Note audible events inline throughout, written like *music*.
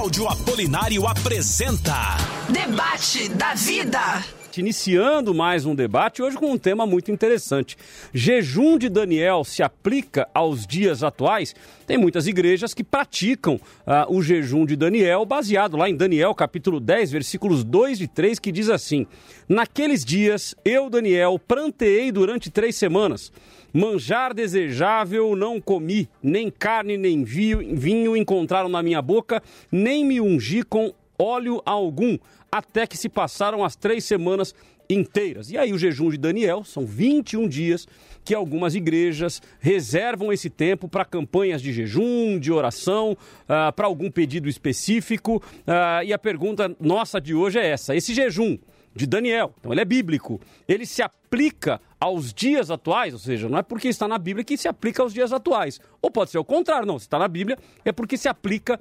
Cláudio Apolinário apresenta Debate da Vida. Iniciando mais um debate, hoje com um tema muito interessante. Jejum de Daniel se aplica aos dias atuais? Tem muitas igrejas que praticam uh, o jejum de Daniel, baseado lá em Daniel, capítulo 10, versículos 2 e 3, que diz assim: Naqueles dias, eu, Daniel, pranteei durante três semanas. Manjar desejável não comi, nem carne nem vinho encontraram na minha boca, nem me ungi com óleo algum, até que se passaram as três semanas inteiras. E aí o jejum de Daniel são 21 dias que algumas igrejas reservam esse tempo para campanhas de jejum, de oração, uh, para algum pedido específico. Uh, e a pergunta nossa de hoje é essa: esse jejum de Daniel, então ele é bíblico, ele se aplica aos dias atuais, ou seja, não é porque está na Bíblia que se aplica aos dias atuais. Ou pode ser o contrário, não, se está na Bíblia é porque se aplica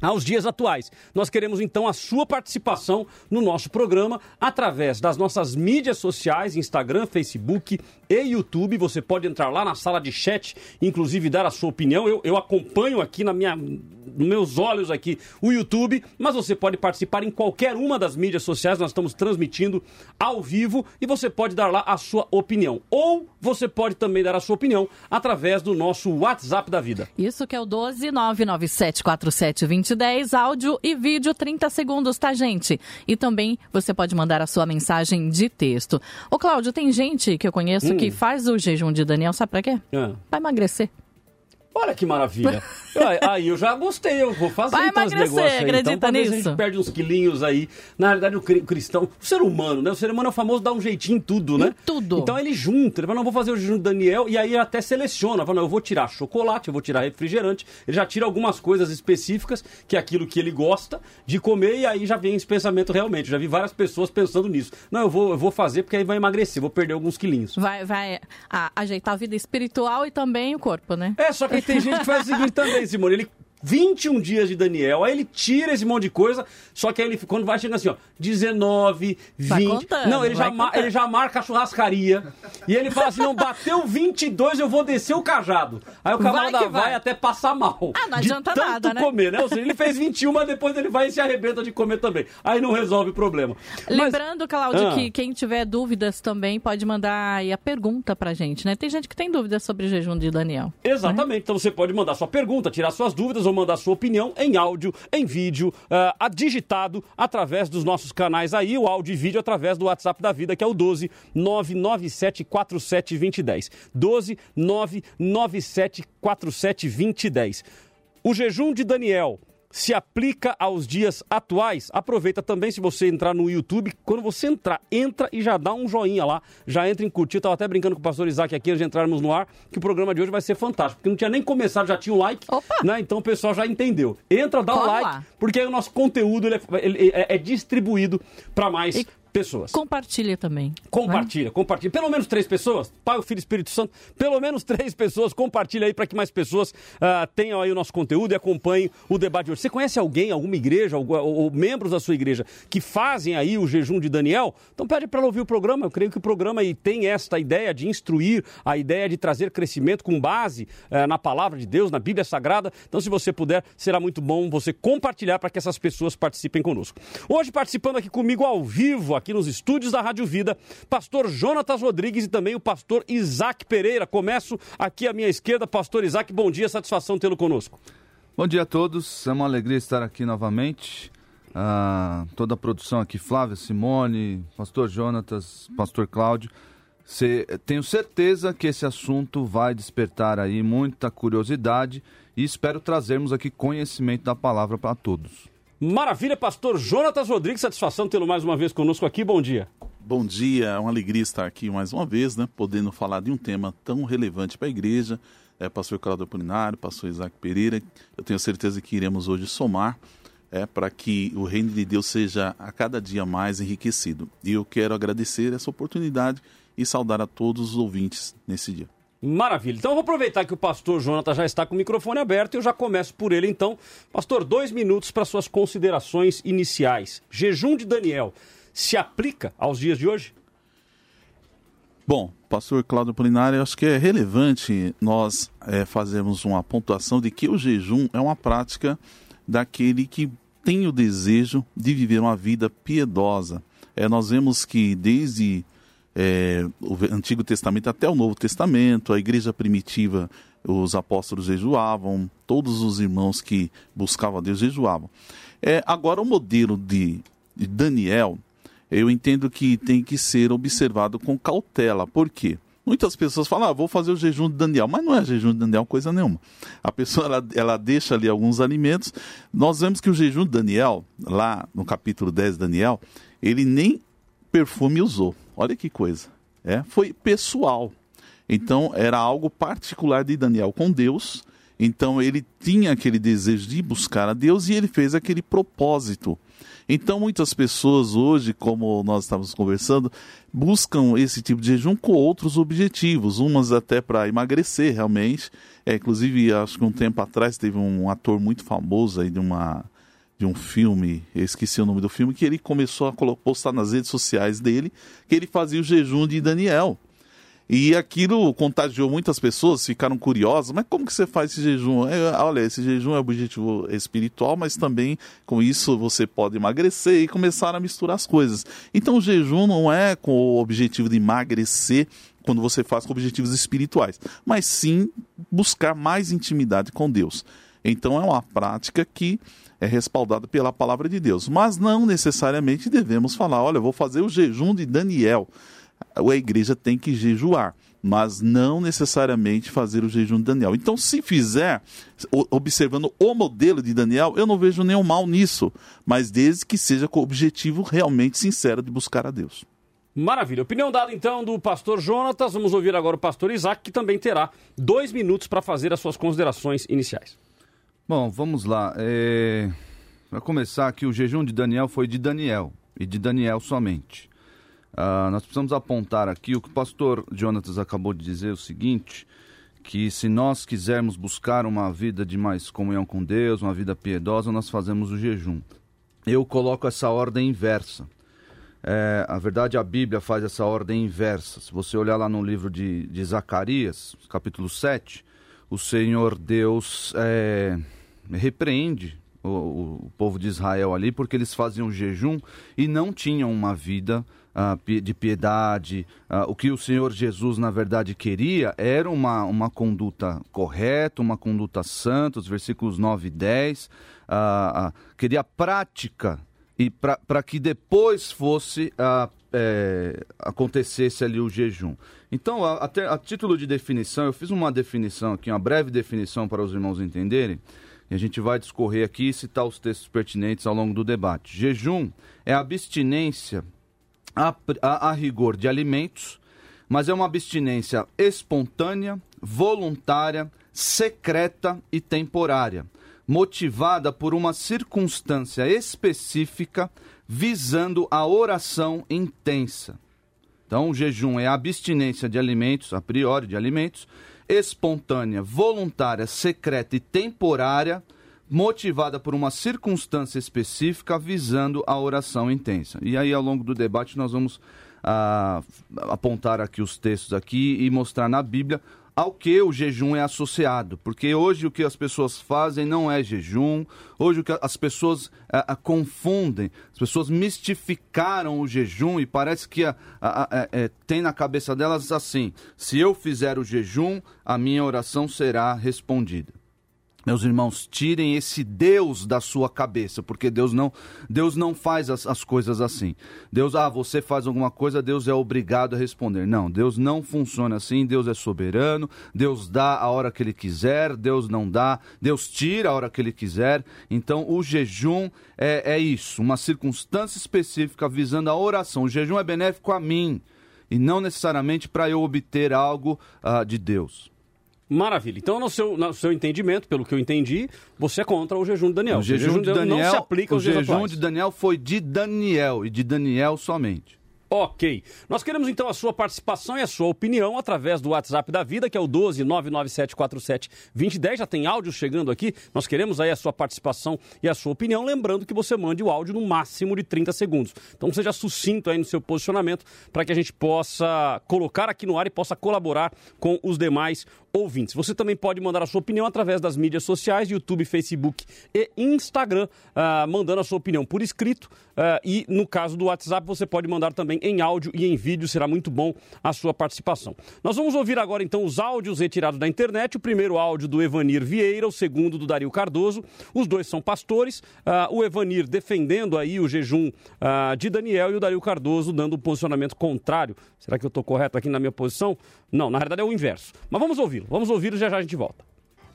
aos dias atuais. Nós queremos então a sua participação no nosso programa através das nossas mídias sociais, Instagram, Facebook e YouTube. Você pode entrar lá na sala de chat, inclusive dar a sua opinião. Eu, eu acompanho aqui na minha, nos meus olhos aqui o YouTube, mas você pode participar em qualquer uma das mídias sociais. Nós estamos transmitindo ao vivo e você pode dar lá a sua opinião. Ou você pode também dar a sua opinião através do nosso WhatsApp da vida. Isso que é o 12 997 47 2010, áudio e vídeo 30 segundos, tá, gente? E também você pode mandar a sua mensagem de texto. Ô, Cláudio, tem gente que eu conheço. Que faz o jejum de Daniel, sabe pra quê? É. Pra emagrecer. Olha que maravilha. *laughs* aí eu já gostei, eu vou fazer Vai então emagrecer, negócios aí. acredita então, nisso? a gente perde uns quilinhos aí. Na realidade, o cristão, o ser humano, né? O ser humano é o famoso dar um jeitinho em tudo, né? Em tudo. Então ele junta, ele fala, não, vou fazer o jejum do Daniel, e aí ele até seleciona, fala, não, eu vou tirar chocolate, eu vou tirar refrigerante, ele já tira algumas coisas específicas, que é aquilo que ele gosta de comer, e aí já vem esse pensamento realmente. Eu já vi várias pessoas pensando nisso. Não, eu vou, eu vou fazer porque aí vai emagrecer, vou perder alguns quilinhos. Vai, vai a, ajeitar a vida espiritual e também o corpo, né? É, só que tem gente que faz o seguinte, também, Simone. Ele 21 dias de Daniel, aí ele tira esse monte de coisa, só que aí ele, quando vai chegando assim, ó, 19, 20. Vai contando, não, ele já, ele já marca a churrascaria. e ele fala assim: não, bateu 22, eu vou descer o cajado. Aí o camarada vai, vai, vai, até passar mal. Ah, não adianta de tanto nada, né? comer, né? Ou seja, ele fez 21, mas depois ele vai e se arrebenta de comer também. Aí não resolve o problema. Lembrando, mas... Cláudio, ah. que quem tiver dúvidas também pode mandar aí a pergunta pra gente, né? Tem gente que tem dúvidas sobre o jejum de Daniel. Exatamente. Né? Então você pode mandar sua pergunta, tirar suas dúvidas ou mandar sua opinião em áudio, em vídeo, uh, digitado através dos nossos canais aí, o áudio e vídeo através do WhatsApp da vida, que é o 12 997 47 2010. 12 997 47 2010. O jejum de Daniel se aplica aos dias atuais. Aproveita também se você entrar no YouTube, quando você entrar, entra e já dá um joinha lá, já entra em curtir. Eu tava até brincando com o pastor Isaac aqui antes de entrarmos no ar, que o programa de hoje vai ser fantástico, porque não tinha nem começado, já tinha um like, Opa. né? Então o pessoal já entendeu. Entra, dá o like, porque aí o nosso conteúdo ele é, ele é, é distribuído para mais e pessoas. Compartilha também. Compartilha, né? compartilha. Pelo menos três pessoas, Pai, o Filho e Espírito Santo, pelo menos três pessoas, compartilha aí para que mais pessoas uh, tenham aí o nosso conteúdo e acompanhem o debate de hoje. Você conhece alguém, alguma igreja, ou, ou, membros da sua igreja que fazem aí o jejum de Daniel? Então pede para ela ouvir o programa. Eu creio que o programa aí tem esta ideia de instruir, a ideia de trazer crescimento com base uh, na palavra de Deus, na Bíblia Sagrada. Então, se você puder, será muito bom você compartilhar para que essas pessoas participem conosco. Hoje, participando aqui comigo ao vivo, aqui aqui nos estúdios da Rádio Vida, pastor Jonatas Rodrigues e também o pastor Isaac Pereira. Começo aqui à minha esquerda, pastor Isaac, bom dia, satisfação tê-lo conosco. Bom dia a todos, é uma alegria estar aqui novamente. Ah, toda a produção aqui, Flávia, Simone, pastor Jonatas, pastor Cláudio. Cê, tenho certeza que esse assunto vai despertar aí muita curiosidade e espero trazermos aqui conhecimento da palavra para todos. Maravilha, pastor Jonatas Rodrigues, satisfação tê-lo mais uma vez conosco aqui. Bom dia. Bom dia, é uma alegria estar aqui mais uma vez, né? Podendo falar de um tema tão relevante para a igreja. É, pastor Claudio Apolinário, pastor Isaac Pereira. Eu tenho certeza que iremos hoje somar é, para que o reino de Deus seja a cada dia mais enriquecido. E eu quero agradecer essa oportunidade e saudar a todos os ouvintes nesse dia. Maravilha. Então eu vou aproveitar que o pastor Jonathan já está com o microfone aberto e eu já começo por ele então. Pastor, dois minutos para suas considerações iniciais. Jejum de Daniel se aplica aos dias de hoje? Bom, pastor Cláudio Polinário, acho que é relevante nós é, fazermos uma pontuação de que o jejum é uma prática daquele que tem o desejo de viver uma vida piedosa. É, nós vemos que desde é, o Antigo Testamento até o Novo Testamento, a igreja primitiva, os apóstolos jejuavam, todos os irmãos que buscavam a Deus jejuavam. É, agora, o modelo de, de Daniel, eu entendo que tem que ser observado com cautela. Por quê? Muitas pessoas falam, ah, vou fazer o jejum de Daniel, mas não é jejum de Daniel coisa nenhuma. A pessoa ela, ela deixa ali alguns alimentos. Nós vemos que o jejum de Daniel, lá no capítulo 10 de Daniel, ele nem perfume usou. Olha que coisa. É, foi pessoal. Então era algo particular de Daniel com Deus. Então ele tinha aquele desejo de buscar a Deus e ele fez aquele propósito. Então muitas pessoas hoje, como nós estávamos conversando, buscam esse tipo de jejum com outros objetivos, umas até para emagrecer realmente. É, inclusive, acho que um tempo atrás teve um ator muito famoso aí de uma de um filme, eu esqueci o nome do filme, que ele começou a postar nas redes sociais dele que ele fazia o jejum de Daniel. E aquilo contagiou muitas pessoas, ficaram curiosas, mas como que você faz esse jejum? É, olha, esse jejum é objetivo espiritual, mas também com isso você pode emagrecer e começar a misturar as coisas. Então o jejum não é com o objetivo de emagrecer quando você faz com objetivos espirituais, mas sim buscar mais intimidade com Deus. Então é uma prática que é respaldada pela palavra de Deus, mas não necessariamente devemos falar, olha, vou fazer o jejum de Daniel a igreja tem que jejuar, mas não necessariamente fazer o jejum de Daniel. Então, se fizer, observando o modelo de Daniel, eu não vejo nenhum mal nisso, mas desde que seja com o objetivo realmente sincero de buscar a Deus. Maravilha. Opinião dada então do pastor Jonatas. Vamos ouvir agora o pastor Isaac, que também terá dois minutos para fazer as suas considerações iniciais. Bom, vamos lá. É... Para começar aqui, o jejum de Daniel foi de Daniel e de Daniel somente. Uh, nós precisamos apontar aqui o que o pastor Jonatas acabou de dizer, o seguinte, que se nós quisermos buscar uma vida de mais comunhão com Deus, uma vida piedosa, nós fazemos o jejum. Eu coloco essa ordem inversa. É, a verdade, a Bíblia faz essa ordem inversa. Se você olhar lá no livro de, de Zacarias, capítulo 7, o Senhor Deus é, repreende o, o, povo de Israel ali, porque eles faziam jejum e não tinham uma vida uh, de piedade. Uh, o que o Senhor Jesus, na verdade, queria era uma, uma conduta correta, uma conduta santa, os versículos 9 e 10. Uh, queria prática e para que depois fosse é, acontecesse ali o jejum. Então, a, a, a, título de definição, eu fiz uma definição aqui, uma breve definição para os irmãos entenderem, e a gente vai discorrer aqui e citar os textos pertinentes ao longo do debate. Jejum é abstinência a, a, a rigor de alimentos, mas é uma abstinência espontânea, voluntária, secreta e temporária, motivada por uma circunstância específica visando a oração intensa. Então, o jejum é a abstinência de alimentos, a priori de alimentos, espontânea, voluntária, secreta e temporária, motivada por uma circunstância específica visando a oração intensa. E aí, ao longo do debate, nós vamos ah, apontar aqui os textos aqui e mostrar na Bíblia ao que o jejum é associado. Porque hoje o que as pessoas fazem não é jejum, hoje o que as pessoas ah, ah, confundem, as pessoas mistificaram o jejum e parece que a, a, a, é, tem na cabeça delas assim: se eu fizer o jejum, a minha oração será respondida. Meus irmãos, tirem esse Deus da sua cabeça, porque Deus não, Deus não faz as, as, coisas assim. Deus, ah, você faz alguma coisa, Deus é obrigado a responder. Não, Deus não funciona assim, Deus é soberano, Deus dá a hora que ele quiser, Deus não dá, Deus tira a hora que ele quiser. Então, o jejum é, é isso, uma circunstância específica visando a oração. O jejum é benéfico a mim e não necessariamente para eu obter algo uh, de Deus. Maravilha. Então, no seu, no seu entendimento, pelo que eu entendi, você é contra o jejum de Daniel. O jejum, o jejum de Daniel não se aplica aos O jejum de Daniel foi de Daniel e de Daniel somente. Ok. Nós queremos então a sua participação e a sua opinião através do WhatsApp da vida, que é o 12 99747 2010. Já tem áudio chegando aqui. Nós queremos aí a sua participação e a sua opinião. Lembrando que você mande o áudio no máximo de 30 segundos. Então seja sucinto aí no seu posicionamento para que a gente possa colocar aqui no ar e possa colaborar com os demais ouvintes. Você também pode mandar a sua opinião através das mídias sociais, YouTube, Facebook e Instagram, uh, mandando a sua opinião por escrito. Uh, e no caso do WhatsApp, você pode mandar também em áudio e em vídeo, será muito bom a sua participação. Nós vamos ouvir agora então os áudios retirados da internet. O primeiro áudio do Evanir Vieira, o segundo do Dario Cardoso. Os dois são pastores. Uh, o Evanir defendendo aí o jejum de Daniel e o Dario Cardoso dando um posicionamento contrário. Será que eu estou correto aqui na minha posição? Não, na verdade é o inverso. Mas vamos ouvi-lo, vamos ouvi-lo já já a gente volta.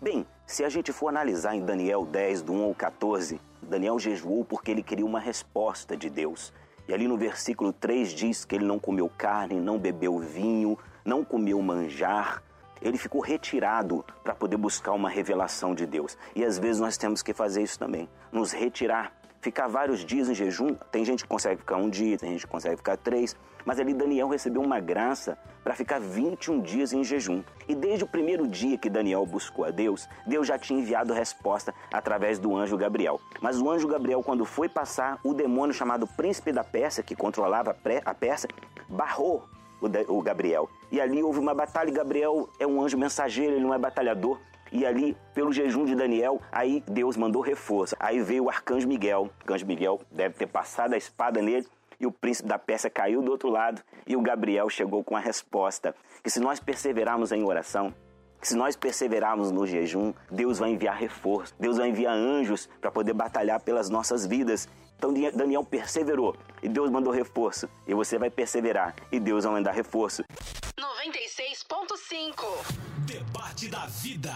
Bem, se a gente for analisar em Daniel 10, do 1 ao 14, Daniel jejuou porque ele queria uma resposta de Deus. E ali no versículo 3 diz que ele não comeu carne, não bebeu vinho, não comeu manjar. Ele ficou retirado para poder buscar uma revelação de Deus. E às vezes nós temos que fazer isso também, nos retirar ficar vários dias em jejum. Tem gente que consegue ficar um dia, tem gente que consegue ficar três. Mas ali Daniel recebeu uma graça para ficar 21 dias em jejum. E desde o primeiro dia que Daniel buscou a Deus, Deus já tinha enviado resposta através do anjo Gabriel. Mas o anjo Gabriel, quando foi passar, o demônio chamado príncipe da Pérsia, que controlava a Pérsia, barrou o Gabriel. E ali houve uma batalha. Gabriel é um anjo mensageiro, ele não é batalhador. E ali, pelo jejum de Daniel, aí Deus mandou reforço. Aí veio o arcanjo Miguel. O arcanjo Miguel deve ter passado a espada nele e o príncipe da Pérsia caiu do outro lado e o Gabriel chegou com a resposta. Que se nós perseverarmos em oração, que se nós perseverarmos no jejum, Deus vai enviar reforço, Deus vai enviar anjos para poder batalhar pelas nossas vidas. Então Daniel perseverou e Deus mandou reforço. E você vai perseverar e Deus vai mandar reforço. 96.5 Debate da Vida.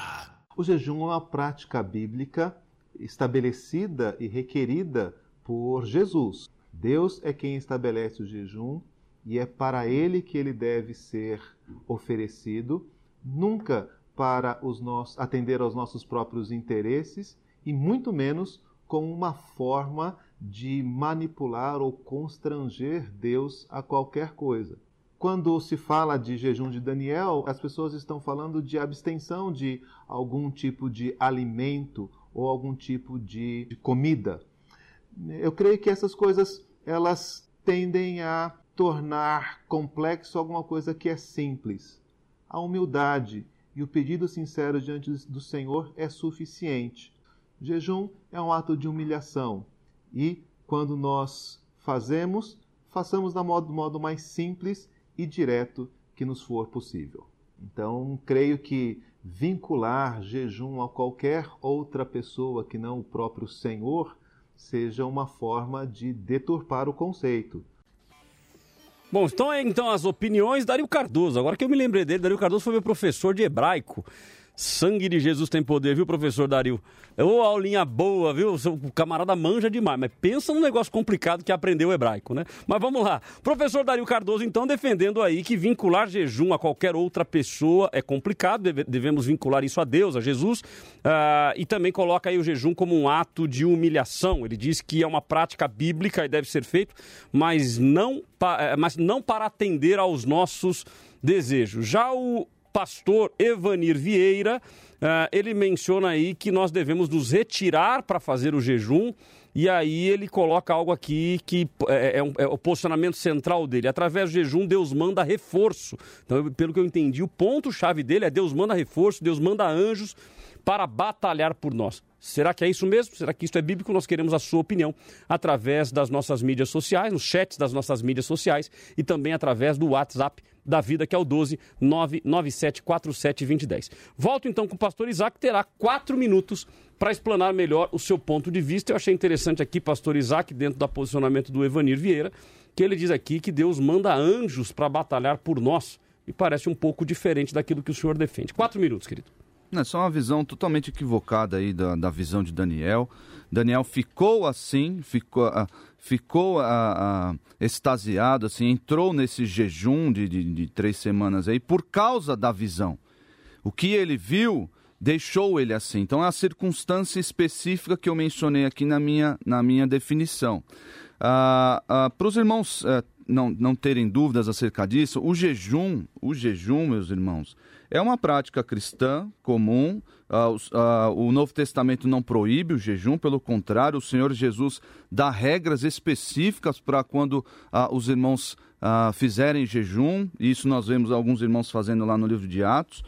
O jejum é uma prática bíblica estabelecida e requerida por Jesus. Deus é quem estabelece o jejum e é para ele que ele deve ser oferecido, nunca para os nossos, atender aos nossos próprios interesses e muito menos como uma forma de manipular ou constranger Deus a qualquer coisa. Quando se fala de jejum de Daniel, as pessoas estão falando de abstenção de algum tipo de alimento ou algum tipo de comida. Eu creio que essas coisas elas tendem a tornar complexo alguma coisa que é simples. A humildade e o pedido sincero diante do Senhor é suficiente. Jejum é um ato de humilhação e, quando nós fazemos, façamos da modo, do modo mais simples e direto que nos for possível. Então, creio que vincular jejum a qualquer outra pessoa que não o próprio Senhor seja uma forma de deturpar o conceito. Bom, então, então as opiniões Dario Cardoso. Agora que eu me lembrei dele, Dario Cardoso foi meu professor de hebraico. Sangue de Jesus tem poder, viu, professor Dario? Ô, aulinha boa, viu? O camarada manja demais, mas pensa num negócio complicado que aprendeu hebraico, né? Mas vamos lá. Professor Dario Cardoso, então, defendendo aí que vincular jejum a qualquer outra pessoa é complicado, devemos vincular isso a Deus, a Jesus, uh, e também coloca aí o jejum como um ato de humilhação. Ele diz que é uma prática bíblica e deve ser feito, mas não, eh, mas não para atender aos nossos desejos. Já o pastor Evanir Vieira, uh, ele menciona aí que nós devemos nos retirar para fazer o jejum. E aí ele coloca algo aqui que é, é, um, é, o posicionamento central dele. Através do jejum, Deus manda reforço. Então, pelo que eu entendi, o ponto-chave dele é Deus manda reforço, Deus manda anjos para batalhar por nós. Será que é isso mesmo? Será que isso é bíblico? Nós queremos a sua opinião através das nossas mídias sociais, nos chats das nossas mídias sociais e também através do WhatsApp da vida, que é o 12 997472010. Volto então com o pastor Isaac, terá quatro minutos para explanar melhor o seu ponto de vista. Eu achei interessante aqui, pastor Isaac, dentro do posicionamento do Evanir Vieira, que ele diz aqui que Deus manda anjos para batalhar por nós. E parece um pouco diferente daquilo que o senhor defende. Quatro minutos, querido. É só uma visão totalmente equivocada aí da, da visão de Daniel. Daniel ficou assim, ficou, uh, ficou uh, uh, extasiado, assim, entrou nesse jejum de, de, de três semanas aí por causa da visão. O que ele viu deixou ele assim. Então é a circunstância específica que eu mencionei aqui na minha, na minha definição. Uh, uh, Para os irmãos uh, não, não terem dúvidas acerca disso, o jejum, o jejum, meus irmãos, é uma prática cristã comum. Uh, uh, o Novo Testamento não proíbe o jejum, pelo contrário, o Senhor Jesus dá regras específicas para quando uh, os irmãos fizerem jejum. Isso nós vemos alguns irmãos fazendo lá no livro de Atos.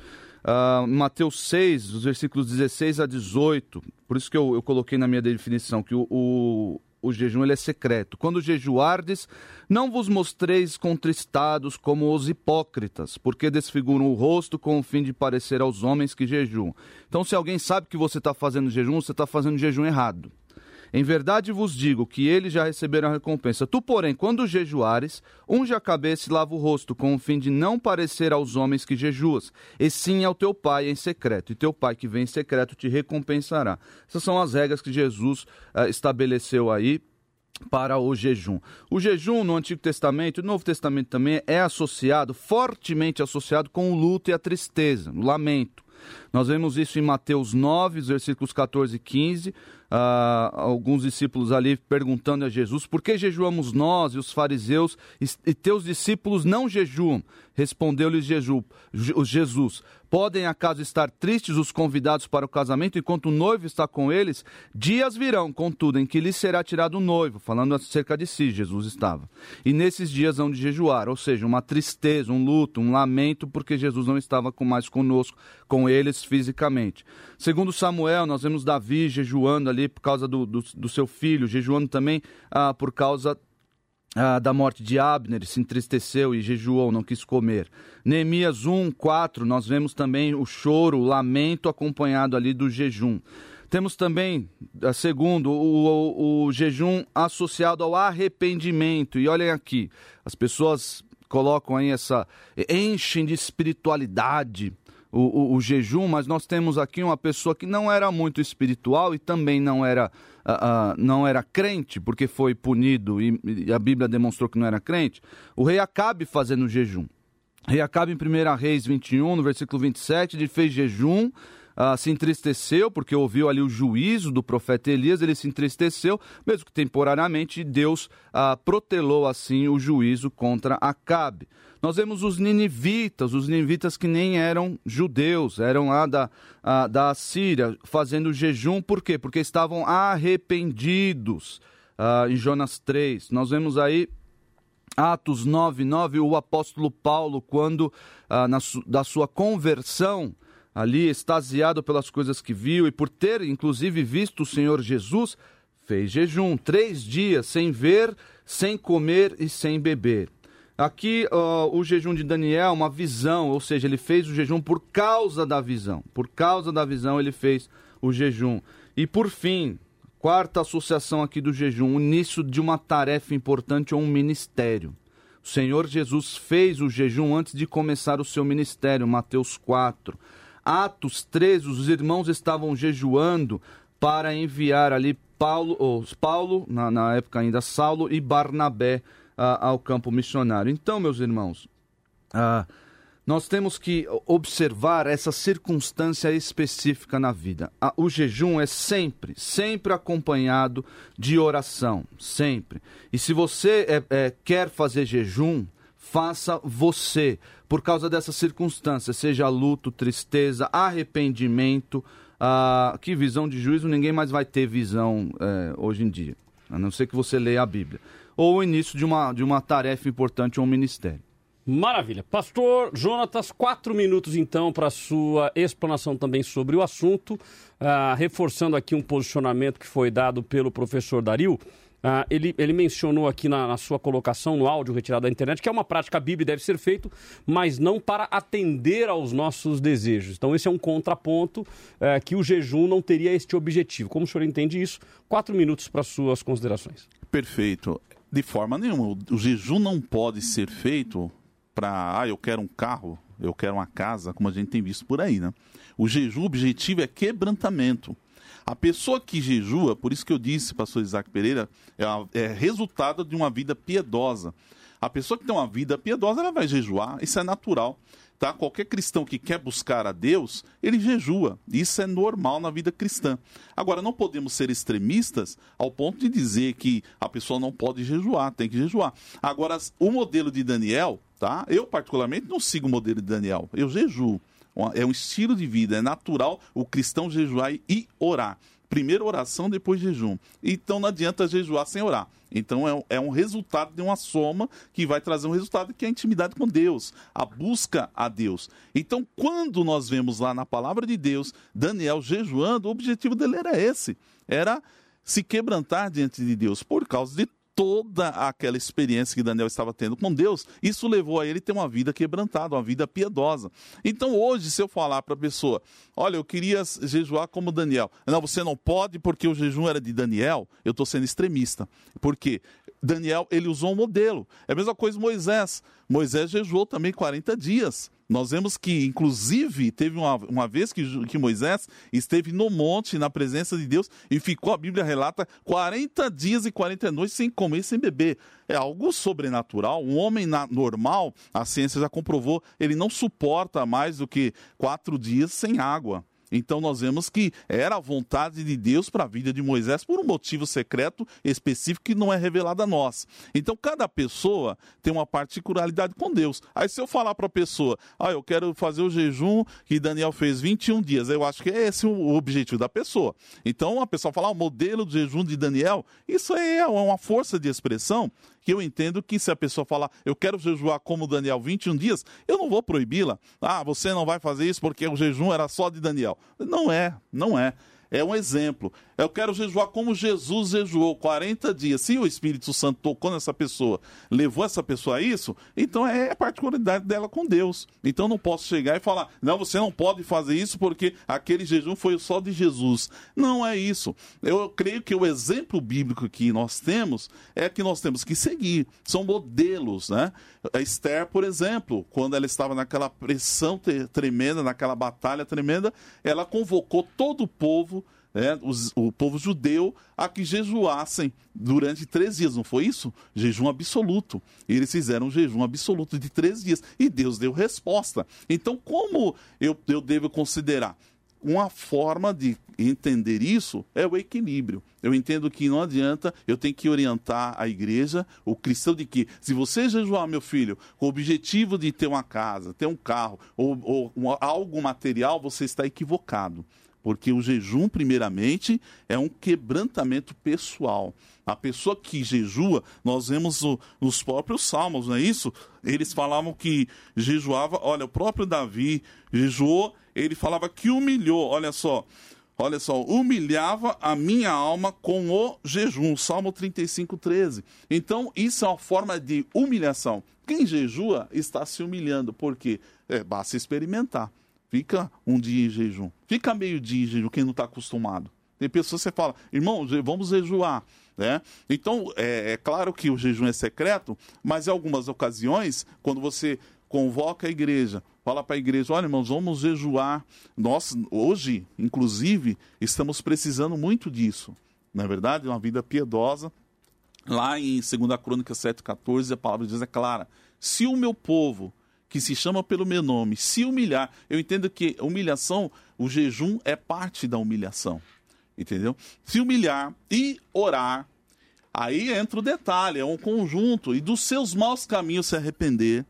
Mateus 6, os versículos 16 a 18, por isso que eu, eu coloquei na minha definição que o, o, o jejum ele é secreto. Quando jejuardes, não vos mostreis contristados como os hipócritas, porque desfiguram o rosto com o fim de parecer aos homens que jejuam. Então, se alguém sabe que você está fazendo jejum, você está fazendo jejum errado. Em verdade vos digo que eles já receberam a recompensa. Tu, porém, quando jejuares, unge a cabeça e lava o rosto, com o fim de não parecer aos homens que jejuas, e sim ao teu pai em secreto. E teu pai que vem em secreto te recompensará. Essas são as regras que Jesus uh, estabeleceu aí para o jejum. O jejum no Antigo Testamento e no Novo Testamento também é associado, fortemente associado com o luto e a tristeza, o lamento. Nós vemos isso em Mateus 9, versículos 14 e 15, ah, alguns discípulos ali perguntando a Jesus: por que jejuamos nós e os fariseus e teus discípulos não jejuam? Respondeu-lhes Jesus: Podem acaso estar tristes os convidados para o casamento enquanto o noivo está com eles? Dias virão, contudo, em que lhes será tirado o noivo. Falando acerca de si, Jesus estava. E nesses dias hão de jejuar, ou seja, uma tristeza, um luto, um lamento, porque Jesus não estava mais conosco, com eles fisicamente. Segundo Samuel, nós vemos Davi jejuando ali por causa do, do, do seu filho, jejuando também ah, por causa ah, da morte de Abner, se entristeceu e jejuou, não quis comer. Neemias 1, 4, nós vemos também o choro, o lamento acompanhado ali do jejum. Temos também, ah, segundo, o, o, o jejum associado ao arrependimento. E olhem aqui, as pessoas colocam aí essa. enchem de espiritualidade o, o, o, jejum, mas nós temos aqui uma pessoa que não era muito espiritual e também não era, uh, uh, não era crente, porque foi punido e, e, a Bíblia demonstrou que não era crente. O rei Acabe fazendo jejum. O rei Acabe em 1 Reis 21, no versículo 27, ele fez jejum. Uh, se entristeceu porque ouviu ali o juízo do profeta Elias, ele se entristeceu, mesmo que temporariamente, Deus protelou assim o juízo contra Acabe. Nós vemos os ninivitas, os ninivitas que nem eram judeus, eram lá da, a, da Síria, fazendo jejum, por quê? Porque estavam arrependidos. Uh, em Jonas 3. Nós vemos aí Atos 9, 9, o apóstolo Paulo, quando uh, na su da sua conversão, ali extasiado pelas coisas que viu e por ter inclusive visto o Senhor Jesus, fez jejum, três dias sem ver, sem comer e sem beber. Aqui uh, o jejum de Daniel, uma visão, ou seja, ele fez o jejum por causa da visão. Por causa da visão ele fez o jejum. E por fim, quarta associação aqui do jejum, o início de uma tarefa importante ou um ministério. O Senhor Jesus fez o jejum antes de começar o seu ministério, Mateus 4. Atos 13, os irmãos estavam jejuando para enviar ali Paulo, ou Paulo na, na época ainda Saulo e Barnabé ao campo missionário. Então, meus irmãos, nós temos que observar essa circunstância específica na vida. o jejum é sempre, sempre acompanhado de oração, sempre. E se você é, é, quer fazer jejum, faça você, por causa dessa circunstância, seja luto, tristeza, arrependimento. Ah, que visão de juízo ninguém mais vai ter visão é, hoje em dia, a não ser que você leia a Bíblia ou o início de uma, de uma tarefa importante ou um ministério. Maravilha. Pastor Jonatas, quatro minutos então para a sua explanação também sobre o assunto, uh, reforçando aqui um posicionamento que foi dado pelo professor Dario. Uh, ele, ele mencionou aqui na, na, sua colocação, no áudio retirado da internet, que é uma prática bíblica deve ser feito, mas não para atender aos nossos desejos. Então, esse é um contraponto uh, que o jejum não teria este objetivo. Como o senhor entende isso? Quatro minutos para suas considerações. Perfeito. De forma nenhuma. O jejum não pode ser feito para, ah, eu quero um carro, eu quero uma casa, como a gente tem visto por aí, né? O jejum, o objetivo é quebrantamento. A pessoa que jejua, por isso que eu disse, pastor Isaac Pereira, é, é resultado de uma vida piedosa. A pessoa que tem uma vida piedosa, ela vai jejuar, isso é natural tá? Qualquer cristão que quer buscar a Deus, ele jejua. Isso é normal na vida cristã. Agora, não podemos ser extremistas ao ponto de dizer que a pessoa não pode jejuar, tem que jejuar. Agora, o modelo de Daniel, tá? Eu, particularmente, não sigo o modelo de Daniel. Eu jejuo. É um estilo de vida, é natural o cristão jejuar e orar. Primeiro oração, depois jejum. Então não adianta jejuar sem orar. Então é, é, um resultado de uma soma que vai trazer um resultado que é a intimidade com Deus, a busca a Deus. Então, quando nós vemos lá na palavra de Deus Daniel jejuando, o objetivo dele era esse: era se quebrantar diante de Deus por causa de toda aquela experiência que Daniel estava tendo com Deus, isso levou a ele ter uma vida quebrantada, uma vida piedosa. Então hoje, se eu falar para a pessoa, olha, eu queria jejuar como Daniel, não, você não pode porque o jejum era de Daniel, eu estou sendo extremista. Porque Daniel, ele usou um modelo. É a mesma coisa Moisés. Moisés jejuou também 40 dias. Nós vemos que, inclusive, teve uma, uma vez que, que Moisés esteve no monte, na presença de Deus, e ficou, a Bíblia relata, 40 dias e 40 noites sem comer sem beber. É algo sobrenatural. Um homem na, normal, a ciência já comprovou, ele não suporta mais do que quatro dias sem água. Então nós vemos que era a vontade de Deus para a vida de Moisés por um motivo secreto específico que não é revelado a nós. Então cada pessoa tem uma particularidade com Deus. Aí se eu falar para a pessoa, ah, eu quero fazer o jejum que Daniel fez 21 dias, eu acho que é esse o objetivo da pessoa. Então a pessoa fala, ah, o modelo do jejum de Daniel, isso é uma força de expressão que eu entendo que se a pessoa falar, eu quero jejuar como Daniel 21 dias, eu não vou proibi-la. Ah, você não vai fazer isso porque o jejum era só de Daniel. Não é, não é. É um exemplo. Eu quero jejuar como Jesus jejuou 40 dias. Se o Espírito Santo tocou nessa pessoa, levou essa pessoa a isso, então é a particularidade dela com Deus. Então não posso chegar e falar, não, você não pode fazer isso porque aquele jejum foi só de Jesus. Não é isso. Eu creio que o exemplo bíblico que nós temos é que nós temos que seguir. São modelos, né? A Esther, por exemplo, quando ela estava naquela pressão tremenda, naquela batalha tremenda, ela convocou todo o povo né, os, o povo judeu a que jejuassem durante três dias, não foi isso? Jejum absoluto. Eles fizeram um jejum absoluto de três dias e Deus deu resposta. Então, como eu, eu devo considerar? Uma forma de entender isso é o equilíbrio. Eu entendo que não adianta, eu tenho que orientar a igreja, o cristão, de que se você jejuar, meu filho, com o objetivo de ter uma casa, ter um carro ou, ou algo material, você está equivocado. Porque o jejum, primeiramente, é um quebrantamento pessoal. A pessoa que jejua, nós vemos o, nos próprios salmos, não é isso? Eles falavam que jejuava, olha, o próprio Davi jejuou, ele falava que humilhou, olha só, olha só, humilhava a minha alma com o jejum, Salmo 35, 13. Então, isso é uma forma de humilhação. Quem jejua está se humilhando, porque é, basta experimentar. Fica um dia em jejum. Fica meio dia em jejum, quem não está acostumado. Tem pessoas que você fala, irmão, vamos jejuar. Né? Então, é, é claro que o jejum é secreto, mas em algumas ocasiões, quando você convoca a igreja, fala para a igreja: olha, irmãos, vamos jejuar. Nós, hoje, inclusive, estamos precisando muito disso. Na é verdade, uma vida piedosa. Lá em 2 Crônica 7,14, a palavra Deus é clara: se o meu povo que se chama pelo meu nome, se humilhar, eu entendo que humilhação, o jejum é parte da humilhação. Entendeu? Se humilhar e orar, aí entra o detalhe, é um conjunto, e dos seus maus caminhos se arrepender.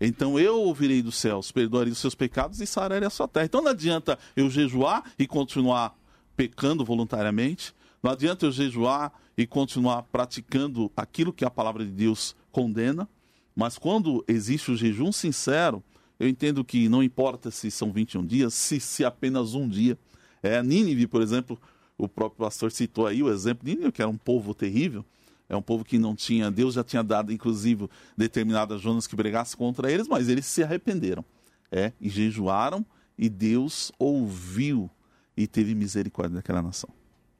Então eu ouvirei dos céus, perdoarei os seus pecados e sararei a sua terra. Então não adianta eu jejuar e continuar pecando voluntariamente. Não adianta eu jejuar e continuar praticando aquilo que a palavra de Deus condena. Mas quando existe o jejum sincero, eu entendo que não importa se são 21 dias, se, se apenas um dia. É, Nínive, por exemplo, o próprio pastor citou aí o exemplo de Nínive, que era um povo terrível. É um povo que não tinha, Deus já tinha dado, inclusive, determinadas zonas que pregassem contra eles, mas eles se arrependeram. É, e jejuaram, e Deus ouviu e teve misericórdia daquela nação.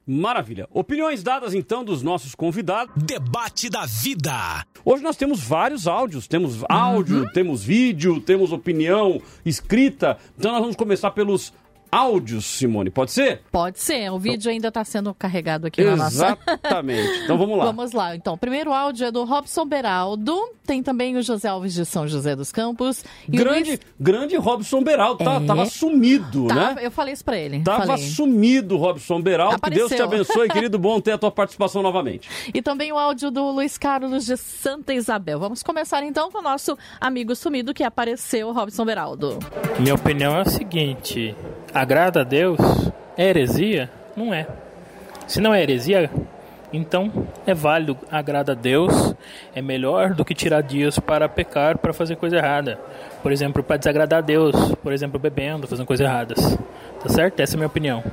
Maravilha. Opiniões dadas então dos nossos convidados. Debate da vida. Hoje nós temos vários áudios. Temos áudio, uhum. temos vídeo, temos opinião escrita. Então nós vamos começar pelos áudios, Simone, pode ser? Pode ser, o vídeo então... ainda está sendo carregado aqui na nossa... Exatamente, então vamos lá. *laughs* vamos lá, então, o primeiro áudio é do Robson Beraldo, tem também o José Alves de São José dos Campos. grande, Luiz... grande Robson Beraldo, tá, é... tava sumido, tá, né? Eu falei isso pra ele. Tava falei. sumido, Robson Beraldo, Apareceu. que Deus te abençoe, *laughs* querido, bom ter a tua participação novamente. E também o áudio do Luiz Carlos de Santa Isabel. Vamos começar então com o nosso amigo sumido que apareceu, Robson Beraldo. Minha opinião é a seguinte, agrada a Deus? É heresia? não é. Se não é heresia, então é válido, agrada a Deus, é melhor do que tirar dias para pecar, para fazer coisa errada. Por exemplo, para desagradar a Deus, por exemplo, bebendo, fazendo coisas erradas. Tá certo? Essa é a minha opinião.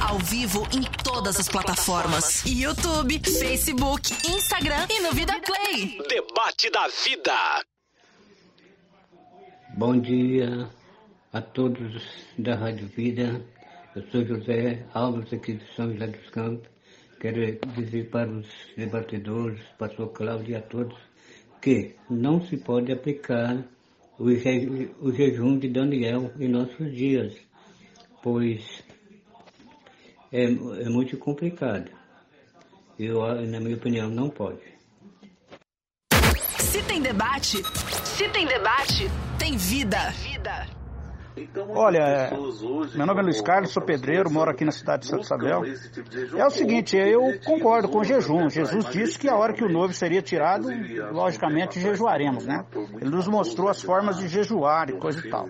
Ao vivo em todas as plataformas: YouTube, Facebook, Instagram e no Vida Play. Debate da vida. Bom dia a todos da Rádio Vida. Eu sou José Alves aqui de São José dos Campos. Quero dizer para os debatedores, pastor Cláudio e a todos, que não se pode aplicar o, je, o jejum de Daniel em nossos dias, pois é, é muito complicado. Eu, na minha opinião, não pode. Se tem debate, se tem debate, tem vida. vida. Olha, meu nome é Luiz Carlos, sou pedreiro, moro aqui na cidade de Santo Isabel. É o seguinte, eu concordo com o jejum. Jesus disse que a hora que o noivo seria tirado, logicamente jejuaremos, né? Ele nos mostrou as formas de jejuar e coisa e tal.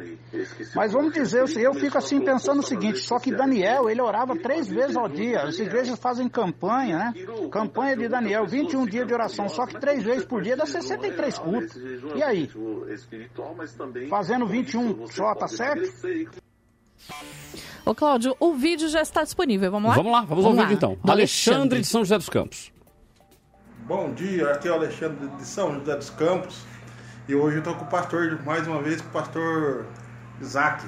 Mas vamos dizer, eu fico assim pensando o seguinte, só que Daniel, ele orava três vezes ao dia. As igrejas fazem campanha, né? Campanha de Daniel, 21 dias de oração, só que três vezes por dia dá 63 cultos. E aí? Fazendo 21 só, tá certo? Ô, Cláudio, o vídeo já está disponível. Vamos lá? Vamos lá, vamos, vamos ao vídeo então. Alexandre, Alexandre de São José dos Campos. Bom dia, aqui é o Alexandre de São José dos Campos. E hoje eu estou com o pastor, mais uma vez, com o pastor Isaac.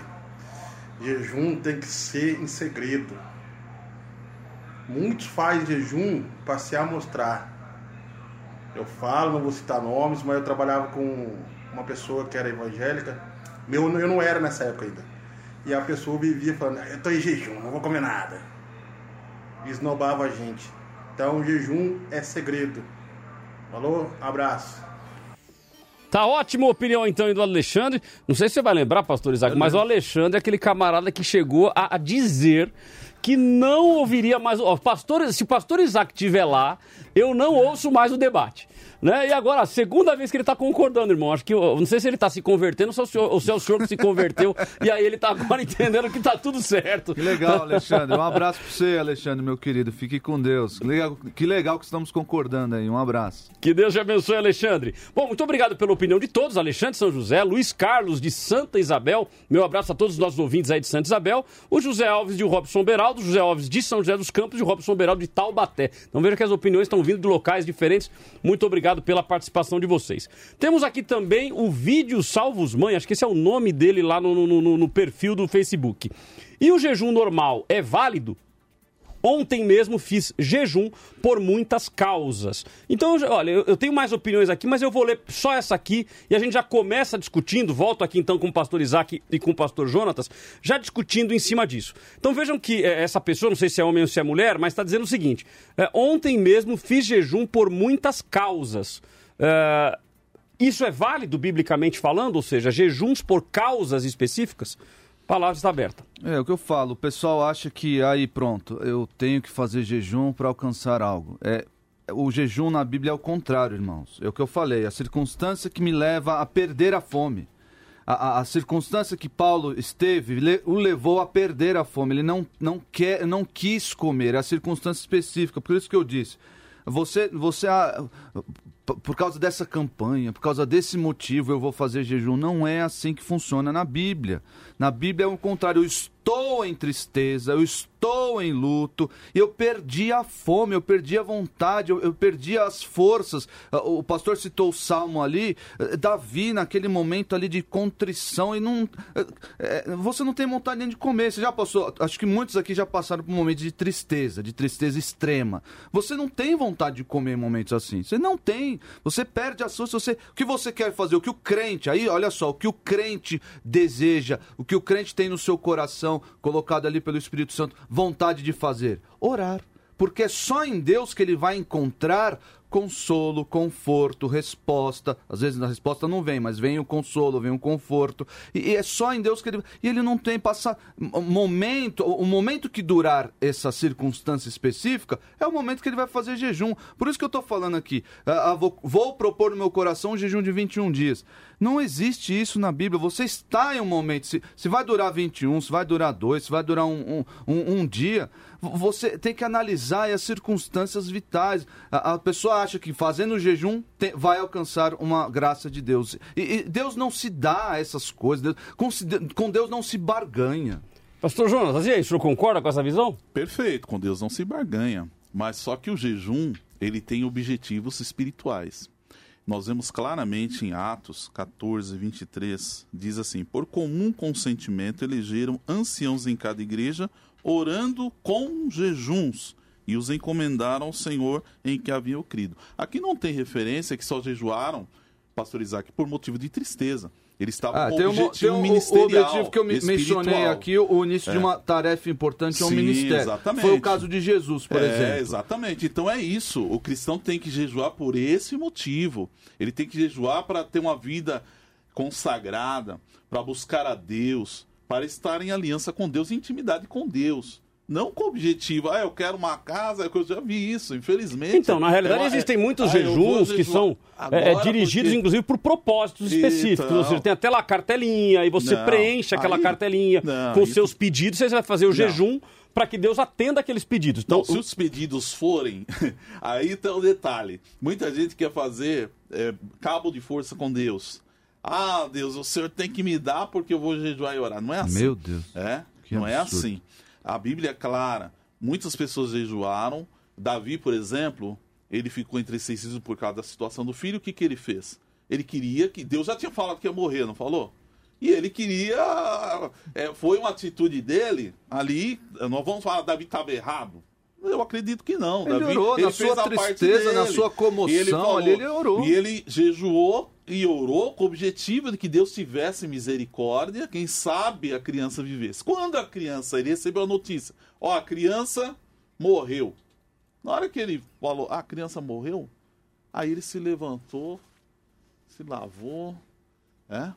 Jejum tem que ser em segredo. Muitos fazem jejum para se amostrar. Eu falo, não vou citar nomes, mas eu trabalhava com uma pessoa que era evangélica. Meu, eu não era nessa época ainda. E a pessoa vivia falando, eu estou em jejum, não vou comer nada. Esnobava a gente. Então, jejum é segredo. Falou? Abraço. Tá ótima opinião então do Alexandre. Não sei se você vai lembrar, pastor Isaac, mas o Alexandre é aquele camarada que chegou a, a dizer que não ouviria mais. Ó, pastor, se o pastor Isaac estiver lá, eu não ouço mais o debate. Né? E agora, a segunda vez que ele está concordando, irmão. Acho que não sei se ele está se convertendo ou se, é o senhor, ou se o senhor que se converteu *laughs* e aí ele está agora entendendo que está tudo certo. Que legal, Alexandre. Um abraço para você, Alexandre, meu querido. Fique com Deus. Que legal, que legal que estamos concordando aí. Um abraço. Que Deus te abençoe, Alexandre. Bom, muito obrigado pela opinião de todos. Alexandre São José, Luiz Carlos de Santa Isabel. Meu abraço a todos os nossos ouvintes aí de Santa Isabel. O José Alves de Robson Beraldo, José Alves de São José dos Campos e Robson Beraldo de Taubaté. Então veja que as opiniões estão vindo de locais diferentes. Muito obrigado pela participação de vocês. Temos aqui também o vídeo Salvos Mãe, acho que esse é o nome dele lá no, no, no, no perfil do Facebook. E o jejum normal é válido? Ontem mesmo fiz jejum por muitas causas. Então, olha, eu tenho mais opiniões aqui, mas eu vou ler só essa aqui e a gente já começa discutindo. Volto aqui então com o pastor Isaac e com o pastor Jonatas, já discutindo em cima disso. Então vejam que é, essa pessoa, não sei se é homem ou se é mulher, mas está dizendo o seguinte: é, ontem mesmo fiz jejum por muitas causas. Uh, isso é válido biblicamente falando, ou seja, jejuns por causas específicas? Palavra está aberta. É o que eu falo. O pessoal acha que aí pronto, eu tenho que fazer jejum para alcançar algo. É o jejum na Bíblia é o contrário, irmãos. É o que eu falei. A circunstância que me leva a perder a fome. A, a, a circunstância que Paulo esteve le, o levou a perder a fome. Ele não, não, quer, não quis comer. É a circunstância específica. Por isso que eu disse. Você, você ah, por causa dessa campanha, por causa desse motivo eu vou fazer jejum. Não é assim que funciona na Bíblia. Na Bíblia é o contrário. Eu estou em tristeza, eu estou em luto, eu perdi a fome, eu perdi a vontade, eu, eu perdi as forças. Ah, o pastor citou o salmo ali, eh, Davi naquele momento ali de contrição e não. É, você não tem vontade nem de comer. Você já passou, acho que muitos aqui já passaram por um momento de tristeza, de tristeza extrema. Você não tem vontade de comer em momentos assim. Você não tem. Você perde a sua. Você, o que você quer fazer? O que o crente, aí olha só, o que o crente deseja, o que o crente tem no seu coração, colocado ali pelo Espírito Santo, vontade de fazer? Orar. Porque é só em Deus que ele vai encontrar consolo, conforto, resposta. Às vezes a resposta não vem, mas vem o consolo, vem o conforto. E, e é só em Deus que ele. E ele não tem passar. Momento, o momento que durar essa circunstância específica é o momento que ele vai fazer jejum. Por isso que eu estou falando aqui. Ah, ah, vou, vou propor no meu coração um jejum de 21 dias. Não existe isso na Bíblia. Você está em um momento. Se, se vai durar 21, se vai durar dois, se vai durar um, um, um, um dia, você tem que analisar as circunstâncias vitais. A, a pessoa acha que fazendo o jejum tem, vai alcançar uma graça de Deus. E, e Deus não se dá a essas coisas. Deus, com, com Deus não se barganha. Pastor Jonas, aí, o senhor concorda com essa visão? Perfeito, com Deus não se barganha. Mas só que o jejum, ele tem objetivos espirituais. Nós vemos claramente em Atos 14, 23, diz assim: Por comum consentimento elegeram anciãos em cada igreja, orando com jejuns, e os encomendaram ao Senhor em que haviam crido. Aqui não tem referência que só jejuaram, pastor Isaac, por motivo de tristeza. Eles estavam ah, com tem um objetivo tem um, ministerial. O objetivo que eu espiritual. mencionei aqui, o início é. de uma tarefa importante é um ministério. Exatamente. Foi o caso de Jesus, por é, exemplo. Exatamente. Então é isso. O cristão tem que jejuar por esse motivo. Ele tem que jejuar para ter uma vida consagrada, para buscar a Deus, para estar em aliança com Deus, em intimidade com Deus. Não com o objetivo, ah, eu quero uma casa, eu já vi isso, infelizmente. Então, na realidade, então, existem muitos ah, jejuns que são é, dirigidos, porque... inclusive, por propósitos específicos. Então... Ou seja, tem até lá a cartelinha, e você não, preenche aquela aí... cartelinha não, com isso... seus pedidos, você vai fazer o não. jejum para que Deus atenda aqueles pedidos. Então, se os pedidos forem, *laughs* aí tem um detalhe. Muita gente quer fazer é, cabo de força com Deus. Ah, Deus, o Senhor tem que me dar porque eu vou jejuar e orar. Não é assim. Meu Deus. É? Que não é absurdo. é assim. A Bíblia é clara. Muitas pessoas jejuaram. Davi, por exemplo, ele ficou entristecido por causa da situação do filho. O que, que ele fez? Ele queria que. Deus já tinha falado que ia morrer, não falou? E ele queria. É, foi uma atitude dele ali. Nós vamos falar, Davi estava errado. Eu acredito que não. Ele Davi, orou ele na sua tristeza, na sua comoção, ele falou, ali ele orou. E ele jejuou e orou com o objetivo de que Deus tivesse misericórdia, quem sabe a criança vivesse. Quando a criança, ele recebeu a notícia, ó, a criança morreu. Na hora que ele falou, ah, a criança morreu, aí ele se levantou, se lavou, é,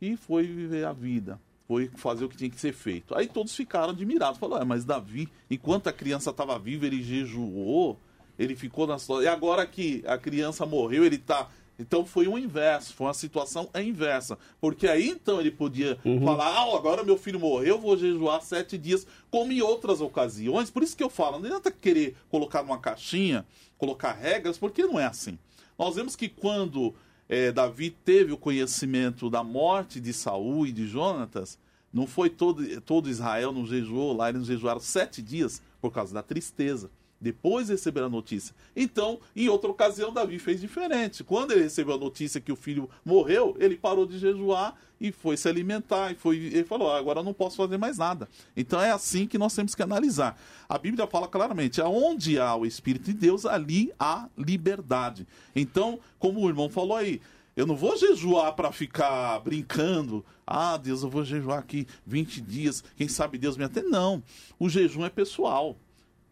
e foi viver a vida foi fazer o que tinha que ser feito. Aí todos ficaram admirados. Falaram, é, mas Davi, enquanto a criança estava viva, ele jejuou, ele ficou na sua. E agora que a criança morreu, ele está. Então foi o inverso, foi uma situação inversa. Porque aí então ele podia uhum. falar: ah, agora meu filho morreu, vou jejuar sete dias, como em outras ocasiões. Por isso que eu falo: não adianta querer colocar numa caixinha, colocar regras, porque não é assim. Nós vemos que quando é, Davi teve o conhecimento da morte de Saul e de Jonatas, não foi todo, todo Israel não jejuou lá, eles jejuaram sete dias por causa da tristeza. Depois receberam a notícia. Então, em outra ocasião, Davi fez diferente. Quando ele recebeu a notícia que o filho morreu, ele parou de jejuar e foi se alimentar. E foi, ele falou: ah, agora eu não posso fazer mais nada. Então é assim que nós temos que analisar. A Bíblia fala claramente: aonde há o Espírito de Deus, ali há liberdade. Então, como o irmão falou aí, eu não vou jejuar para ficar brincando. Ah, Deus, eu vou jejuar aqui 20 dias. Quem sabe Deus me atende. Não. O jejum é pessoal.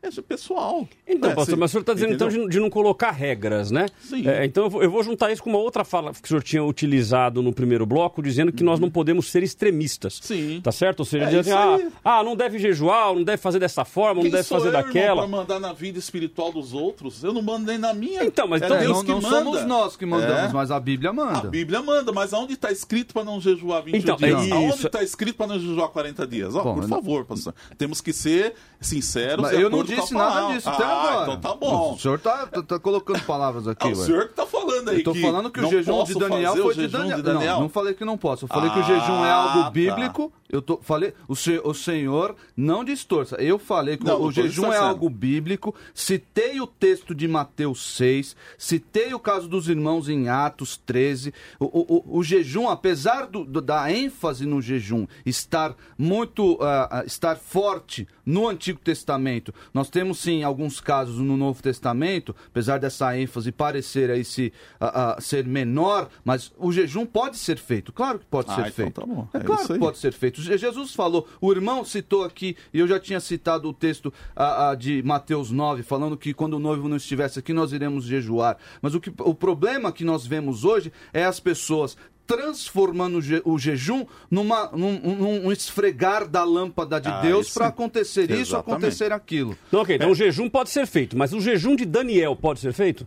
É pessoal. Então, é, pastor, mas o senhor está dizendo então de, de, não colocar regras, né? Sim. É, então eu vou, eu vou, juntar isso com uma outra fala que o senhor tinha utilizado no primeiro bloco, dizendo que uhum. nós não podemos ser extremistas. Sim. Tá certo? Ou seja, é, dizer assim, ah, ah, não deve jejuar, não deve fazer dessa forma, Quem não deve fazer eu, daquela. Para mandar na vida espiritual dos outros, eu não mando nem na minha. Então, mas então, é, Deus não, que não manda. somos nós que mandamos, é. mas a Bíblia manda. A Bíblia manda, mas aonde está escrito para não jejuar 20 então, dias? É aonde está escrito para não jejuar 40 dias? Oh, por favor, pastor. Temos que ser sinceros. eu não disse nada disso até ah, agora. então tá bom. O senhor tá, tá, tá colocando palavras aqui, é o senhor que tá falando aí. Eu tô que falando que o jejum de Daniel foi de Daniel. de Daniel. Não, não falei que não posso. Eu falei ah, que o jejum é algo ah, bíblico. Tá. Eu tô, falei, o, se, o Senhor não distorça. Eu falei que não, o, o jejum é algo bíblico. Citei o texto de Mateus 6, citei o caso dos irmãos em Atos 13. O, o, o jejum, apesar do, do, da ênfase no jejum estar muito, uh, estar forte no Antigo Testamento, Nós temos sim alguns casos no Novo Testamento, apesar dessa ênfase parecer aí se, a, a, ser menor, mas o jejum pode ser feito. Claro que pode Ah, ser então feito. tá bom. É, É claro que pode ser feito. Je- Jesus falou, o irmão citou aqui, e eu já tinha citado o texto ah, de Mateus 9, falando que quando o noivo não estivesse aqui, nós iremos jejuar. Mas o, que, o problema que nós vemos hoje é as pessoas transformando o, je- o jejum numa, num, num- esfregar da lâmpada de Ah, Deus isso- para acontecer isso, Exatamente. acontecer aquilo. Então, ok, então o jejum pode ser feito, mas o jejum de Daniel pode ser feito?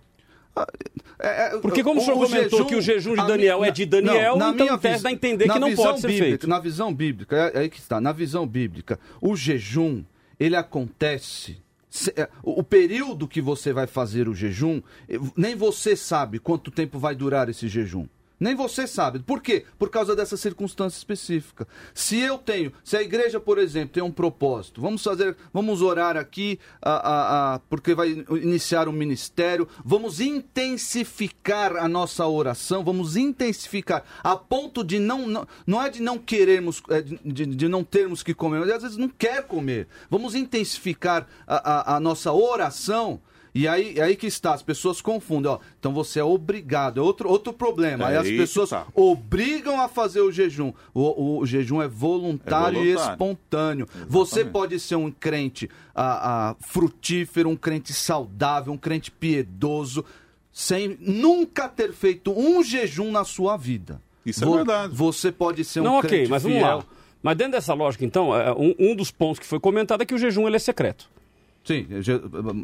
Porque como o, senhor comentou que o jejum de Daniel mi- é de Daniel, não, na então minha dá a entender que não visão pode ser bíblica- feito. Na visão bíblica, é é aí que está, na visão bíblica, o jejum, ele acontece... se- é, O o período que você vai fazer o jejum, nem você sabe quanto tempo vai durar esse jejum. Nem você sabe. Por quê? Por causa dessa circunstância específica. Se eu tenho, se a igreja, por exemplo, tem um propósito, vamos fazer, vamos orar aqui, a, a, a- porque vai iniciar um ministério, vamos intensificar a nossa oração, vamos intensificar a ponto de não, não, não é de não querermos, é de, de- não termos que comer, mas às vezes não quer comer. Vamos intensificar a, a, a nossa oração. E aí, é aí que está, as pessoas confundem, ó. Então você é obrigado, é outro, outro problema. É aí as pessoas tá. obrigam a fazer o jejum. O, o jejum é voluntário, É e voluntário. espontâneo. Você pode ser um crente ah, ah, frutífero, um crente saudável, um crente piedoso, sem nunca ter feito um jejum na sua vida. Isso é verdade. Você pode ser um não, crente ok, mas vamos fiel. lá. Mas dentro dessa lógica, então, é, um, um dos pontos que foi comentado é que o jejum ele é secreto. Sim, Je-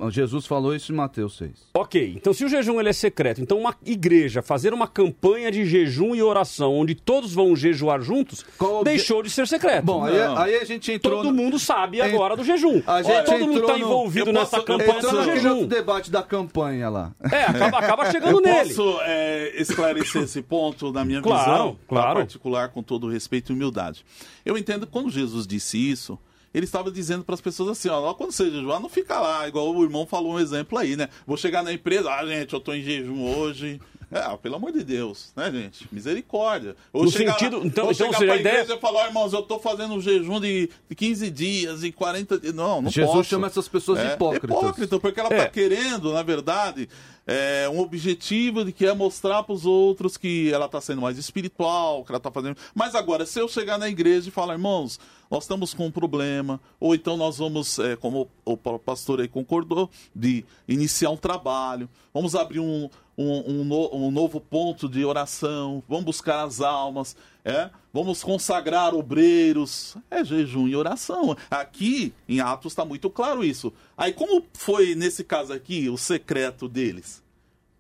Jesus falou isso em Mateus 6. Ok, então se o jejum ele é secreto, então uma igreja fazer uma campanha de jejum e oração onde todos vão jejuar juntos, deixou de ser secreto. Bom, aí, aí a gente entrou. Todo mundo sabe agora do jejum. A gente Todo mundo está no- envolvido nessa posso- campanha Entrou do jejum. debate da campanha lá. É, acaba, acaba *laughs* chegando Eu nele. posso é, esclarecer esse ponto na minha Claro, visão, claro. particular, com todo respeito e humildade. Eu entendo que quando Jesus disse isso, ele estava dizendo para as pessoas assim, ó, quando você jejuar, não fica lá, igual o irmão falou um exemplo aí, né? Vou chegar na empresa, ah, gente, eu tô em jejum hoje. É, ah, pelo amor de Deus, né, gente? Misericórdia. No chegar sentido- lá, então- ou então, ou seja, a ideia- igreja e falar, ó, irmãos, eu tô fazendo um jejum de de 15 dias e 40 dias. Não, não Jesus posso. chama essas pessoas de É, hipócritas. Hipócrita, porque ela É. tá querendo, na verdade, é, um objetivo de que é mostrar para os outros que ela está sendo mais espiritual, que ela está fazendo. Mas agora, se eu chegar na igreja e falar, irmãos, nós estamos com um problema, ou então nós vamos, é, como o pa- pastor aí concordou, de iniciar um trabalho, vamos abrir um, um, um no- um novo ponto de oração, vamos buscar as almas, é, vamos consagrar obreiros, é jejum e oração. Aqui em Atos está muito claro isso. Aí, como foi nesse caso aqui o secreto deles?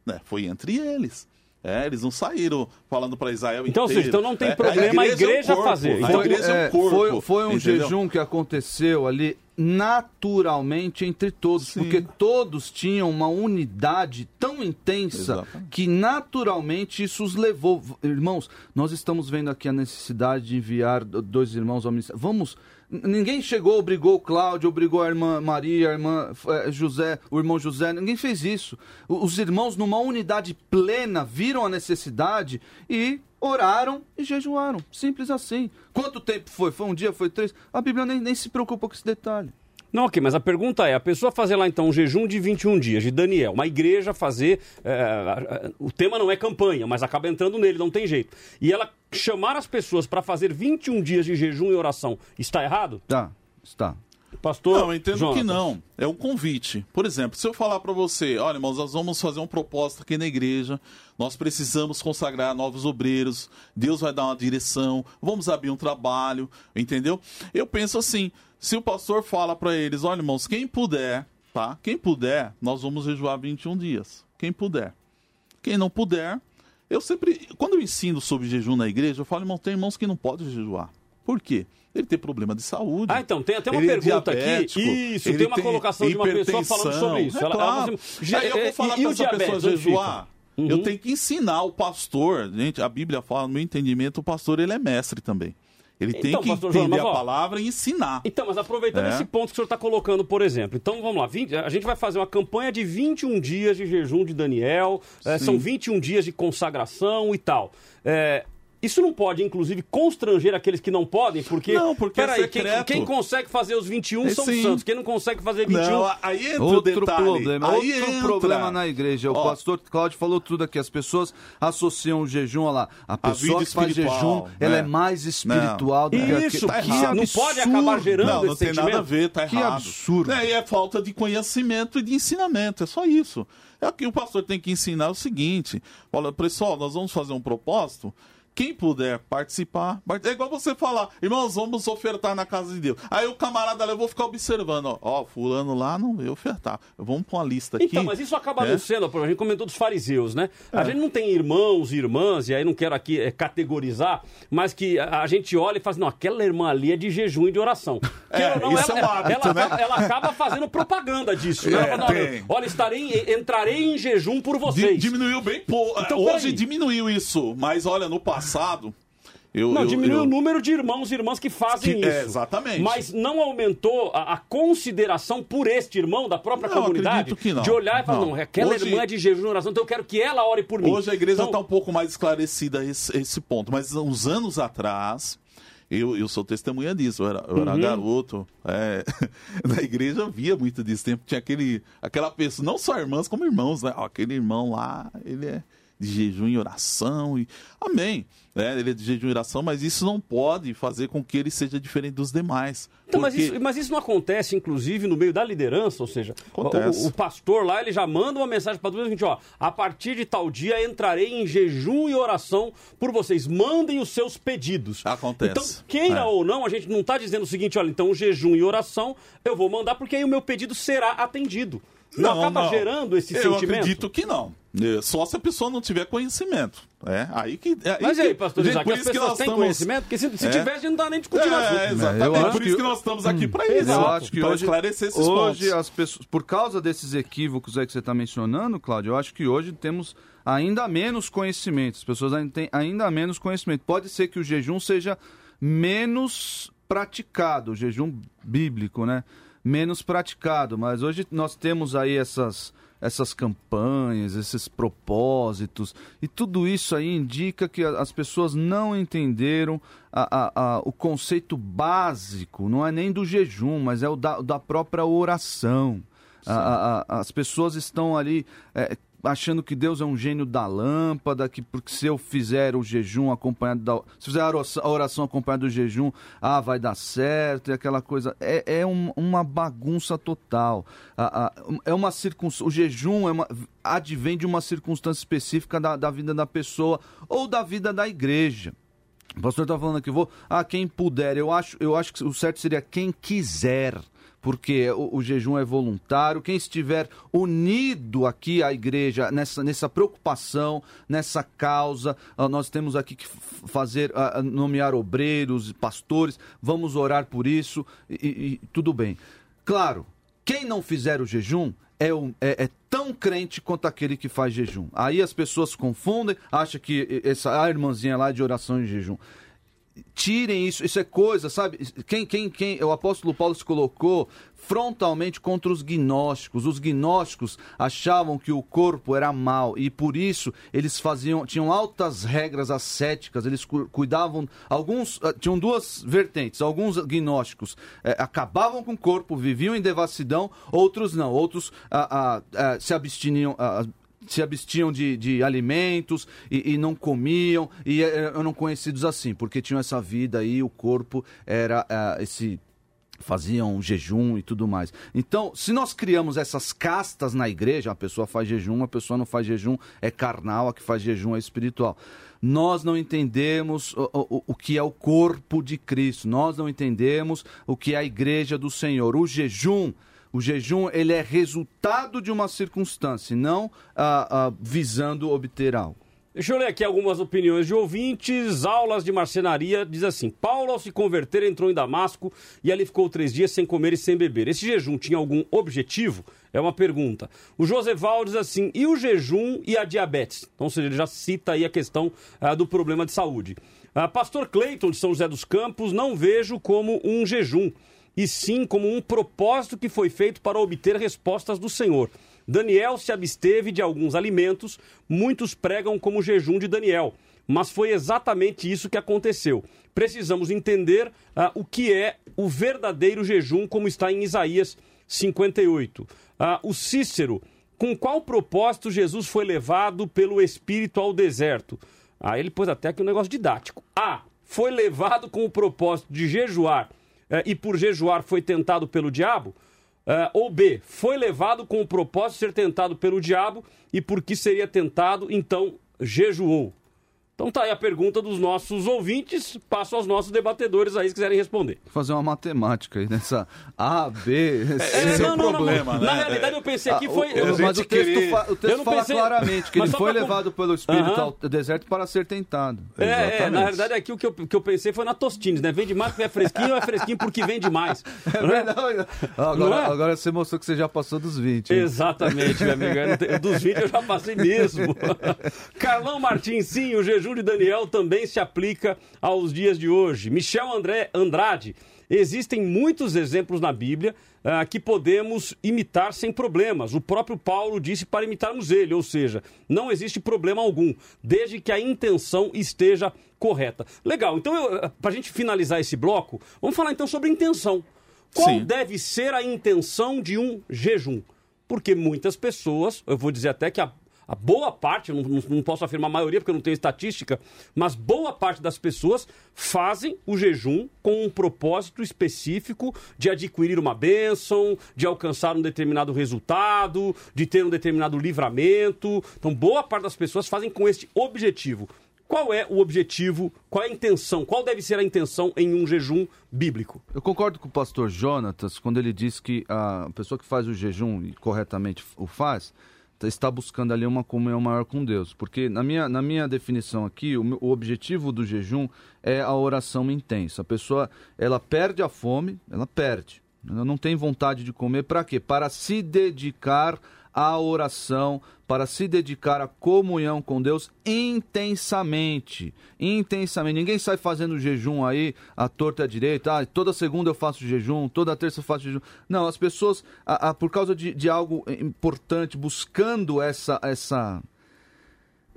Né, foi entre eles. É, eles não saíram falando para Israel Então, inteiro. então não tem É, problema a igreja é o corpo, fazer. A Então, igreja é É, o corpo. foi, foi um entendeu? jejum que aconteceu ali naturalmente entre todos, porque todos tinham uma unidade tão intensa Exatamente. que naturalmente isso os levou. Irmãos, nós estamos vendo aqui a necessidade de enviar do- dois irmãos ao ministério. Vamos. Ninguém chegou, obrigou o Cláudio, obrigou a irmã Maria, a irmã eh, José, o irmão José, ninguém fez isso. Os irmãos, numa unidade plena, viram a necessidade e oraram e jejuaram. Simples assim. Quanto tempo foi? Foi um dia? Foi três? A Bíblia nem, nem se preocupou com esse detalhe. Não, ok, mas a pergunta é: a pessoa fazer lá então um jejum de 21 dias de Daniel, uma igreja fazer. é, o tema não é campanha, mas acaba entrando nele, não tem jeito. E ela chamar as pessoas para fazer 21 dias de jejum e oração, está errado? Tá, está. Pastor? Não, eu entendo Jonatas. que não. É um convite. Por exemplo, se eu falar para você, olha, irmãos, nós vamos fazer um propósito aqui na igreja, nós precisamos consagrar novos obreiros, Deus vai dar uma direção, vamos abrir um trabalho, entendeu? Eu penso assim, se o pastor fala para eles, olha, irmãos, quem puder, tá? Quem puder, nós vamos jejuar 21 dias. Quem puder. Quem não puder, eu sempre, quando eu ensino sobre jejum na igreja, eu falo, irmão, tem irmãos que não podem jejuar. Por quê? Ele tem problema de saúde. Ah, então, tem até uma Ele é pergunta aqui. diabético, Isso, ele tem uma colocação de uma pessoa falando sobre isso. É Ela- ela claro. fala assim, Aí eu é, vou falar para essa pessoa jejuar. Eu Uhum. tenho que ensinar o pastor. Gente, a Bíblia fala, no meu entendimento, o pastor ele é mestre também. Ele tem Então, que pastor João, entender mas, a ó, palavra e ensinar. Então, mas aproveitando É. esse ponto que o senhor está colocando, por exemplo. Então, vamos lá. 20 a gente vai fazer uma campanha de 21 dias de jejum de Daniel. é, são 21 dias de consagração e tal. É, Isso não pode, inclusive, constranger aqueles que não podem, porque. Não, porque é peraí, quem, secreto. quem consegue fazer os 21 É, são sim. santos. Quem não consegue fazer 21. Não, aí entra o Outro detalhe. problema, aí outro entra. problema na igreja. O Ó, pastor Cláudio falou tudo aqui. As pessoas associam o jejum, olha lá. A pessoa vida que faz jejum, ela né? é mais espiritual do que Isso, aquele- que não pode acabar gerando Não, não esse tem nada a sentimento. ver, tá Que errado. absurdo. É, e é falta de conhecimento e de ensinamento, é só isso. É que o pastor tem que ensinar o seguinte: olha, pessoal, nós vamos fazer um propósito. Quem puder participar, part- é igual você falar, irmãos, vamos ofertar na casa de Deus. Aí o camarada ali, eu vou ficar observando, ó, ó, fulano lá não veio ofertar. Vamos pôr uma lista aqui. Então, mas isso acaba É. não sendo, a gente comentou dos fariseus, né? A gente não tem irmãos e irmãs, e aí não quero aqui eh, categorizar, mas que a, gente olha e fala assim, não, aquela irmã ali é de jejum e de oração. É, ou isso ela, é um hábito, ela, né? acaba, ela acaba fazendo propaganda disso. né? É, Ela fala, olha, tem. olha, estarei, entrarei em jejum por vocês. diminuiu bem pouco. Então, Hoje diminuiu isso, mas olha, no passado. Eu, Não, eu- diminuiu eu- o número de irmãos e irmãs que fazem Que- isso. é, exatamente. Mas não aumentou a, a consideração por este irmão da própria Não, comunidade que não. de olhar e falar, não, Não. aquela Hoje- irmã é de jejum e oração, então eu quero que ela ore por mim. Hoje a igreja Então, está um pouco mais esclarecida a esse, esse ponto, mas uns anos atrás, eu, eu sou testemunha disso, eu era, eu era Uhum. garoto, é, *laughs* na igreja eu via muito desse tempo, tinha aquele, aquela pessoa, não só irmãs como irmãos, né? Ó, aquele irmão lá, ele é de jejum e oração, e amém, né? ele é de jejum e oração, mas isso não pode fazer com que ele seja diferente dos demais. Então, mas, porque- isso, mas isso não acontece, inclusive, no meio da liderança, ou seja. O, o pastor lá, ele já manda uma mensagem para todos, seguinte, ó, a partir de tal dia entrarei em jejum e oração por vocês, mandem os seus pedidos. Acontece. Então, queira É. ou não, a gente não está dizendo o seguinte, olha, então jejum e oração eu vou mandar porque aí o meu pedido será atendido. Não, acaba gerando esse Eu sentimento? acredito que não. É, Só se a pessoa não tiver conhecimento. É, aí que. É, Mas que- aí, pastor Isaac, por as isso que pessoas nós têm estamos- conhecimento? Porque se, se É. tivesse, a gente não dá nem discutindo assunto. É, Eu exatamente. acho Por isso que- que nós estamos aqui para isso. Eu acho que hoje, esclarecer esses hoje pontos. as pessoas, por causa desses equívocos aí que você está mencionando, Cláudio, eu acho que hoje temos ainda menos conhecimento. As pessoas ainda têm ainda menos conhecimento. Pode ser que o jejum seja menos praticado, o jejum bíblico, né? Menos praticado, mas hoje nós temos aí essas essas campanhas, esses propósitos, e tudo isso aí indica que as pessoas não entenderam a- a- a- o conceito básico, não é nem do jejum, mas é o da, da própria oração. As pessoas estão ali é, achando que Deus é um gênio da lâmpada, que porque se eu fizer o jejum acompanhado da. Se fizer a oração, acompanhada do jejum, ah, vai dar certo, e aquela coisa. É, é um- uma bagunça total. A- a- é uma circunstância. O jejum é uma, advém de uma circunstância específica da, da vida da pessoa ou da vida da igreja. O pastor está falando aqui, vou. Ah, quem puder. Eu acho, eu acho que o certo seria quem quiser. Porque o, o jejum é voluntário. Quem estiver unido aqui à igreja nessa, nessa preocupação, nessa causa, ah, nós temos aqui que fazer, ah, ah, nomear obreiros, pastores. Vamos orar por isso e, e- e tudo bem. Claro, quem não fizer o jejum é, um- é- é tão crente quanto aquele que faz jejum. Aí as pessoas confundem, acham que essa a irmãzinha lá é de oração e jejum. Tirem isso, isso é coisa, sabe? Quem, quem, quem, o apóstolo Paulo se colocou frontalmente contra os gnósticos. Os gnósticos achavam que o corpo era mal e por isso eles faziam, tinham altas regras ascéticas, eles cu- cuidavam, alguns, ah, tinham duas vertentes, alguns gnósticos eh, acabavam com o corpo, viviam em devassidão, outros não, outros ah, ah, se abstiniam, ah, se abstinham de, de alimentos e, e não comiam e eh, eram conhecidos assim, porque tinham essa vida aí, o corpo era ah, esse faziam jejum e tudo mais. Então, se nós criamos essas castas na igreja, a pessoa faz jejum, a pessoa não faz jejum, é carnal, a que faz jejum é espiritual. Nós não entendemos o, o, o que é o corpo de Cristo, nós não entendemos o que é a igreja do Senhor. O jejum, o jejum, ele é resultado de uma circunstância, não ah, ah, visando obter algo. Deixa eu ler aqui algumas opiniões de ouvintes. Aulas de marcenaria diz assim: Paulo, ao se converter, entrou em Damasco e ali ficou três dias sem comer e sem beber. Esse jejum tinha algum objetivo? É uma pergunta. O Joseval diz assim: e o jejum e a diabetes? Então, ou seja, ele já cita aí a questão ah, do problema de saúde. Ah, Pastor Cleiton, de São José dos Campos, não vejo como um jejum, e sim como um propósito que foi feito para obter respostas do Senhor. Daniel se absteve de alguns alimentos, muitos pregam como jejum de Daniel, mas foi exatamente isso que aconteceu. Precisamos entender ah, o que é o verdadeiro jejum, como está em Isaías 58. Ah, o Cícero, com qual propósito Jesus foi levado pelo Espírito ao deserto? Aí ele pôs até aqui um negócio didático. A. Foi levado com o propósito de jejuar e por jejuar foi tentado pelo diabo? Eh, ou B. Foi levado com o propósito de ser tentado pelo diabo e porque seria tentado, então jejuou? Então tá aí a pergunta dos nossos ouvintes. Passo aos nossos debatedores aí, se quiserem responder. Vou fazer uma matemática aí nessa A, B, C. É, não, é não, não, problema, não. né? Na realidade, eu pensei Ah, que foi. o- mas o texto, fa- o texto fala pensei- claramente que Mas ele foi pra- levado pelo Espírito ao deserto para ser tentado. É, é, na realidade aqui o que eu, que eu pensei foi na Tostines, né? Vende mais porque é fresquinho ou é fresquinho porque vende mais? *laughs* É verdade. Não Agora, é? agora você mostrou que você já passou dos 20. hein? Exatamente, meu amigo. Dos 20 eu já passei mesmo. *laughs* Carlão Martins, sim, o jejum de Daniel também se aplica aos dias de hoje. Michel André Andrade, existem muitos exemplos na Bíblia ah, que podemos imitar sem problemas. O próprio Paulo disse para imitarmos ele, ou seja, não existe problema algum, desde que a intenção esteja correta. Legal, então para a gente finalizar esse bloco, vamos falar então sobre intenção. Qual Sim. deve ser a intenção de um jejum? Porque muitas pessoas, eu vou dizer até que a, a boa parte, não, não- posso afirmar a maioria porque eu não tenho estatística, mas boa parte das pessoas fazem o jejum com um propósito específico de adquirir uma bênção, de alcançar um determinado resultado, de ter um determinado livramento. Então, boa parte das pessoas fazem com este objetivo. Qual é o objetivo? Qual é a intenção? Qual deve ser a intenção em um jejum bíblico? Eu concordo com o pastor Jonatas quando ele diz que a pessoa que faz o jejum e corretamente o faz, está buscando ali uma comunhão maior com Deus. Porque na minha, na minha definição aqui, o, o objetivo do jejum é a oração intensa. A pessoa, ela perde a fome, ela perde. Ela não tem vontade de comer, para quê? Para se dedicar à oração, para se dedicar à comunhão com Deus intensamente. Intensamente. Ninguém sai fazendo jejum aí, à torta e à direita. Ah, toda segunda eu faço jejum, toda terça eu faço jejum. Não, as pessoas, ah, ah, por causa de, de algo importante, buscando essa. essa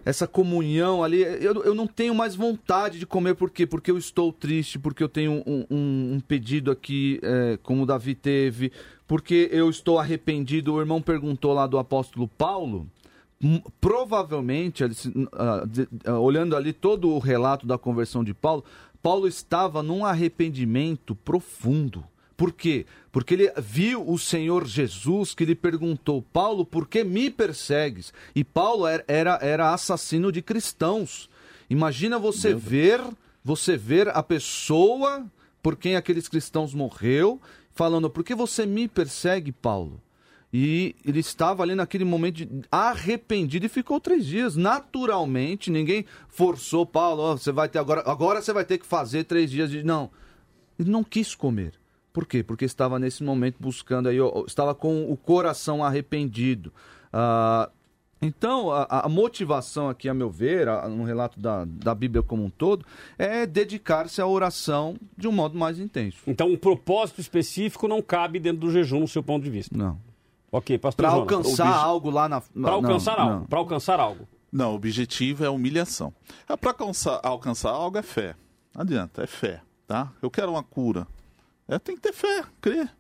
essa comunhão ali, eu, eu não tenho mais vontade de comer, por quê? Porque eu estou triste, porque eu tenho um, um- um pedido aqui, é, como o Davi teve, porque eu estou arrependido. O irmão perguntou lá do apóstolo Paulo, hum, provavelmente, ah, ah, olhando ali todo o relato da conversão de Paulo, Paulo estava num arrependimento profundo. Por quê? Porque ele viu o Senhor Jesus que lhe perguntou, Paulo, por que me persegues? E Paulo era, era, era assassino de cristãos. Imagina você ver, você ver a pessoa por quem aqueles cristãos morreu, falando, por que você me persegue, Paulo? E ele estava ali naquele momento arrependido e ficou três dias. Naturalmente, ninguém forçou Paulo, "Ó, você vai ter agora, agora você vai ter que fazer três dias de. Não. Ele não quis comer. Por quê? Porque estava nesse momento buscando aí, estava com o coração arrependido. Ah, então, a, a motivação aqui, a meu ver, a- no relato da, da Bíblia como um todo, é dedicar-se à oração de um modo mais intenso. Então, um propósito específico não cabe dentro do jejum, no seu ponto de vista. Não. Ok, pastor Para Jonas. alcançar Obje- algo lá na. Para alcançar não, algo. não. Para alcançar algo. Não, o objetivo é a humilhação. É para alcançar, alcançar algo é fé. Não adianta, é fé, tá? Eu quero uma cura. É, tem que ter fé, crer.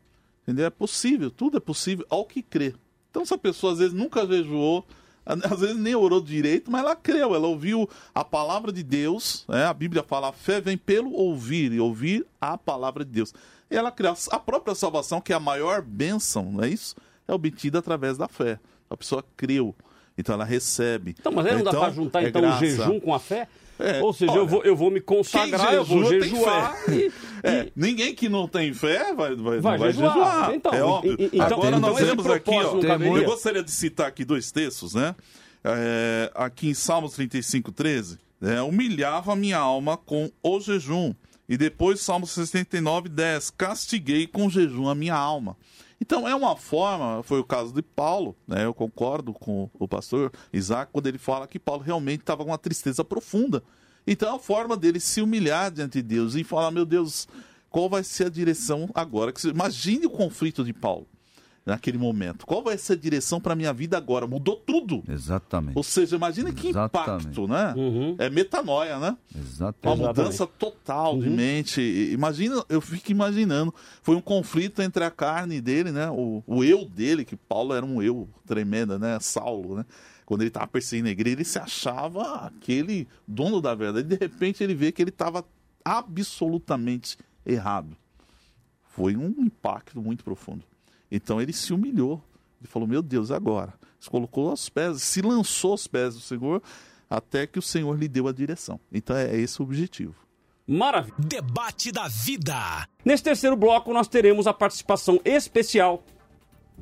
Entendeu? É possível, tudo é possível ao que crer. Então, se a pessoa às vezes nunca jejuou, às vezes nem orou direito, mas ela creu, ela ouviu a palavra de Deus. né? A Bíblia fala: a fé vem pelo ouvir, e ouvir a palavra de Deus. E ela creu. A própria salvação, que é a maior bênção, não é isso? É obtida através da fé. A pessoa creu, então ela recebe. Então, mas aí não dá para juntar é então graça. o jejum com a fé? É, Ou seja, olha, eu, vou, eu vou me consagrar, eu vou jejuar. e- É, ninguém que não tem fé vai, vai, Vai vai jejuar. jejuar. Então, é óbvio. e- então- Agora então nós temos aqui, ó, eu gostaria de citar aqui dois textos, né? É, aqui em Salmos 35, 13, né? humilhava a minha alma com o jejum. E depois Salmos 69, 10, castiguei com jejum a minha alma. Então é uma forma, foi o caso de Paulo, né? Eu concordo com o pastor Isaac quando ele fala que Paulo realmente estava com uma tristeza profunda. Então é a forma dele se humilhar diante de Deus e falar, meu Deus, qual vai ser a direção agora? Imagine o conflito de Paulo. Naquele momento. Qual vai ser a direção para minha vida agora? Mudou tudo. Exatamente. Ou seja, imagina que Exatamente. impacto, né? Uhum. É metanoia, né? Exatamente. Uma mudança total de Uhum. mente. E- Imagina, eu fico imaginando, foi um conflito entre a carne dele, né? O, o eu dele, que Paulo era um eu tremendo, né? Saulo, né? Quando ele estava perseguindo a igreja, ele se achava aquele dono da verdade. De repente ele vê que ele estava absolutamente errado. Foi um impacto muito profundo. Então ele se humilhou. Ele falou: Meu Deus, agora. Se colocou aos pés, se lançou aos pés do Senhor, até que o Senhor lhe deu a direção. Então é esse o objetivo. Maravilha. Debate da vida. Nesse terceiro bloco, nós teremos a participação especial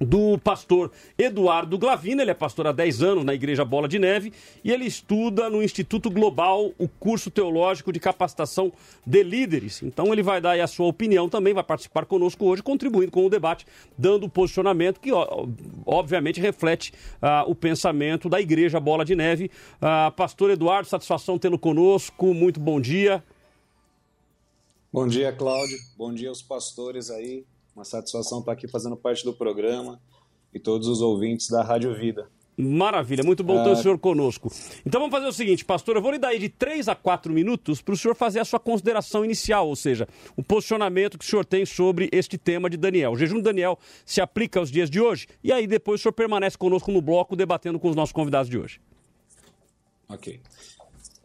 do pastor Eduardo Glavina. Ele é pastor há 10 anos na Igreja Bola de Neve e ele estuda no Instituto Global o curso teológico de capacitação de líderes. Então ele vai dar aí a sua opinião também, vai participar conosco hoje, contribuindo com o debate, dando o posicionamento que, obviamente, reflete ah, o pensamento da Igreja Bola de Neve. Ah, pastor Eduardo, satisfação tê-lo conosco. Muito bom dia. Bom dia, Cláudio. Bom dia aos pastores aí. Uma satisfação estar aqui fazendo parte do programa e todos os ouvintes da Rádio Vida. Maravilha, muito bom ter o Ah. senhor conosco. Então vamos fazer o seguinte, pastor, eu vou lhe dar aí de 3 a 4 minutos para o senhor fazer a sua consideração inicial, ou seja, o posicionamento que o senhor tem sobre este tema de Daniel. O jejum de Daniel se aplica aos dias de hoje e aí depois o senhor permanece conosco no bloco debatendo com os nossos convidados de hoje. Ok.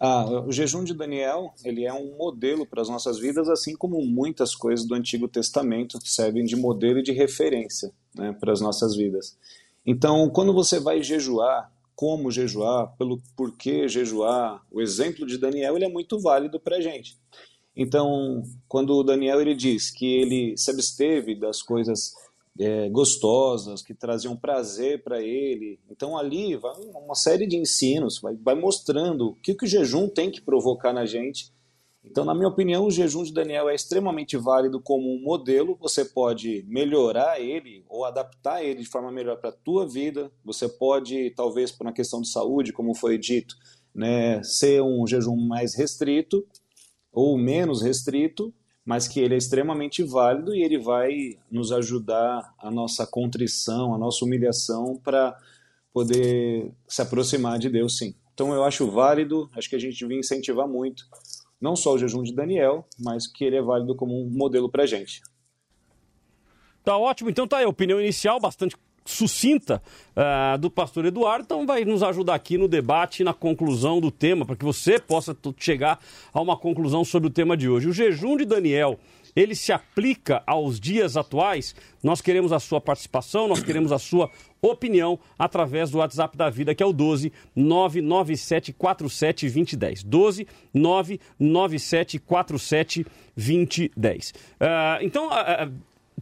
Ah, o jejum de Daniel, ele é um modelo para as nossas vidas, assim como muitas coisas do Antigo Testamento servem de modelo e de referência né, para as nossas vidas. Então, quando você vai jejuar, como jejuar, pelo porquê jejuar, o exemplo de Daniel ele é muito válido para a gente. Então, quando o Daniel ele diz que ele se absteve das coisas é, gostosas, que traziam prazer para ele. Então ali vai um- uma série de ensinos, vai, vai mostrando o que, que o jejum tem que provocar na gente. Então, na minha opinião, o jejum de Daniel é extremamente válido como um modelo. Você pode melhorar ele ou adaptar ele de forma melhor para a tua vida. Você pode, talvez por uma questão de saúde, como foi dito, né, ser um jejum mais restrito ou menos restrito, mas que ele é extremamente válido e ele vai nos ajudar a nossa contrição, a nossa humilhação para poder se aproximar de Deus, sim. Então eu acho válido, acho que a gente devia incentivar muito, não só o jejum de Daniel, mas que ele é válido como um modelo para gente. Tá ótimo, então tá aí opinião inicial bastante sucinta ah, do pastor Eduardo, então vai nos ajudar aqui no debate e na conclusão do tema, para que você possa chegar a uma conclusão sobre o tema de hoje. O jejum de Daniel, ele se aplica aos dias atuais? Nós queremos a sua participação, nós queremos a sua opinião através do WhatsApp da vida, que é o 12 997 47 2010. 12 997 47 2010. Ah, então, ah,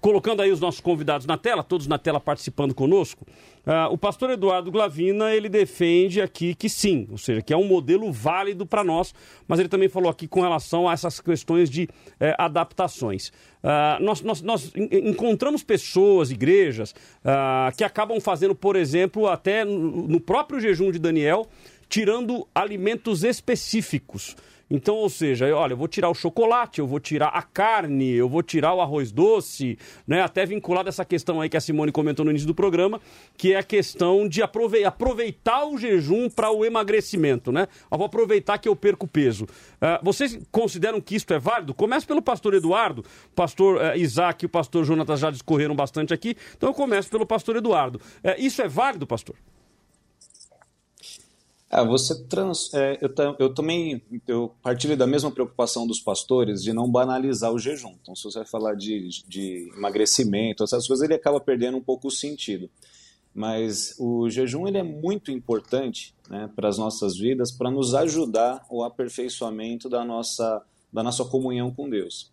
colocando aí os nossos convidados na tela, todos na tela participando conosco, ah, o pastor Eduardo Glavina, ele defende aqui que sim, ou seja, que é um modelo válido para nós, mas ele também falou aqui com relação a essas questões de eh, adaptações. Ah, nós, nós, nós en- encontramos pessoas, igrejas, ah, que acabam fazendo, por exemplo, até no próprio jejum de Daniel, tirando alimentos específicos. Então, ou seja, olha, eu vou tirar o chocolate, eu vou tirar a carne, eu vou tirar o arroz doce, né? Até vinculado a essa questão aí que a Simone comentou no início do programa, que é a questão de aprove- aproveitar o jejum para o emagrecimento, né? Eu vou aproveitar que eu perco peso. Ah, vocês consideram que isso é válido? Começa pelo pastor Eduardo, pastor eh, Isaac e o pastor Jonatas já discorreram bastante aqui, então eu começo pelo pastor Eduardo. Eh, isso é válido, pastor? Ah, você trans, é, eu, eu também eu partilho da mesma preocupação dos pastores de não banalizar o jejum. Então, se você vai falar de, de emagrecimento, essas coisas, ele acaba perdendo um pouco o sentido. Mas o jejum ele é muito importante né, para as nossas vidas, para nos ajudar o aperfeiçoamento da nossa, da nossa comunhão com Deus.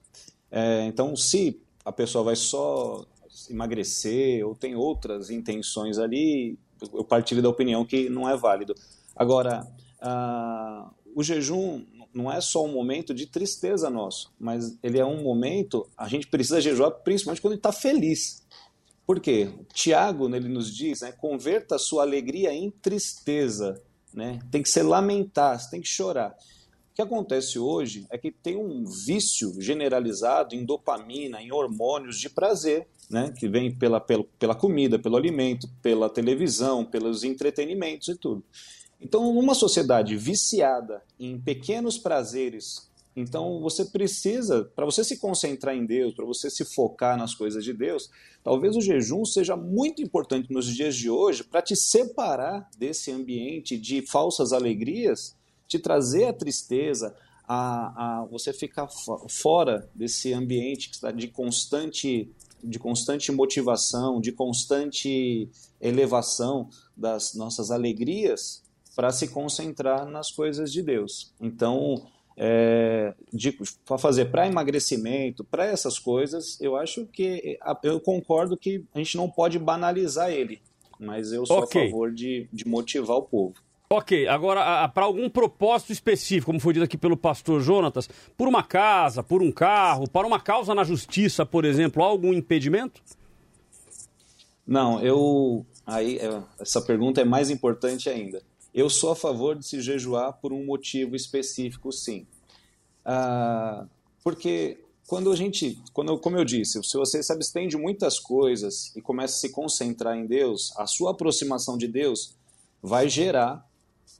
É, então, se a pessoa vai só emagrecer ou tem outras intenções ali, eu partilho da opinião que não é válido. Agora, ah, o jejum não é só um momento de tristeza nosso, mas ele é um momento, a gente precisa jejuar principalmente quando está feliz. Por quê? Tiago, ele nos diz, né, converta a sua alegria em tristeza. Né? Tem que ser lamentar, tem que chorar. que acontece hoje é que tem um vício generalizado em dopamina, em hormônios de prazer, né, que vem pela, pela, pela comida, pelo alimento, pela televisão, pelos entretenimentos e tudo. Então, numa sociedade viciada em pequenos prazeres, então você precisa, para você se concentrar em Deus, para você se focar nas coisas de Deus, talvez o jejum seja muito importante nos dias de hoje para te separar desse ambiente de falsas alegrias te trazer a tristeza, a, a você ficar fora desse ambiente que está de constante, de constante motivação, de constante elevação das nossas alegrias, para se concentrar nas coisas de Deus. Então, é, para fazer para emagrecimento, para essas coisas, eu acho que eu concordo que a gente não pode banalizar ele, mas eu sou okay. a favor de, de motivar o povo. Ok, agora, para algum propósito específico, como foi dito aqui pelo pastor Jonatas, por uma casa, por um carro, para uma causa na justiça, por exemplo, há algum impedimento? Não, eu. Aí, é, essa pergunta é mais importante ainda. Eu sou a favor de se jejuar por um motivo específico, sim. Ah, porque quando a gente, quando, como eu disse, se você se abstém de muitas coisas e começa a se concentrar em Deus, a sua aproximação de Deus vai gerar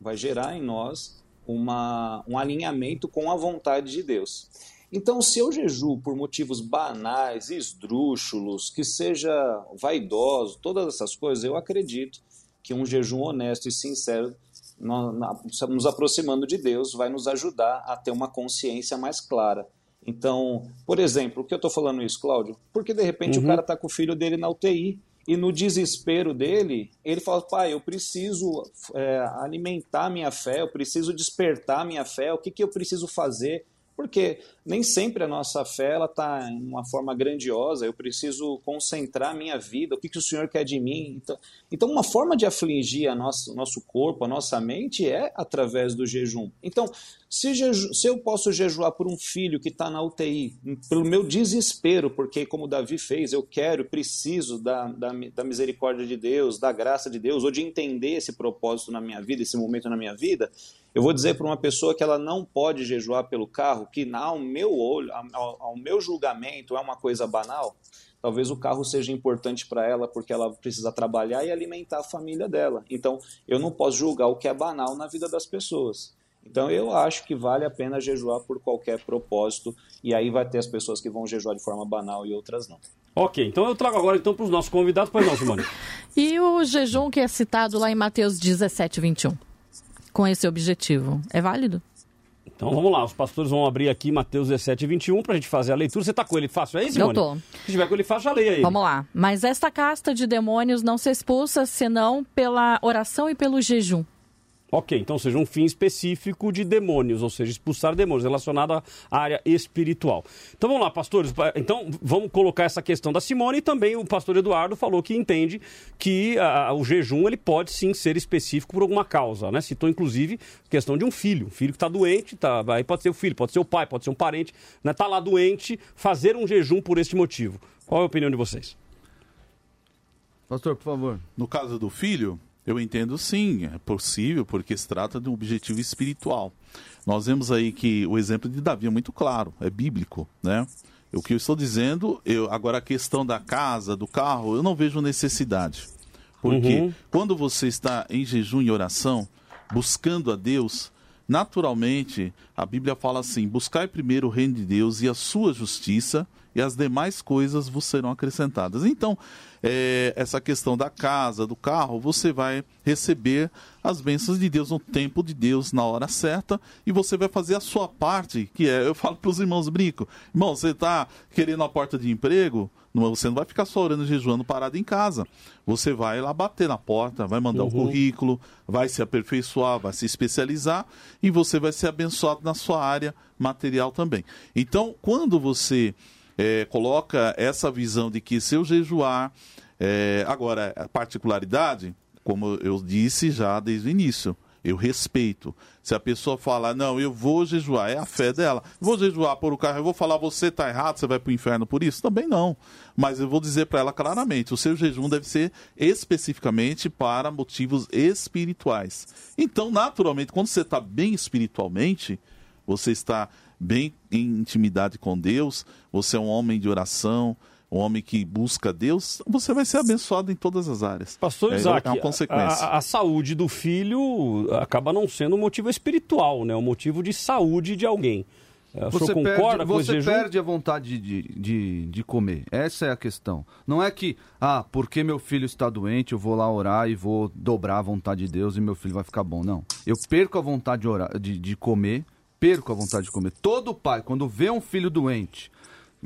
vai gerar em nós uma, um alinhamento com a vontade de Deus. Então, se eu jejuo por motivos banais, esdrúxulos, que seja vaidoso, todas essas coisas, eu acredito que um jejum honesto e sincero, nos aproximando de Deus, vai nos ajudar a ter uma consciência mais clara. Então, por exemplo, o que eu estou falando isso, Cláudio? Porque de repente uhum. o cara está com o filho dele na UTI e no desespero dele, ele fala: pai, eu preciso é, alimentar minha fé, eu preciso despertar minha fé, o que, que eu preciso fazer? Porque nem sempre a nossa fé está em uma forma grandiosa, eu preciso concentrar minha vida, o que, que o Senhor quer de mim. Então, então uma forma de afligir a nossa, o nosso corpo, a nossa mente é através do jejum. Então, se, jeju, se eu posso jejuar por um filho que está na UTI, pelo meu desespero, porque como Davi fez, eu quero, preciso da, da, da misericórdia de Deus, da graça de Deus, ou de entender esse propósito na minha vida, esse momento na minha vida, eu vou dizer para uma pessoa que ela não pode jejuar pelo carro, que ao meu olho, ao, ao meu julgamento, é uma coisa banal. Talvez o carro seja importante para ela porque ela precisa trabalhar e alimentar a família dela. Então, eu não posso julgar o que é banal na vida das pessoas. Então, eu acho que vale a pena jejuar por qualquer propósito. E aí vai ter as pessoas que vão jejuar de forma banal e outras não. Ok, então eu trago agora então para os nossos convidados. Pois não, Simone. *laughs* e o jejum que é citado lá em Mateus 17, 21? Com esse objetivo. É válido? Então vamos lá, os pastores vão abrir aqui Mateus 17, 21 para a gente fazer a leitura. Você está com ele fácil aí, Simone? Eu tô. Se tiver com ele fácil, já leia aí. Vamos lá. Mas esta casta de demônios não se expulsa senão pela oração e pelo jejum. Ok, então seja um fim específico de demônios, ou seja, expulsar demônios, relacionado à área espiritual. Então vamos lá, pastores. Então vamos colocar essa questão da Simone e também o pastor Eduardo falou que entende que a, o jejum ele pode sim ser específico por alguma causa, né? Citou inclusive a questão de um filho, um filho que está doente, tá, aí pode ser o filho, pode ser o pai, pode ser um parente, né? Tá lá doente, fazer um jejum por este motivo. Qual é a opinião de vocês? Pastor, por favor. No caso do filho, eu entendo sim, é possível, porque se trata de um objetivo espiritual. Nós vemos aí que o exemplo de Davi é muito claro, é bíblico, né? O que eu estou dizendo, eu, agora a questão da casa, do carro, eu não vejo necessidade. Porque uhum. quando você está em jejum e oração, buscando a Deus, naturalmente, a Bíblia fala assim: buscai primeiro o reino de Deus e a sua justiça, e as demais coisas vos serão acrescentadas. Então, é, essa questão da casa, do carro, você vai receber as bênçãos de Deus no tempo de Deus, na hora certa, e você vai fazer a sua parte, que é, eu falo para os irmãos, brinco, irmão, você está querendo a porta de emprego, você não vai ficar só orando e jejuando parado em casa. Você vai lá bater na porta, vai mandar o uhum. um currículo, vai se aperfeiçoar, vai se especializar e você vai ser abençoado na sua área material também. Então, quando você é, coloca essa visão de que se eu jejuar, é, agora, a particularidade, como eu disse já desde o início, eu respeito. Se a pessoa falar, não, eu vou jejuar, é a fé dela. Vou jejuar por o carro, eu vou falar, você está errado, você vai para o inferno por isso? Também não. Mas eu vou dizer para ela claramente: o seu jejum deve ser especificamente para motivos espirituais. Então, naturalmente, quando você está bem espiritualmente, você está bem em intimidade com Deus, você é um homem de oração, um homem que busca Deus, você vai ser abençoado em todas as áreas. Pastor é, Isaac, é uma consequência. A, a, saúde do filho acaba não sendo um motivo espiritual, né? um motivo de saúde de alguém. É, o você concorda perde, com você jejum? perde a vontade de, de, de comer. Essa é a questão. Não é que, ah, porque meu filho está doente, eu vou lá orar e vou dobrar a vontade de Deus e meu filho vai ficar bom. Não. Eu perco a vontade de, orar, de, de comer, perco a vontade de comer. Todo pai, quando vê um filho doente,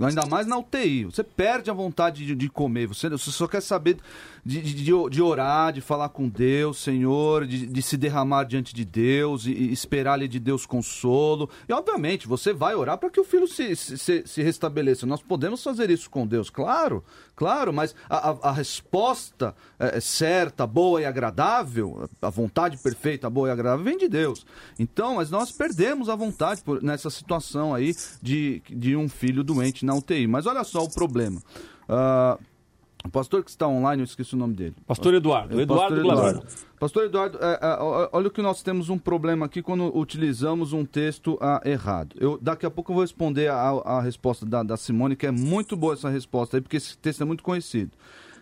Ainda mais na UTI. Você perde a vontade de, de comer. Você, você, só quer saber de, de, de, orar, de falar com Deus, Senhor, de, se derramar diante de Deus e, e esperar ali de Deus consolo. E, obviamente, você vai orar para que o filho se, se, se, restabeleça. Nós podemos fazer isso com Deus, claro, claro, mas a, a, a resposta é, é certa, boa e agradável, a vontade perfeita, boa e agradável, vem de Deus. Então, mas nós perdemos a vontade por, nessa situação aí de, de um filho doente na UTI. Mas olha só o problema. Uh, o pastor que está online, eu esqueci o nome dele. Pastor Eduardo. É, Eduardo Pastor Eduardo. Pastor Eduardo, é, é, olha o que nós temos um problema aqui quando utilizamos um texto ah, errado. Eu, daqui a pouco eu vou responder a, a resposta da, da, Simone, que é muito boa essa resposta aí, porque esse texto é muito conhecido.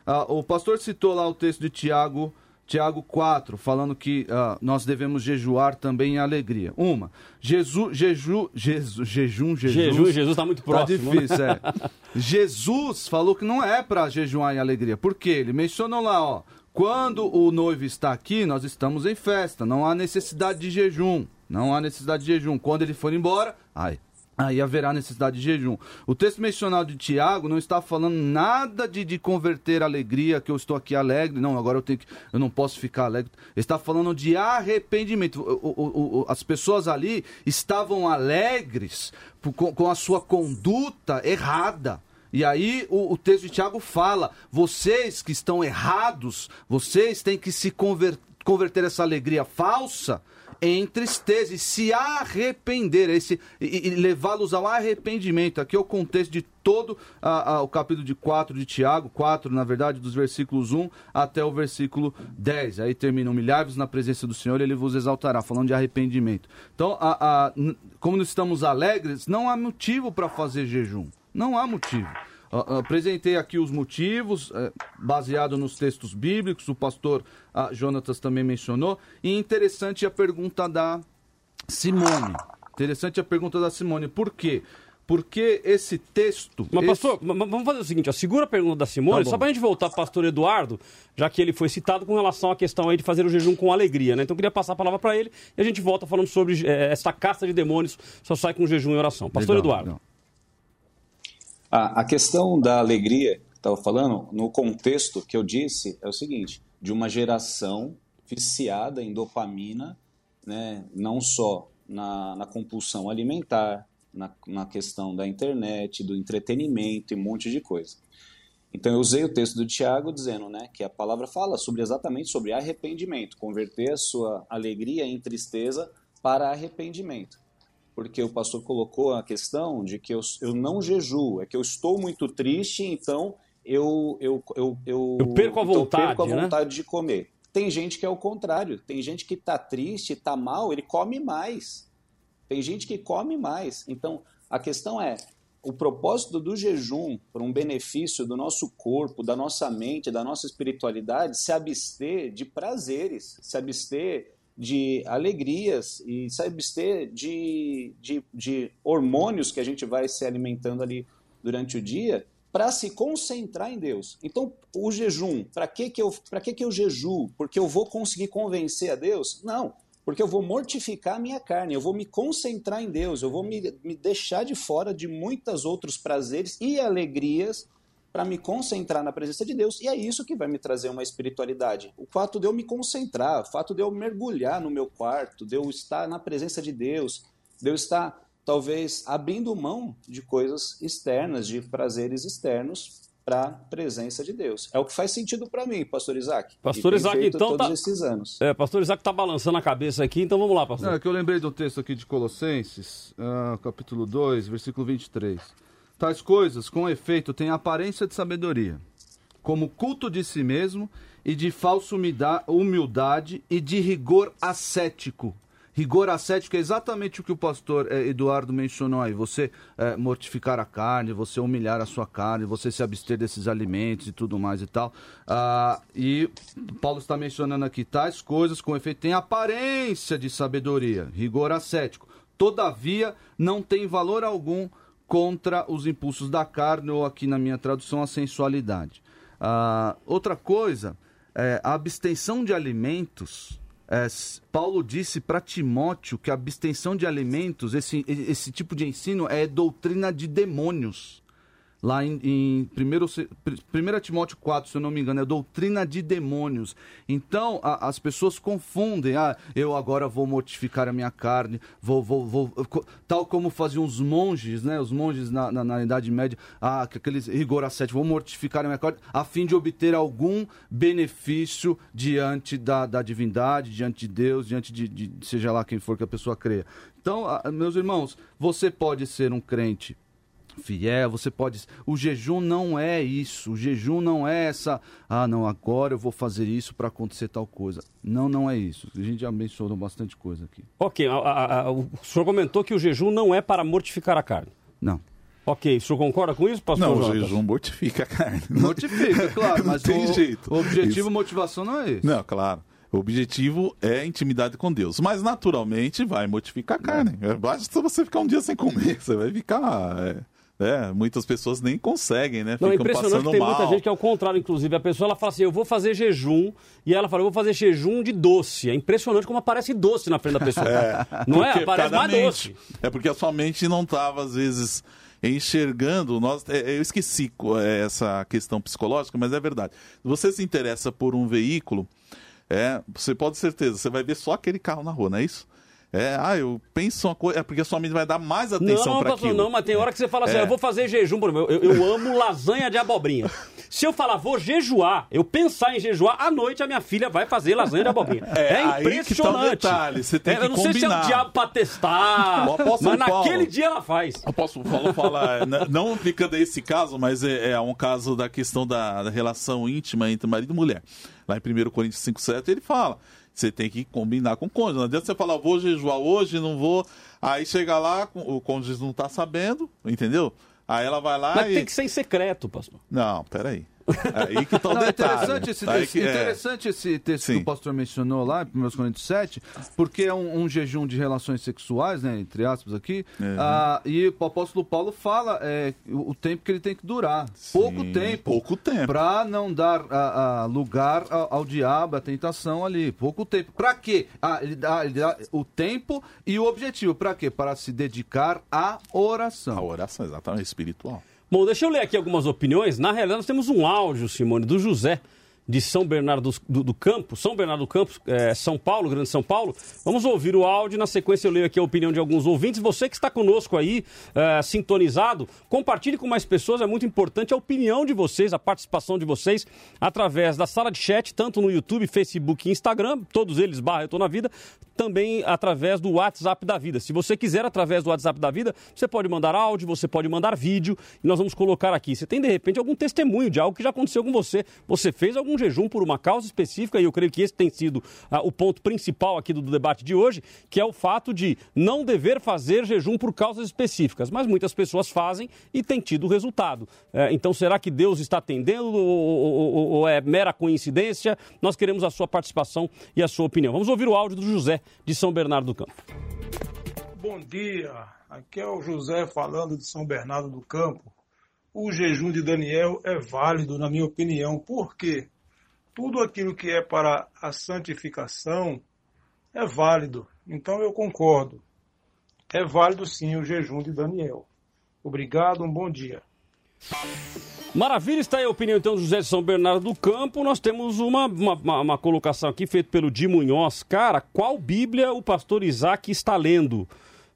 Ah, o pastor citou lá o texto de Tiago Tiago 4, falando que uh, nós devemos jejuar também em alegria. Uma, Jesus, jeju, Jesus, jejum, Jesus. Jejum, Jesus está muito próximo. Tá difícil, é. *laughs* Jesus falou que não é para jejuar em alegria. Por quê? Ele mencionou lá, ó. Quando o noivo está aqui, nós estamos em festa. Não há necessidade de jejum. Não há necessidade de jejum. Quando ele for embora, ai, aí haverá necessidade de jejum. O texto mencionado de Tiago não está falando nada de, de converter alegria, que eu estou aqui alegre, não, agora eu tenho que, eu não posso ficar alegre. Está falando de arrependimento. O, o, o, as pessoas ali estavam alegres com, com a sua conduta errada. E aí o, o, texto de Tiago fala: vocês que estão errados, vocês têm que se conver, converter essa alegria falsa em tristeza e se arrepender, esse, e, e levá-los ao arrependimento. Aqui é o contexto de todo a, a, o capítulo de 4 de Tiago, 4, na verdade, dos versículos 1 até o versículo 10. Aí termina: humilhar-vos na presença do Senhor, ele vos exaltará, falando de arrependimento. Então, a, como nós estamos alegres, não há motivo para fazer jejum. Não há motivo. Uh, apresentei aqui os motivos, uh, baseado nos textos bíblicos, o pastor uh, Jonatas também mencionou. E interessante a pergunta da Simone. Interessante a pergunta da Simone. Por quê? Porque esse texto. Mas, esse... pastor, vamos fazer o seguinte: ó, segura a pergunta da Simone, tá só para a gente voltar para o pastor Eduardo, já que ele foi citado com relação à questão aí de fazer o jejum com alegria, né? Então eu queria passar a palavra para ele e a gente volta falando sobre eh, essa casta de demônios, só sai com jejum e oração. Pastor legal, Eduardo. Legal. A, questão da alegria que estava falando, no contexto que eu disse, é o seguinte: de uma geração viciada em dopamina, né, não só na, na compulsão alimentar, na, na questão da internet, do entretenimento e um monte de coisa. Então eu usei o texto do Tiago dizendo né, que a palavra fala sobre exatamente sobre arrependimento, converter a sua alegria em tristeza para arrependimento porque o pastor colocou a questão de que eu, eu não jejuo, é que eu estou muito triste, então eu, eu, eu, eu, eu perco a vontade, perco a né? vontade de comer. Tem gente que é o contrário, tem gente que está triste, está mal, ele come mais. Tem gente que come mais. Então, a questão é, o propósito do jejum para um benefício do nosso corpo, da nossa mente, da nossa espiritualidade, se abster de prazeres, se abster de alegrias e se abster de, de, de hormônios que a gente vai se alimentando ali durante o dia para se concentrar em Deus. Então, o jejum, para que, que, eu, que, que eu jejuo? Porque eu vou conseguir convencer a Deus? Não, porque eu vou mortificar a minha carne, eu vou me concentrar em Deus, eu vou me, me deixar de fora de muitos outros prazeres e alegrias para me concentrar na presença de Deus, e é isso que vai me trazer uma espiritualidade. O fato de eu me concentrar, o fato de eu mergulhar no meu quarto, de eu estar na presença de Deus, de eu estar talvez abrindo mão de coisas externas, de prazeres externos para a presença de Deus. É o que faz sentido para mim, pastor Isaac. Pastor Isaac, então todos tá... esses anos. É, pastor Isaac tá balançando a cabeça aqui, então vamos lá, pastor. Não, é que eu lembrei do texto aqui de Colossenses, uh, capítulo 2, versículo 23. Tais coisas, com efeito, têm aparência de sabedoria, como culto de si mesmo e de falsa humildade e de rigor ascético. Rigor ascético é exatamente o que o pastor eh, Eduardo mencionou aí. Você eh, mortificar a carne, você humilhar a sua carne, você se abster desses alimentos e tudo mais e tal. Ah, e Paulo está mencionando aqui tais coisas com efeito têm aparência de sabedoria, rigor ascético. Todavia, não tem valor algum contra os impulsos da carne, ou aqui na minha tradução, a sensualidade. Ah, outra coisa, é, a abstenção de alimentos. é, Paulo disse para Timóteo que a abstenção de alimentos, esse, esse tipo de ensino, é doutrina de demônios. Lá em, em 1 Timóteo 4, se eu não me engano, é doutrina de demônios. Então, a- as pessoas confundem. Ah, eu agora vou mortificar a minha carne, vou, vou, vou. Tal como faziam os monges, né? Os monges na, na, na Idade Média, ah, que aqueles rigor ascético, vou mortificar a minha carne, a fim de obter algum benefício diante da, da divindade, diante de Deus, diante de, de seja lá quem for que a pessoa creia. Então, meus irmãos, você pode ser um crente fiel, você pode. O jejum não é isso. O jejum não é essa. Ah, não, agora eu vou fazer isso para acontecer tal coisa. Não, não é isso. A gente já mencionou bastante coisa aqui. Ok, a- a- a- o senhor comentou que o jejum não é para mortificar a carne. Não. Ok, o senhor concorda com isso, pastor Não, o jejum mortifica a carne. *laughs* Mortifica, claro, mas tem o, jeito. o objetivo, Isso. motivação não é esse. Não, claro. O objetivo é intimidade com Deus. Mas naturalmente vai mortificar a carne. É. Basta você ficar um dia sem comer. *laughs* Você vai ficar. É, é, muitas pessoas nem conseguem, né? Não, é Ficam impressionante passando que tem mal. muita gente que é o contrário, inclusive. A pessoa ela fala assim, eu vou fazer jejum, e ela fala, eu vou fazer jejum de doce. É impressionante como aparece doce na frente da pessoa. *laughs* não é? Aparece mais mente. doce. É porque a sua mente não estava, às vezes, enxergando. Nós, é, eu esqueci é, essa questão psicológica, mas é verdade. Se você se interessa por um veículo, é, você pode ter certeza, você vai ver só aquele carro na rua, não é isso? É, ah, eu penso uma coisa. É porque a sua mente vai dar mais atenção Não, para aquilo. não, mas tem hora que você fala assim, É. eu vou fazer jejum, por exemplo, eu, eu amo lasanha de abobrinha. Se eu falar, vou jejuar, eu pensar em jejuar, à noite a minha filha vai fazer lasanha de abobrinha. É, É, tá impressionante. detalhe, você tem É, que eu não sei se é o combinar. diabo pra testar, mas Paulo- naquele dia ela faz. Eu posso falar, falar né, não aplicando esse caso, mas é, é um caso da questão da, da relação íntima entre marido e mulher. Lá em 1 Coríntios 5,7 ele fala. Você tem que combinar com o cônjuge. Não adianta você falar, vou jejuar hoje, não vou. Aí chega lá, o cônjuge não tá sabendo, entendeu? Aí ela vai lá Mas e. tem que ser em secreto, pastor. Não, peraí. *laughs* Aí que tá o Não, é detalhe. interessante esse, Aí texto, que- é. interessante esse texto que Sim. o pastor mencionou lá, em 1 Coríntios 7, porque é um, um jejum de relações sexuais, né, entre aspas aqui, Uhum. ah, e o apóstolo Paulo fala é, o, o tempo que ele tem que durar. pouco tempo. Pouco tempo. Para não dar ah, ah, lugar ao, ao diabo, à tentação ali. Pouco tempo. Para quê? Ah, ele dá, ele dá o tempo e o objetivo. Para quê? Para se dedicar à oração. A oração, exatamente, espiritual. Bom, deixa eu ler aqui algumas opiniões. Na realidade, nós temos um áudio, Simone, do José de São Bernardo do, do- Campo, São Bernardo do Campo, é, São Paulo, Grande São Paulo. Vamos ouvir o áudio, na sequência eu leio aqui a opinião de alguns ouvintes. Você que está conosco aí, é, sintonizado, compartilhe com mais pessoas, é muito importante a opinião de vocês, a participação de vocês, através da sala de chat, tanto no YouTube, Facebook e Instagram, todos eles, barra Eu Tô Na Vida, também através do WhatsApp da Vida. Se você quiser, através do WhatsApp da Vida, você pode mandar áudio, você pode mandar vídeo, e nós vamos colocar aqui. Você tem, de repente, algum testemunho de algo que já aconteceu com você. Você fez algum jejum por uma causa específica, e eu creio que esse tem sido ah, o ponto principal aqui do, debate de hoje, que é o fato de não dever fazer jejum por causas específicas. Mas muitas pessoas fazem e têm tido resultado. É, então, será que Deus está atendendo ou- ou- ou é mera coincidência? Nós queremos a sua participação e a sua opinião. Vamos ouvir o áudio do José, de São Bernardo do Campo. Bom dia, aqui é o José falando de São Bernardo do Campo. O jejum de Daniel é válido, na minha opinião, porque tudo aquilo que é para a santificação é válido. Então eu concordo. É válido sim o jejum de Daniel. Obrigado, um bom dia. Maravilha, está aí a opinião então do José de São Bernardo do Campo. Nós temos uma, uma, uma- colocação aqui feita pelo Di Munhoz. Cara, qual Bíblia o pastor Isaac está lendo?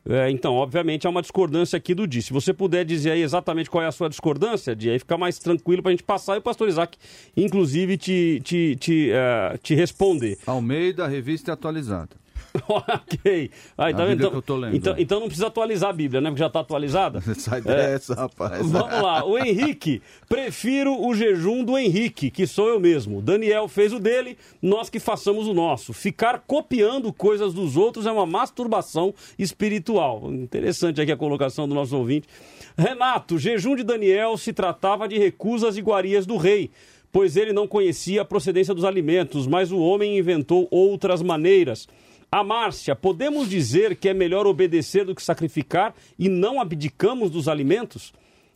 É, então, obviamente, há uma discordância aqui do Di. Se você puder dizer aí exatamente qual é a sua discordância, Di, aí fica mais tranquilo para a gente passar e o pastor Isaac, inclusive, te, te, te, eh, te responder. Almeida, revista atualizada. *laughs* ok. Aí, tá vendo? Então, que eu tô lendo. então, então não precisa atualizar a Bíblia, né? Porque já está atualizada. *laughs* Sai dessa, rapaz. Vamos lá. O Henrique. Prefiro o jejum do Henrique, que sou eu mesmo. Daniel fez o dele, nós que façamos o nosso. Ficar copiando coisas dos outros é uma masturbação espiritual. Interessante aqui a colocação do nosso ouvinte. Renato, jejum de Daniel se tratava de recusas iguarias do rei pois ele não conhecia a procedência dos alimentos, mas o homem inventou outras maneiras. A Márcia, podemos dizer que é melhor obedecer do que sacrificar e não abdicamos dos alimentos?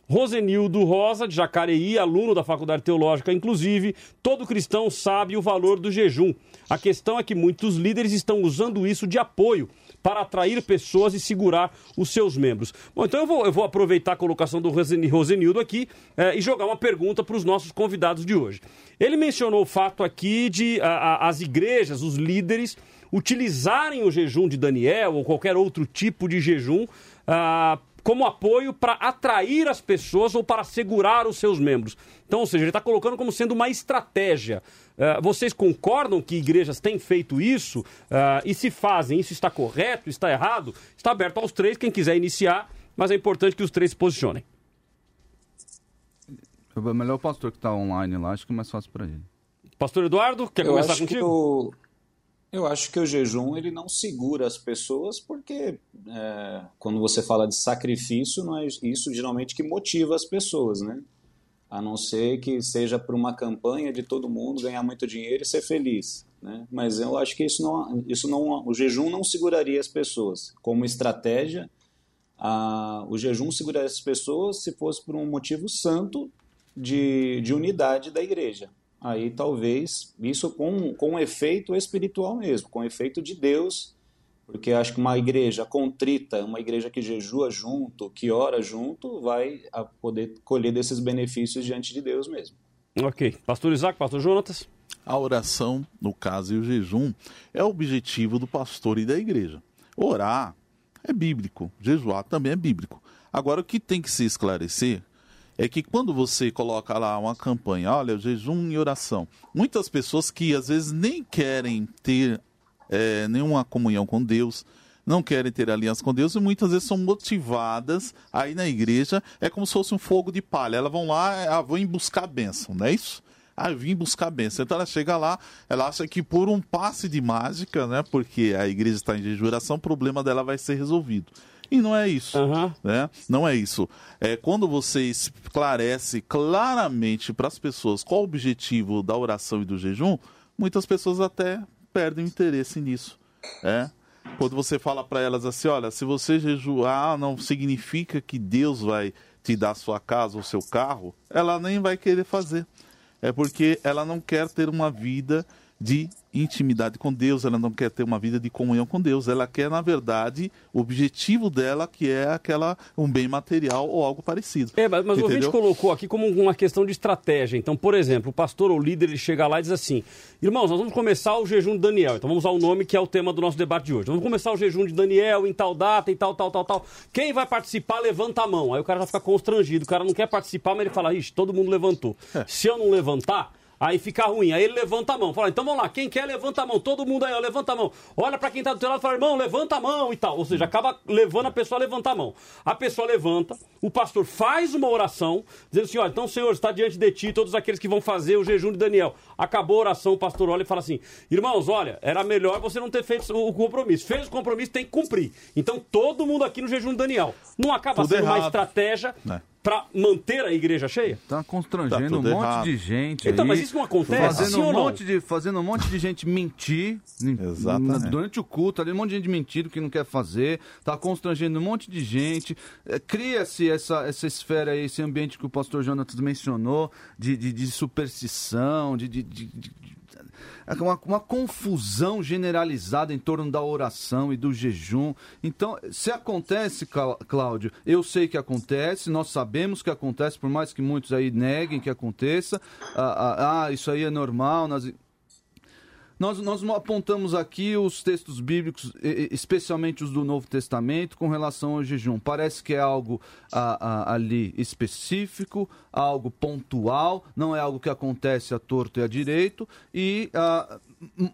Rosenildo Rosa, de Jacareí, aluno da Faculdade Teológica, inclusive, todo cristão sabe o valor do jejum. A questão é que muitos líderes estão usando isso de apoio para atrair pessoas e segurar os seus membros. Bom, então eu vou, eu vou aproveitar a colocação do Rosen- Rosenildo aqui eh, e jogar uma pergunta para os nossos convidados de hoje. Ele mencionou o fato aqui de a- a- as igrejas, os líderes, utilizarem o jejum de Daniel ou qualquer outro tipo de jejum ah, como apoio para atrair as pessoas ou para segurar os seus membros. Então, ou seja, ele está colocando como sendo uma estratégia. Ah, vocês concordam que igrejas têm feito isso? Ah, e se fazem, isso está correto, está errado? Está aberto aos três, quem quiser iniciar, mas é importante que os três se posicionem. É melhor o pastor que está online lá, acho que é mais fácil para ele. Pastor Eduardo, quer eu começar acho que contigo? o- eu acho que o jejum ele não segura as pessoas porque é, quando você fala de sacrifício, não é isso geralmente que motiva as pessoas, né? A não ser que seja por uma campanha de todo mundo ganhar muito dinheiro e ser feliz, né? Mas eu acho que isso não, isso não, o jejum não seguraria as pessoas como estratégia. a- o jejum seguraria as pessoas se fosse por um motivo santo de, de unidade da igreja. Aí talvez isso com, com um efeito espiritual mesmo, com um efeito de Deus, porque acho que uma igreja contrita, uma igreja que jejua junto, que ora junto, vai a poder colher desses benefícios diante de Deus mesmo. Ok. Pastor Isaac, pastor Jonatas. A oração, no caso, e o jejum é o objetivo do pastor e da igreja. Orar é bíblico, jejuar também é bíblico. Agora, o que tem que se esclarecer é que quando você coloca lá uma campanha, olha, jejum e oração, muitas pessoas que às vezes nem querem ter eh, nenhuma comunhão com Deus, não querem ter aliança com Deus e muitas vezes são motivadas aí na igreja, é como se fosse um fogo de palha. Elas vão lá, ah, vão buscar a bênção, não é isso? Ah, eu vim buscar a bênção. Então ela chega lá, ela acha que por um passe de mágica, né? Porque a igreja está em jejum oração, o problema dela vai ser resolvido. E não é isso. Né? Não é isso. É, quando você esclarece claramente para as pessoas qual o objetivo da oração e do jejum, muitas pessoas até perdem o interesse nisso. É? Quando você fala para elas assim, olha, se você jejuar, não significa que Deus vai te dar sua casa ou seu carro, ela nem vai querer fazer. É porque ela não quer ter uma vida de intimidade com Deus, ela não quer ter uma vida de comunhão com Deus, ela quer, na verdade, o objetivo dela, que é aquela um bem material ou algo parecido. É, mas, mas o ouvinte Entendeu? colocou aqui como uma questão de estratégia. Então, por exemplo, o pastor ou líder ele chega lá e diz assim: Irmãos, nós vamos começar o jejum de Daniel. Então vamos usar o nome que é o tema do nosso debate de hoje. Vamos começar o jejum de Daniel em tal data e tal, tal, tal, tal. Quem vai participar, levanta a mão. Aí o cara já fica constrangido. O cara não quer participar, mas ele fala: Ixi, todo mundo levantou. Se eu não levantar. Aí fica ruim. Aí ele levanta a mão. Fala, então vamos lá, quem quer, levanta a mão. Todo mundo aí, ó, levanta a mão. Olha pra quem tá do teu lado e fala, irmão, levanta a mão e tal. Ou seja, acaba levando a pessoa a levantar a mão. A pessoa levanta, o pastor faz uma oração, dizendo assim: olha, então, Senhor, está diante de ti todos aqueles que vão fazer o jejum de Daniel. Acabou a oração, o pastor olha e fala assim: irmãos, olha, era melhor você não ter feito o compromisso. Fez o compromisso, tem que cumprir. Então, todo mundo aqui no jejum de Daniel. Não acaba Tudo sendo uma errado. estratégia É. para manter a igreja cheia? Tá constrangendo Tá um monte errado. de gente. Então, aí, mas isso não acontece, Fazendo sim um, ou não? monte de, fazendo um monte de gente mentir Exatamente. durante o culto, ali, um monte de gente mentindo que não quer fazer, tá constrangendo um monte de gente. É, Cria-se essa, essa esfera aí, esse ambiente que o pastor Jonatas mencionou, de, de, de superstição, de. de- de- uma, uma confusão generalizada em torno da oração e do jejum. Então, se acontece, Clá- Cláudio, eu sei que acontece, nós sabemos que acontece, por mais que muitos aí neguem que aconteça. Ah, ah, ah, isso aí é normal. Nas... Nós, nós apontamos aqui os textos bíblicos, especialmente os do Novo Testamento, com relação ao jejum. Parece que é algo ali específico, algo pontual, não é algo que acontece a torto e a direito, e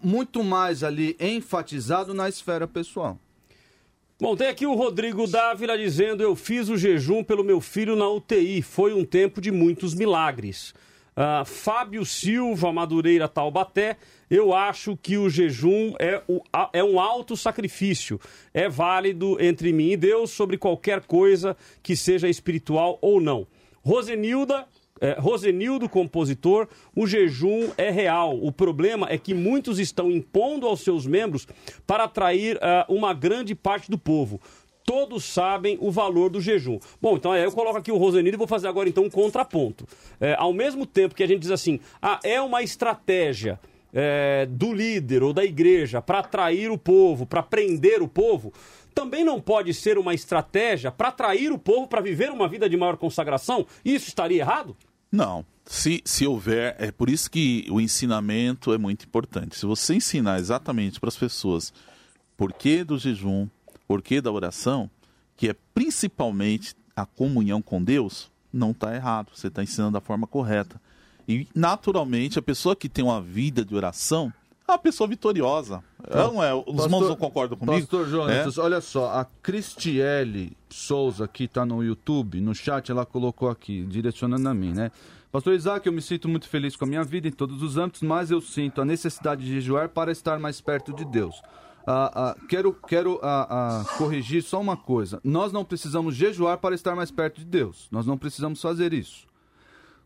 muito mais ali enfatizado na esfera pessoal. Bom, tem aqui o Rodrigo Dávila dizendo: Eu fiz o jejum pelo meu filho na UTI. Foi um tempo de muitos milagres. Uh, Fábio Silva, Madureira Taubaté, eu acho que o jejum é, o, é um alto sacrifício. É válido entre mim e Deus sobre qualquer coisa que seja espiritual ou não. Rosenilda, é, Rosenildo, compositor, o jejum é real. O problema é que muitos estão impondo aos seus membros para atrair uh, uma grande parte do povo todos sabem o valor do jejum. Bom, então é, eu coloco aqui o Rosenildo e vou fazer agora então um contraponto. É, ao mesmo tempo que a gente diz assim, ah, é uma estratégia é, do líder ou da igreja para atrair o povo, para prender o povo, também não pode ser uma estratégia para atrair o povo para viver uma vida de maior consagração? Isso estaria errado? Não. Se, se houver, é por isso que o ensinamento é muito importante. Se você ensinar exatamente para as pessoas porquê do jejum, porquê da oração, que é principalmente a comunhão com Deus, não está errado. Você está ensinando da forma correta. E, naturalmente, a pessoa que tem uma vida de oração é uma pessoa vitoriosa. Tá. Não é? Os pastor, irmãos não concordam comigo? Pastor Jonas, é? olha só, a Cristiele Souza, que está no YouTube, no chat, ela colocou aqui, direcionando a mim, né? Pastor Isaac, eu me sinto muito feliz com a minha vida em todos os âmbitos, mas eu sinto a necessidade de jejuar para estar mais perto de Deus. Ah, ah, quero quero ah, ah, corrigir só uma coisa. Nós não precisamos jejuar para estar mais perto de Deus. Nós não precisamos fazer isso.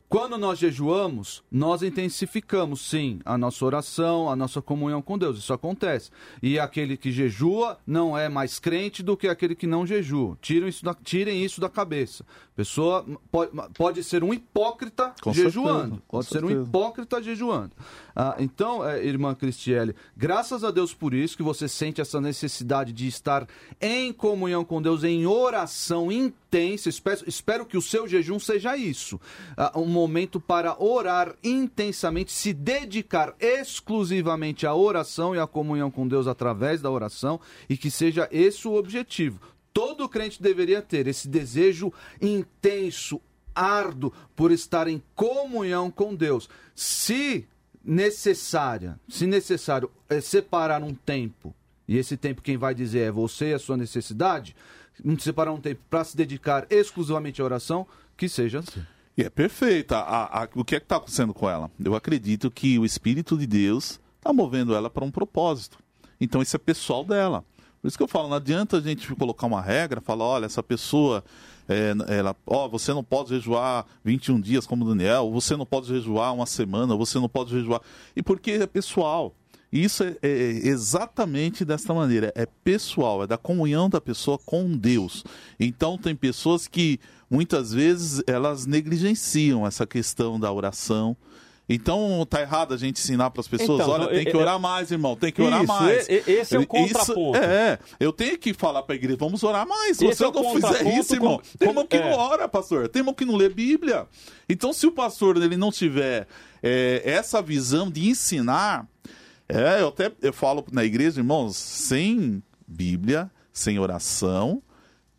Quando nós jejuamos, nós intensificamos, sim, a nossa oração, a nossa comunhão com Deus. Isso acontece. E aquele que jejua não é mais crente do que aquele que não jejua. Tirem isso da, tirem isso da cabeça. Pessoa pode, pode ser um hipócrita com jejuando. Certeza, pode certeza. ser um hipócrita jejuando. Ah, então, é, irmã Cristiele, graças a Deus por isso que você sente essa necessidade de estar em comunhão com Deus, em oração intensa. Espero, espero que o seu jejum seja isso. Ah, um momento para orar intensamente, se dedicar exclusivamente à oração e à comunhão com Deus através da oração e que seja esse o objetivo todo crente deveria ter esse desejo intenso, árduo por estar em comunhão com Deus. Se necessária, se necessário é separar um tempo, e esse tempo quem vai dizer é você e a sua necessidade, separar um tempo para se dedicar exclusivamente à oração, que seja assim. E é perfeita. A, a, o que é que está acontecendo com ela? Eu acredito que o Espírito de Deus está movendo ela para um propósito. Então isso é pessoal dela. Por isso que eu falo, não adianta a gente colocar uma regra, falar, olha, essa pessoa, é, ela, ó, você não pode jejuar 21 dias como Daniel, você não pode jejuar uma semana, você não pode jejuar. E porque é pessoal. Isso é, é, exatamente desta maneira, é pessoal, é da comunhão da pessoa com Deus. Então tem pessoas que muitas vezes elas negligenciam essa questão da oração, então tá errado a gente ensinar para as pessoas, então, olha, tem que orar mais, irmão, tem que orar isso, mais. Esse é o contraponto. Isso, é, eu tenho que falar para a igreja, vamos orar mais. Se você é não fizer isso, irmão, como, tem irmão que é. não ora, pastor, tem irmão que não lê Bíblia. Então se o pastor ele não tiver é, essa visão de ensinar, é, eu até eu falo na igreja, irmãos, sem Bíblia, sem oração,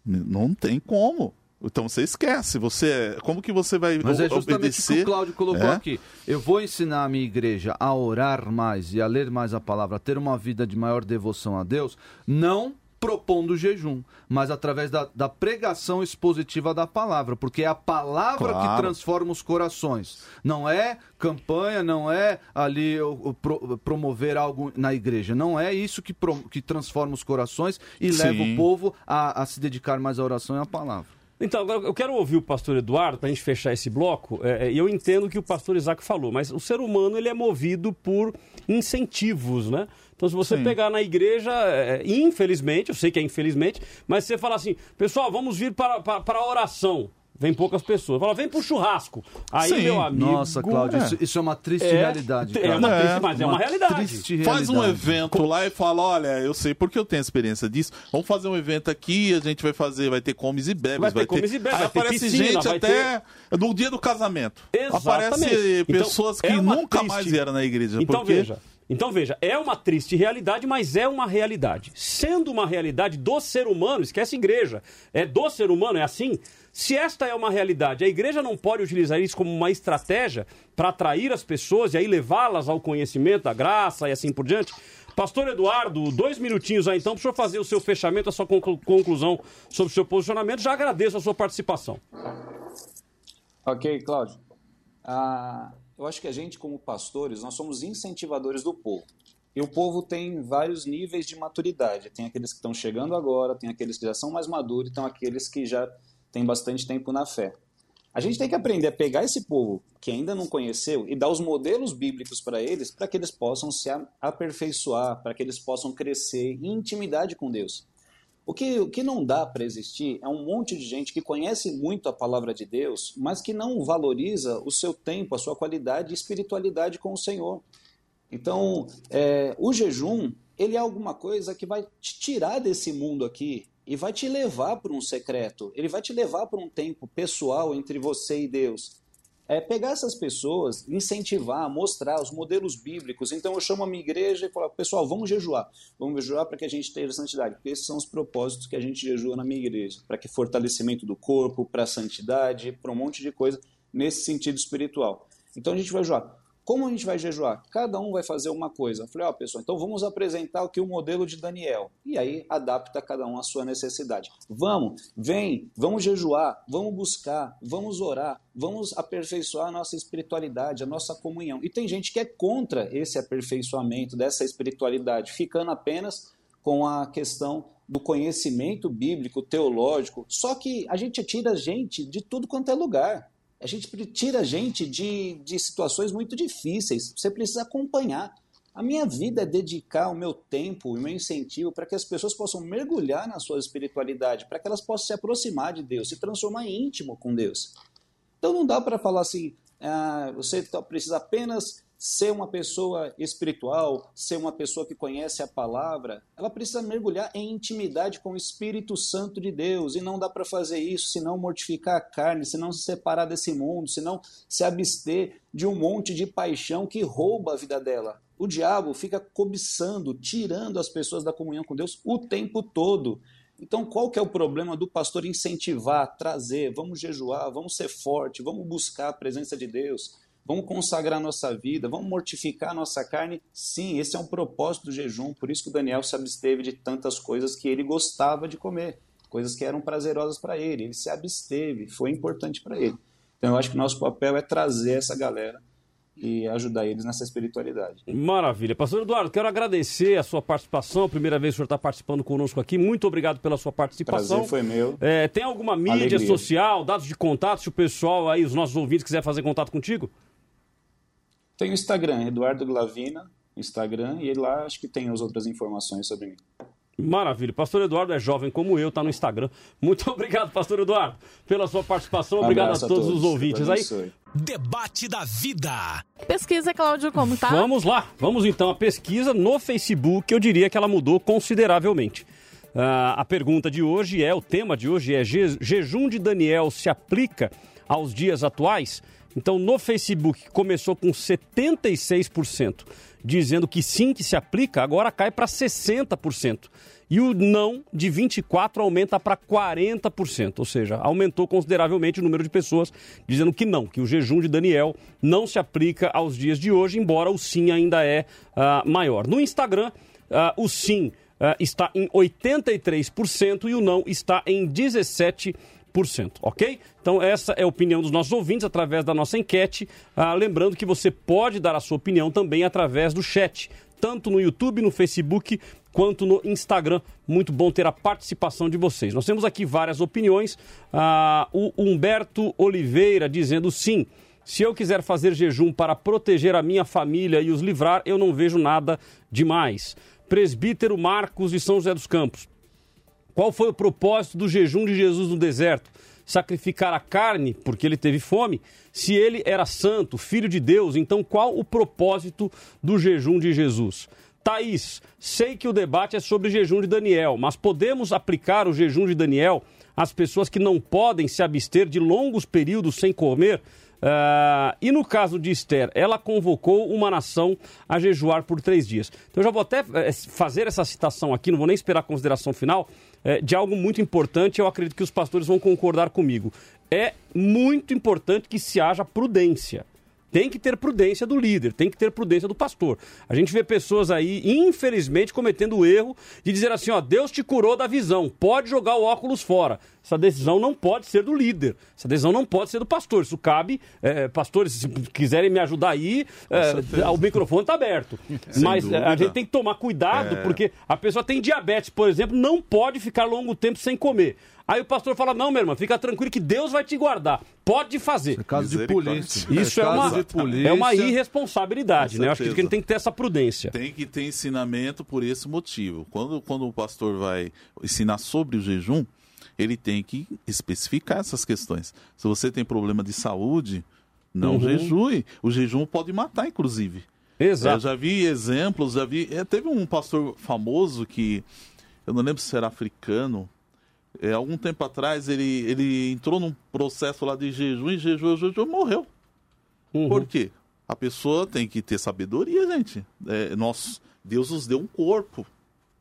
não tem como. Então você esquece, você como que você vai Mas é justamente obedecer? o que o Cláudio colocou é? aqui. Eu vou ensinar a minha igreja a orar mais e a ler mais a palavra, a ter uma vida de maior devoção a Deus, não propondo jejum, mas através da, da, pregação expositiva da palavra, porque é a palavra claro. que transforma os corações. Não é campanha, não é ali o, o, pro, promover algo na igreja. Não é isso que, que transforma os corações e Sim. leva o povo a, a se dedicar mais à oração e à palavra. Então, eu quero ouvir o pastor Eduardo para a gente fechar esse bloco. É, é, e é, eu entendo o que o pastor Isaac falou, mas o ser humano ele é movido por incentivos, né? Então, se você Sim. pegar na igreja, é, infelizmente, eu sei que é infelizmente, mas você fala assim, pessoal, vamos vir para, para, para a oração. Vem poucas pessoas. Fala, vem pro churrasco. Aí, Sim. meu amigo. Nossa, Cláudio, é. Isso, isso, é uma triste é, realidade. É uma triste, mas é uma, uma realidade. Faz um evento lá e fala: olha, eu sei porque eu tenho experiência disso. Vamos fazer um evento aqui, a gente vai fazer, vai ter comes e bebes. Vai, vai ter comes e bebes. Aí aparece piscina, gente até ter... no dia do casamento. Exatamente. Aparece então, pessoas que é nunca triste... mais vieram na igreja. Então porque... veja. Então veja, é uma triste realidade, mas é uma realidade. Sendo uma realidade do ser humano, esquece igreja, é do ser humano, é assim. Se esta é uma realidade, a igreja não pode utilizar isso como uma estratégia para atrair as pessoas e aí levá-las ao conhecimento, à graça e assim por diante. Pastor Eduardo, dois minutinhos aí então para o senhor fazer o seu fechamento, a sua conclusão sobre o seu posicionamento. Já agradeço a sua participação. Ok, Cláudio. Ah, eu acho que a gente, como pastores, nós somos incentivadores do povo. E o povo tem vários níveis de maturidade. Tem aqueles que estão chegando agora, tem aqueles que já são mais maduros, tem aqueles que já têm bastante tempo na fé. A gente tem que aprender a pegar esse povo que ainda não conheceu e dar os modelos bíblicos para eles, para que eles possam se aperfeiçoar, para que eles possam crescer em intimidade com Deus. O que, o que não dá para existir é um monte de gente que conhece muito a palavra de Deus, mas que não valoriza o seu tempo, a sua qualidade e espiritualidade com o Senhor. Então, é, o jejum, ele é alguma coisa que vai te tirar desse mundo aqui e vai te levar para um secreto. Ele vai te levar para um tempo pessoal entre você e Deus é pegar essas pessoas, incentivar, mostrar os modelos bíblicos. Então eu chamo a minha igreja e falo, pessoal, vamos jejuar. Vamos jejuar para que a gente tenha santidade. Porque esses são os propósitos que a gente jejua na minha igreja. Para que fortalecimento do corpo, para santidade, para um monte de coisa nesse sentido espiritual. Então a gente vai jejuar. Como a gente vai jejuar? Cada um vai fazer uma coisa. Eu falei, ó, oh, pessoal, então vamos apresentar aqui o modelo de Daniel. E aí adapta cada um à sua necessidade. Vamos, vem, vamos jejuar, vamos buscar, vamos orar, vamos aperfeiçoar a nossa espiritualidade, a nossa comunhão. E tem gente que é contra esse aperfeiçoamento dessa espiritualidade, ficando apenas com a questão do conhecimento bíblico, teológico. Só que a gente tira gente de tudo quanto é lugar. A gente tira a gente de, de situações muito difíceis. Você precisa acompanhar. A minha vida é dedicar o meu tempo, o meu incentivo para que as pessoas possam mergulhar na sua espiritualidade, para que elas possam se aproximar de Deus, se transformar em íntimo com Deus. Então não dá para falar assim, ah, você precisa apenas ser uma pessoa espiritual, ser uma pessoa que conhece a palavra, ela precisa mergulhar em intimidade com o Espírito Santo de Deus. E não dá para fazer isso se não mortificar a carne, se não se separar desse mundo, se não se abster de um monte de paixão que rouba a vida dela. O diabo fica cobiçando, tirando as pessoas da comunhão com Deus o tempo todo. Então, qual que é o problema do pastor incentivar, trazer, vamos jejuar, vamos ser forte, vamos buscar a presença de Deus? Vamos consagrar nossa vida, vamos mortificar nossa carne. Sim, esse é um propósito do jejum. Por isso que o Daniel se absteve de tantas coisas que ele gostava de comer, coisas que eram prazerosas para ele. Ele se absteve, foi importante para ele. Então eu acho que o nosso papel é trazer essa galera e ajudar eles nessa espiritualidade. Maravilha. Pastor Eduardo, quero agradecer a sua participação. Primeira vez que o senhor está participando conosco aqui. Muito obrigado pela sua participação. Prazer foi meu. É, tem alguma mídia Alegria. social, dados de contato, se o pessoal aí, os nossos ouvintes, quiser fazer contato contigo? Tem o Instagram, Eduardo Glavina, Instagram, e lá acho que tem as outras informações sobre mim. Maravilha. Pastor Eduardo é jovem como eu, está no Instagram. Muito *laughs* obrigado, Pastor Eduardo, pela sua participação. Obrigado a todos, a todos, os ouvintes aí. Debate da vida. Pesquisa, Cláudio, como tá? Vamos lá. Vamos então. A pesquisa no Facebook, eu diria que ela mudou consideravelmente. Uh, a pergunta de hoje é, o tema de hoje é: Je jejum de Daniel se aplica aos dias atuais? Então, no Facebook, começou com 76% dizendo que sim, que se aplica, agora cai para 60%. E o não de 24% aumenta para 40%, ou seja, aumentou consideravelmente o número de pessoas dizendo que não, que o jejum de Daniel não se aplica aos dias de hoje, embora o sim ainda é uh, maior. No Instagram, uh, o sim uh, está em 83% e o não está em 17% ok? Então, essa é a opinião dos nossos ouvintes através da nossa enquete. Ah, lembrando que você pode dar a sua opinião também através do chat, tanto no YouTube, no Facebook, quanto no Instagram. Muito bom ter a participação de vocês. Nós temos aqui várias opiniões. Ah, o Humberto Oliveira dizendo sim. Se eu quiser fazer jejum para proteger a minha família e os livrar, eu não vejo nada demais. Presbítero Marcos de São José dos Campos. Qual foi o propósito do jejum de Jesus no deserto? Sacrificar a carne, porque ele teve fome. Se ele era santo, filho de Deus, então qual o propósito do jejum de Jesus? Thaís, sei que o debate é sobre o jejum de Daniel, mas podemos aplicar o jejum de Daniel às pessoas que não podem se abster de longos períodos sem comer? Uh, e no caso de Esther, ela convocou uma nação a jejuar por três dias. Então eu já vou até eh, fazer essa citação aqui, não vou nem esperar a consideração final, eh, de algo muito importante, eu acredito que os pastores vão concordar comigo. É muito importante que se haja prudência. Tem que ter prudência do líder, tem que ter prudência do pastor. A gente vê pessoas aí, infelizmente, cometendo o erro de dizer assim: ó, Deus te curou da visão, pode jogar o óculos fora. Essa decisão não pode ser do líder, essa decisão não pode ser do pastor. Isso cabe, é, pastores, se quiserem me ajudar aí, é, o microfone está aberto. *laughs* Sem Mas dúvida. a gente tem que tomar cuidado, é... porque a pessoa tem diabetes, por exemplo, não pode ficar longo tempo sem comer. Aí o pastor fala: Não, meu irmão, fica tranquilo que Deus vai te guardar. Pode fazer. Isso é caso de polícia. Isso é, é uma, polícia. é uma irresponsabilidade, né? Eu acho que a gente tem que ter essa prudência. Tem que ter ensinamento por esse motivo. Quando, quando o pastor vai ensinar sobre o jejum, ele tem que especificar essas questões. Se você tem problema de saúde, não uhum. jejue. O jejum pode matar, inclusive. Exato. Eu já vi exemplos, já vi. É, teve um pastor famoso que. Eu não lembro se era africano, é, algum tempo atrás ele, ele entrou num processo lá de jejum e jejum, jejum morreu. Uhum. Por quê? A pessoa tem que ter sabedoria, gente. É, nós, Deus nos deu um corpo.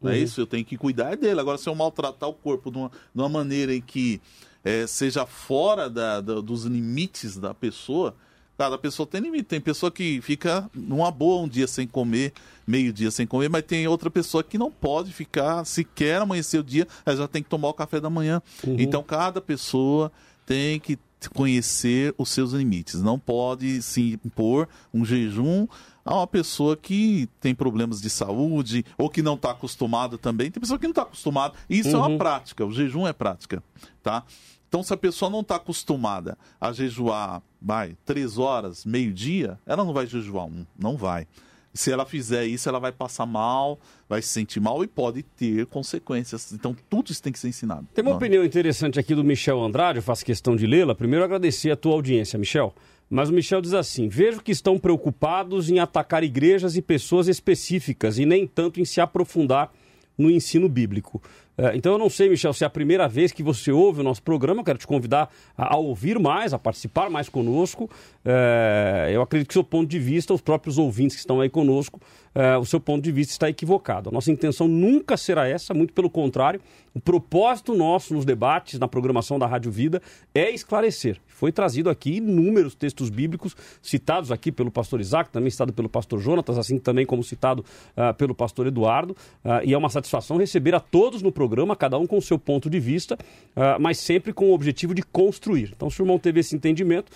Não é uhum. isso? Eu tenho que cuidar dele. Agora, se eu maltratar o corpo de uma, de uma maneira em que é, seja fora da, da, dos limites da pessoa, Cada pessoa tem limite. Tem pessoa que fica numa boa um dia sem comer, meio dia sem comer, mas tem outra pessoa que não pode ficar sequer amanhecer o dia, ela já tem que tomar o café da manhã. Uhum. Então cada pessoa tem que conhecer os seus limites. Não pode se impor um jejum a uma pessoa que tem problemas de saúde ou que não está acostumado também. Tem pessoa que não está acostumada. Isso uhum. é uma uhum. prática. O jejum é prática, tá? Então, se a pessoa não está acostumada a jejuar, vai, três horas, meio-dia, ela não vai jejuar um, não vai. Se ela fizer isso, ela vai passar mal, vai se sentir mal e pode ter consequências. Então, tudo isso tem que ser ensinado. Tem uma não. opinião interessante aqui do Michel Andrade, eu faço questão de lê-la. Primeiro, agradecer a tua audiência, Michel. Mas o Michel diz assim: vejo que estão preocupados em atacar igrejas e pessoas específicas e nem tanto em se aprofundar no ensino bíblico. É, então eu não sei, Michel, se é a primeira vez que você ouve o nosso programa, eu quero te convidar a, ouvir mais, a participar mais conosco. É, eu acredito que seu ponto de vista, os próprios ouvintes que estão aí conosco, é, o seu ponto de vista está equivocado. A nossa intenção nunca será essa, muito pelo contrário. O propósito nosso nos debates, na programação da Rádio Vida, é esclarecer. Foi trazido aqui inúmeros textos bíblicos, citados aqui pelo pastor Isaac, também citado pelo pastor Jonatas, assim também como citado uh, pelo pastor Eduardo. Uh, e é uma satisfação receber a todos no programa, cada um com o seu ponto de vista, uh, mas sempre com o objetivo de construir. Então, se o irmão teve esse entendimento,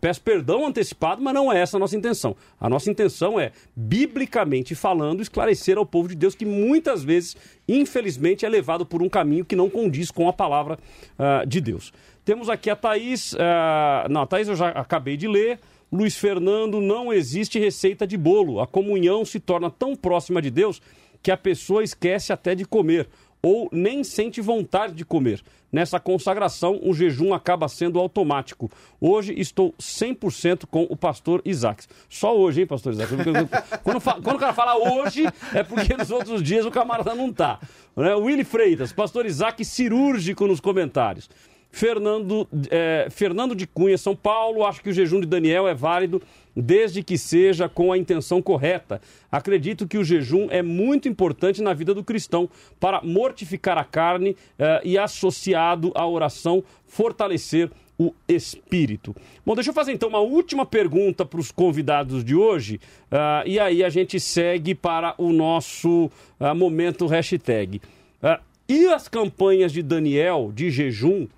peço perdão antecipado, mas não é essa a nossa intenção. A nossa intenção é, biblicamente falando, esclarecer ao povo de Deus que muitas vezes, infelizmente, é levado por um caminho que não condiz com a palavra de Deus. Temos aqui a Thaís. Uh, não, a Thaís eu já acabei de ler. Luiz Fernando, não existe receita de bolo. A comunhão se torna tão próxima de Deus que a pessoa esquece até de comer ou nem sente vontade de comer. Nessa consagração, o jejum acaba sendo automático. Hoje estou 100% com o pastor Isaac. Só hoje, hein, pastor Isaac? Quando, quando o cara fala hoje, é porque nos outros dias o camarada não está. Né? Willy Freitas, pastor Isaac cirúrgico nos comentários. Fernando, é, Fernando de Cunha, São Paulo, acho que o jejum de Daniel é válido desde que seja com a intenção correta. Acredito que o jejum é muito importante na vida do cristão para mortificar a carne é, e, associado à oração, fortalecer o espírito. Bom, deixa eu fazer então uma última pergunta para os convidados de hoje uh, e aí a gente segue para o nosso uh, momento hashtag. Uh, e as campanhas de Daniel de jejum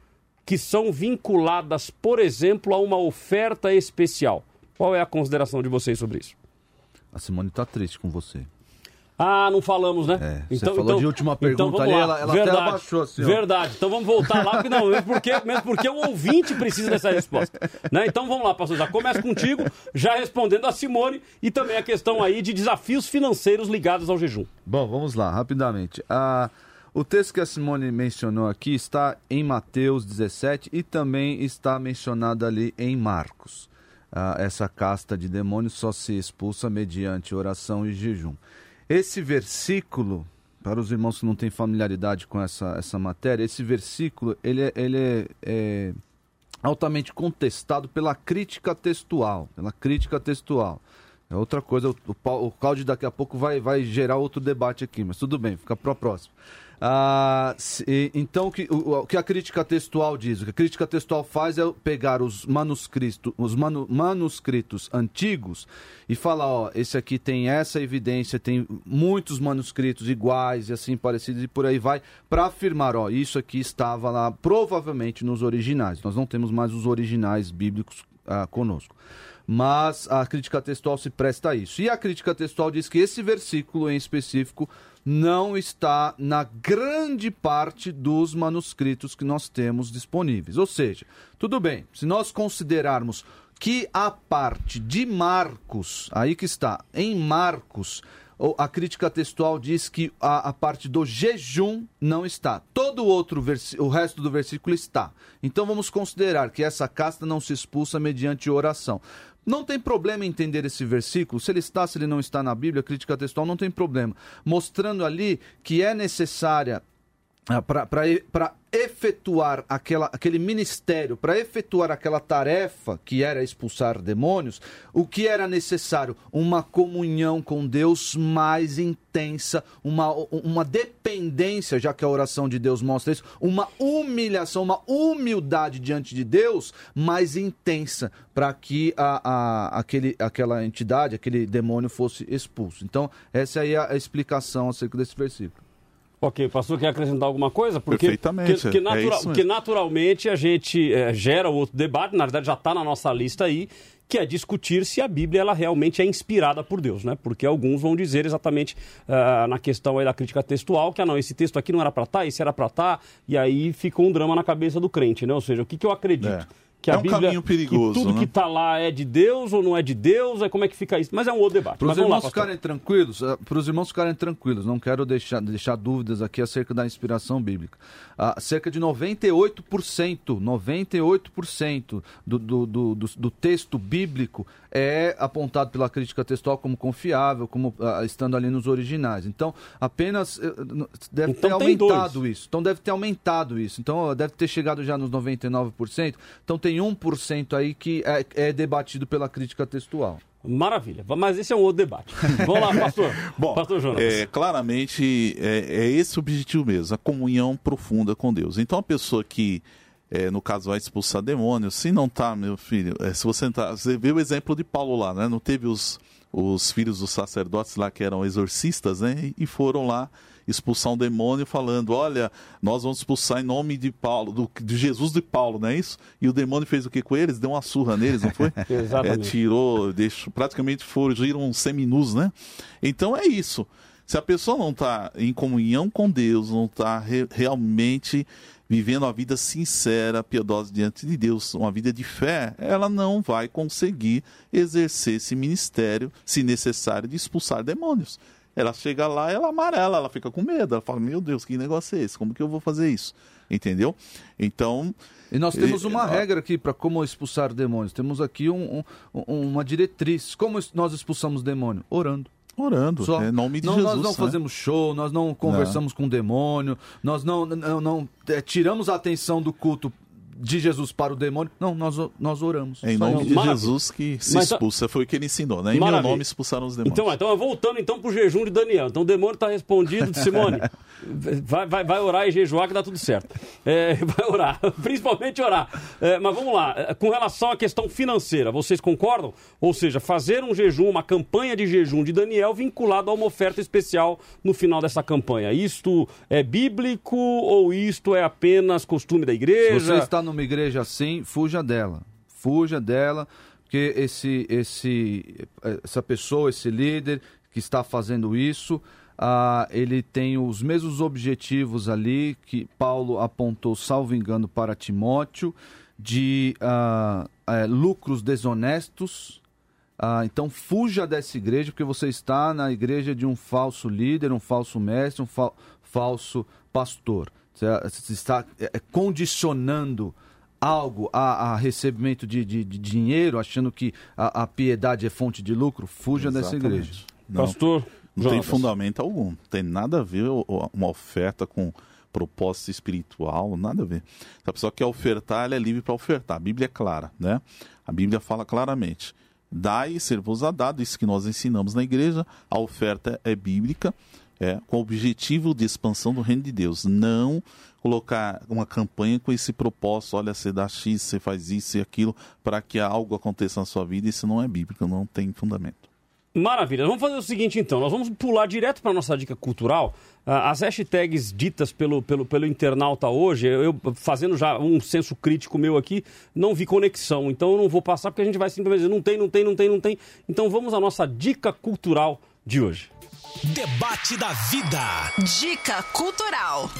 que são vinculadas, por exemplo, a uma oferta especial. Qual é a consideração de vocês sobre isso? A Simone está triste com você. Ah, não falamos, né? É, então, você falou então, de última pergunta então ali, ela, ela verdade, até abaixou assim. Ó. Verdade. Então vamos voltar lá, porque não, mesmo porque, mesmo porque o ouvinte precisa dessa resposta. Né? Então vamos lá, pastor. Já começa contigo, já respondendo a Simone e também a questão aí de desafios financeiros ligados ao jejum. Bom, vamos lá, rapidamente. Ah o texto que a Simone mencionou aqui está em Mateus 17 e também está mencionado ali em Marcos. Ah, essa casta de demônios só se expulsa mediante oração e jejum. Esse versículo, para os irmãos que não têm familiaridade com essa, essa matéria, esse versículo ele, é, ele é, é altamente contestado pela crítica textual, pela crítica textual. É outra coisa, o, o, o Cláudio daqui a pouco vai, vai gerar outro debate aqui, mas tudo bem, fica para o próximo. Ah, se, então, que, o, o que a crítica textual diz? O que a crítica textual faz é pegar os manuscritos, os manu, manuscritos antigos e falar, ó, esse aqui tem essa evidência, tem muitos manuscritos iguais e assim parecidos e por aí vai, para afirmar, ó, isso aqui estava lá provavelmente nos originais. Nós não temos mais os originais bíblicos ah, conosco mas a crítica textual se presta a isso. E a crítica textual diz que esse versículo em específico não está na grande parte dos manuscritos que nós temos disponíveis. Ou seja, tudo bem, se nós considerarmos que a parte de Marcos, aí que está, em Marcos, a crítica textual diz que a, a, parte do jejum não está. Todo outro o resto do versículo está. Então vamos considerar que essa casta não se expulsa mediante oração. Não tem problema entender esse versículo, se ele está, se ele não está na Bíblia, crítica textual não tem problema. Mostrando ali que é necessária para efetuar aquela, aquele ministério, para efetuar aquela tarefa que era expulsar demônios, o que era necessário? Uma comunhão com Deus mais intensa, uma, uma dependência, já que a oração de Deus mostra isso, uma humilhação, uma humildade diante de Deus mais intensa, para que a, a, aquele, aquela entidade, aquele demônio fosse expulso. Então, essa aí é a explicação acerca desse versículo. Ok, pastor quer acrescentar alguma coisa? Porque, Perfeitamente. Que, que, natura, é que naturalmente a gente é, gera outro debate, na verdade já está na nossa lista aí, que é discutir se a Bíblia ela realmente é inspirada por Deus, né? Porque alguns vão dizer exatamente uh, na questão aí da crítica textual que ah, não, esse texto aqui não era para estar, tá, esse era para estar, tá, e aí fica um drama na cabeça do crente, né? Ou seja, o que, que eu acredito? É que é um Bíblia, caminho perigoso. Que tudo né? que está lá é de Deus ou não é de Deus, é como é que fica isso. Mas é um outro debate. Para os irmãos lá, ficarem tranquilos, eh, para os irmãos ficarem tranquilos, não quero deixar, deixar dúvidas aqui acerca da inspiração bíblica. Ah, cerca de 98%, 98% do, do, do, do, do texto bíblico é apontado pela crítica textual como confiável, como ah, estando ali nos originais. Então, apenas eh, deve então, ter aumentado isso. Então deve ter aumentado isso. Então deve ter chegado já nos 99%. Então tem tem 1% aí que é, é debatido pela crítica textual. Maravilha, mas esse é um outro debate. *laughs* Vamos lá, pastor. Bom, pastor Jonas. É, claramente é, é, esse o objetivo mesmo, a comunhão profunda com Deus. Então a pessoa que, é, no caso, vai expulsar demônios, se não tá, meu filho, é, se você tá, você vê o exemplo de Paulo lá, né? Não teve os, os filhos dos sacerdotes lá que eram exorcistas, né? E foram lá expulsar um demônio falando, olha, nós vamos expulsar em nome de Paulo, do, de Jesus de Paulo, não é isso? E o demônio fez o que com eles? Deu uma surra neles, não foi? *laughs* Exatamente. É, tirou, deixou, praticamente fugiram seminus, né? Então é isso. Se a pessoa não está em comunhão com Deus, não está re realmente vivendo uma vida sincera, piedosa diante de Deus, uma vida de fé, ela não vai conseguir exercer esse ministério, se necessário, de expulsar demônios. Ela chega lá, ela amarela, ela fica com medo. Ela fala: Meu Deus, que negócio é esse? Como que eu vou fazer isso? Entendeu? Então. E nós temos uma regra aqui para como expulsar demônios. Temos aqui um, um, uma diretriz. Como nós expulsamos demônio? Orando. Orando, Só. em nome de não, Jesus. Nós não né? fazemos show, nós não conversamos não. com o demônio, nós não, não, não é, tiramos a atenção do culto de Jesus para o demônio. Não, nós, nós oramos. É em nome de Maravilha. Jesus que se então- expulsa, foi o que ele ensinou, né? Em Maravilha. meu nome expulsaram os demônios. Então, então voltando então para o jejum de Daniel. Então o demônio está respondido, *laughs* Simone, vai, vai, vai orar e jejuar que dá tudo certo. É, *laughs* vai orar, *laughs* principalmente orar. É, mas vamos lá, é, com relação à questão financeira, vocês concordam? Ou seja, fazer um jejum, uma campanha de jejum de Daniel vinculado a uma oferta especial no final dessa campanha. Isto é bíblico ou isto é apenas costume da igreja? Se você está numa igreja assim, fuja dela. Fuja dela, porque esse, esse, essa pessoa, esse líder que está fazendo isso, ah, ele tem os mesmos objetivos ali que Paulo apontou, salvo engano, para Timóteo, de ah, é, lucros desonestos. Ah, então fuja dessa igreja, porque você está na igreja de um falso líder, um falso mestre, um fa falso pastor. Você está é, é, condicionando algo a, a recebimento de, de, de, dinheiro, achando que a, a, piedade é fonte de lucro, fuja Exatamente. dessa igreja. Não, Pastor, não tem fundamento algum. Tem nada a ver uma oferta com propósito espiritual, nada a ver. Se a pessoa quer ofertar, ela é livre para ofertar. A Bíblia é clara, né? A Bíblia fala claramente. Dai e ser-vos-á dado, isso que nós ensinamos na igreja. A oferta é bíblica, é, com o objetivo de expansão do reino de Deus. Não colocar uma campanha com esse propósito, olha, você dá X, você faz isso e aquilo, para que algo aconteça na sua vida. Isso não é bíblico, não tem fundamento. Maravilha. Vamos fazer o seguinte então, nós vamos pular direto para a nossa dica cultural. Ah, as hashtags ditas pelo, pelo, pelo internauta hoje, eu fazendo já um senso crítico meu aqui, não vi conexão. Então eu não vou passar porque a gente vai simplesmente dizer não tem, não tem, não tem, não tem. Então vamos à nossa dica cultural de hoje. Debate da vida. Dica cultural.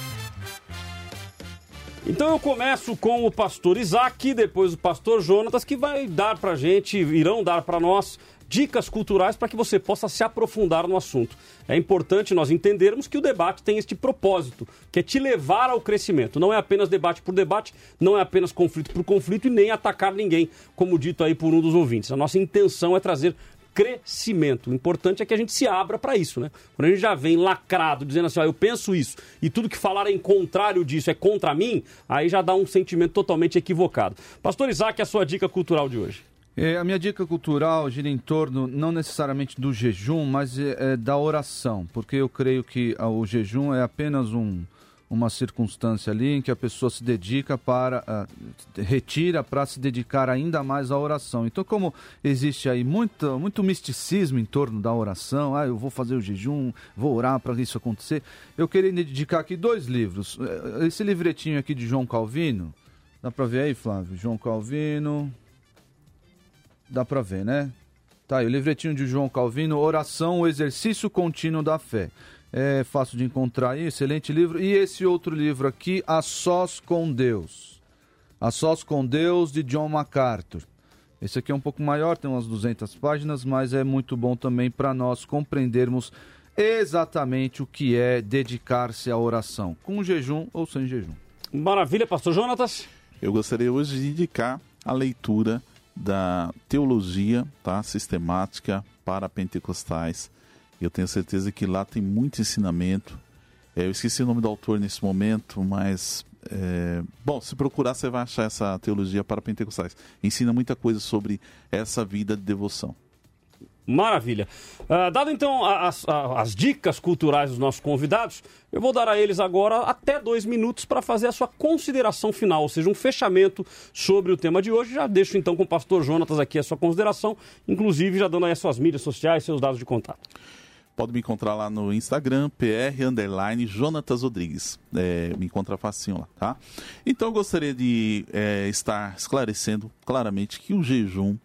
Então eu começo com o pastor Isaac, depois o pastor Jonatas, que vai dar pra gente, irão dar para nós dicas culturais para que você possa se aprofundar no assunto. É importante nós entendermos que o debate tem este propósito, que é te levar ao crescimento. Não é apenas debate por debate, não é apenas conflito por conflito e nem atacar ninguém, como dito aí por um dos ouvintes. A nossa intenção é trazer crescimento. O importante é que a gente se abra para isso, né? Quando a gente já vem lacrado, dizendo assim, ó, eu penso isso, e tudo que falar em contrário disso é contra mim, aí já dá um sentimento totalmente equivocado. Pastor Isaac, a sua dica cultural de hoje. É, a minha dica cultural gira em torno, não necessariamente do jejum, mas é, é da oração, porque eu creio que o jejum é apenas um, uma circunstância ali em que a pessoa se dedica para, uh, retira para se dedicar ainda mais à oração. Então, como existe aí muito, muito misticismo em torno da oração, ah, eu vou fazer o jejum, vou orar para isso acontecer, eu queria dedicar aqui dois livros. Eh, esse livretinho aqui de João Calvino, dá para ver aí, Flávio? João Calvino, Dá para ver, né? Tá aí, o livretinho de João Calvino, Oração, o Exercício Contínuo da Fé. É fácil de encontrar aí, excelente livro. E esse outro livro aqui, A Sós com Deus. A Sós com Deus, de John MacArthur. Esse aqui é um pouco maior, tem umas 200 páginas, mas é muito bom também para nós compreendermos exatamente o que é dedicar-se à oração, com jejum ou sem jejum. Maravilha, pastor Jonatas. Eu gostaria hoje de indicar a leitura da teologia tá, sistemática para pentecostais. Eu tenho certeza que lá tem muito ensinamento. É, eu esqueci o nome do autor nesse momento, mas é, bom, se procurar você vai achar essa teologia para pentecostais. Ensina muita coisa sobre essa vida de devoção. Maravilha. Uh, dado então as, as, dicas culturais dos nossos convidados, eu vou dar a eles agora até dois minutos para fazer a sua consideração final, ou seja, um fechamento sobre o tema de hoje. Já deixo então com o pastor Jonatas aqui a sua consideração, inclusive já dando aí as suas mídias sociais, seus dados de contato. Pode me encontrar lá no Instagram, PR underline Jonatas Rodrigues. É, me encontra facinho lá, tá? Então eu gostaria de é, estar esclarecendo claramente que o jejum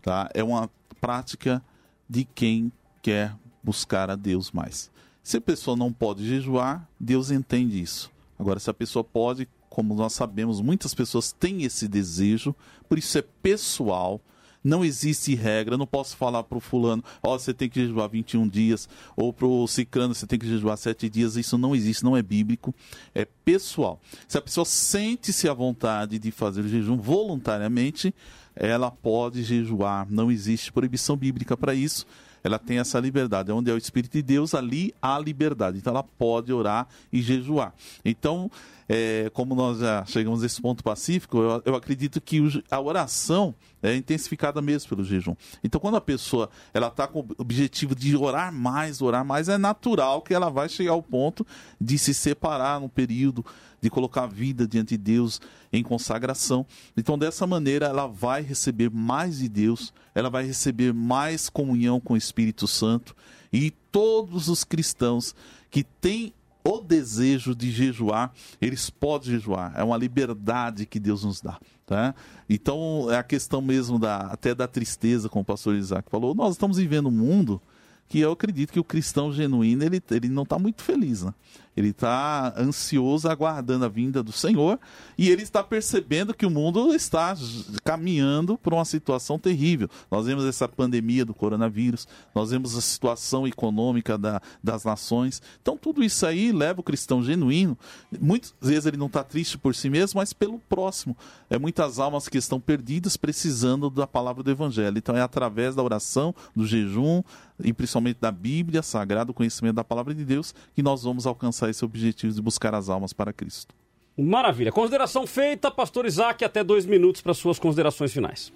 tá, é uma prática de quem quer buscar a Deus mais. Se a pessoa não pode jejuar, Deus entende isso. Agora, se a pessoa pode, como nós sabemos, muitas pessoas têm esse desejo, por isso é pessoal. Não existe regra, não posso falar para o fulano, ó, oh, você tem que jejuar 21 dias, ou para o cicrano, você tem que jejuar 7 dias. Isso não existe, não é bíblico, é pessoal. Se a pessoa sente-se à vontade de fazer o jejum voluntariamente, ela pode jejuar. Não existe proibição bíblica para isso. Ela tem essa liberdade. Onde é o Espírito de Deus, ali há liberdade. Então ela pode orar e jejuar. Então, é, como nós já chegamos nesse ponto pacífico, eu, eu acredito que a oração é intensificada mesmo pelo jejum. Então, quando a pessoa ela está com o objetivo de orar mais, orar mais, é natural que ela vai chegar ao ponto de se separar num período de colocar a vida diante de Deus em consagração. Então, dessa maneira, ela vai receber mais de Deus, ela vai receber mais comunhão com o Espírito Santo. E todos os cristãos que têm o desejo de jejuar, eles podem jejuar. É uma liberdade que Deus nos dá. Tá? Então, é a questão mesmo da, até da tristeza, como o pastor Isaac falou. Nós estamos vivendo um mundo que eu acredito que o cristão genuíno ele, ele não está muito feliz. Né? Ele está ansioso, aguardando a vinda do Senhor, e ele está percebendo que o mundo está caminhando para uma situação terrível. Nós vemos essa pandemia do coronavírus, nós vemos a situação econômica da, das nações. Então, tudo isso aí leva o cristão genuíno. Muitas vezes ele não está triste por si mesmo, mas pelo próximo. É muitas almas que estão perdidas precisando da palavra do Evangelho. Então, é através da oração, do jejum, e principalmente da Bíblia Sagrada, o conhecimento da palavra de Deus, que nós vamos alcançar alcançar esse objetivo de buscar as almas para Cristo. Maravilha. Consideração feita, pastor Isaac, até dois minutos para suas considerações finais.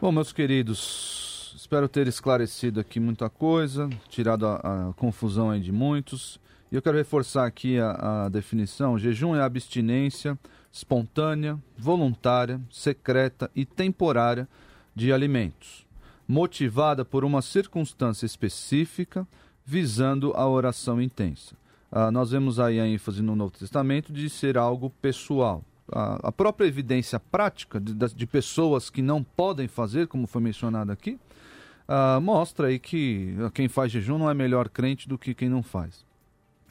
Bom, meus queridos, espero ter esclarecido aqui muita coisa, tirado a, a confusão aí de muitos. E eu quero reforçar aqui a, a definição: jejum é abstinência espontânea, voluntária, secreta e temporária de alimentos, motivada por uma circunstância específica, visando a oração intensa. Ah, nós vemos aí a ênfase no Novo Testamento de ser algo pessoal. a própria evidência prática de, de, pessoas que não podem fazer, como foi mencionado aqui, ah, mostra aí que quem faz jejum não é melhor crente do que quem não faz.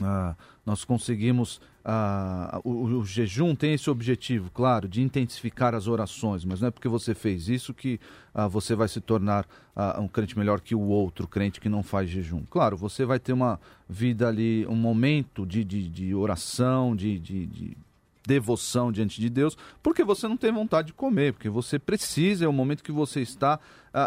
Ah, nós conseguimos. Ah, o, o, jejum tem esse objetivo, claro, de intensificar as orações, mas não é porque você fez isso que ah, você vai se tornar ah, um crente melhor que o outro crente que não faz jejum. Claro, você vai ter uma vida ali, um momento de, de, de oração, de, de, de devoção diante de Deus, porque você não tem vontade de comer, porque você precisa, é o momento que você está,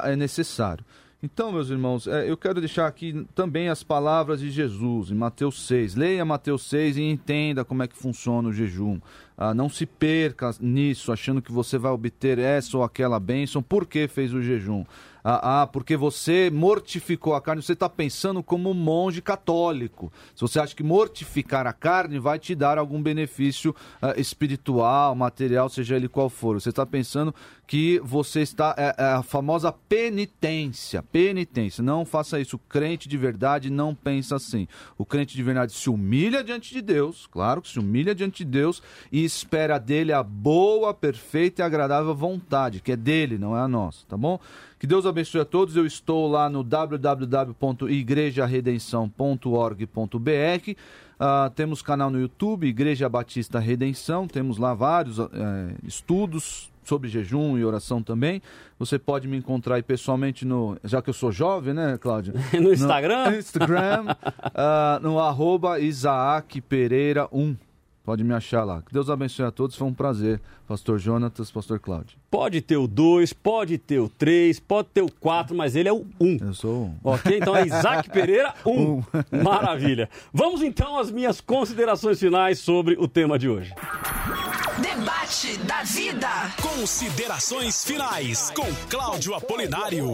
é necessário. Então, meus irmãos, é, eu quero deixar aqui também as palavras de Jesus em Mateus 6. Leia Mateus 6 e entenda como é que funciona o jejum. Ah, não se perca nisso, achando que você vai obter essa ou aquela bênção, porque fez o jejum. Ah, ah, porque você mortificou a carne, você está pensando como um monge católico. Se você acha que mortificar a carne vai te dar algum benefício ah, espiritual, material, seja ele qual for, você está pensando que você está. É, é, a famosa penitência. Penitência. Não faça isso. O crente de verdade não pensa assim. O crente de verdade se humilha diante de Deus, claro que se humilha diante de Deus e espera dele a boa, perfeita e agradável vontade, que é dele, não é a nossa, tá bom? Que Deus abençoe a todos. Eu estou lá no www.igrejaredenção.org.br. Uh, ah, temos canal no YouTube, Igreja Batista Redenção. Temos lá vários uh, estudos sobre jejum e oração também. Você pode me encontrar aí pessoalmente no. Já que eu sou jovem, né, Cláudio? *laughs* no Instagram? No Instagram, uh, no arroba Isaac Pereira 1. Pode me achar lá. Que Deus abençoe a todos. Foi um prazer, Pastor Jonatas, Pastor Cláudio. Pode ter o 2, pode ter o 3, pode ter o 4, mas ele é o 1. Um. Eu sou um. Ok? Então é Isaac *laughs* Pereira 1. Um. um. *laughs* Maravilha. Vamos então às minhas considerações finais sobre o tema de hoje. Debate da vida. Considerações finais com Cláudio Apolinário.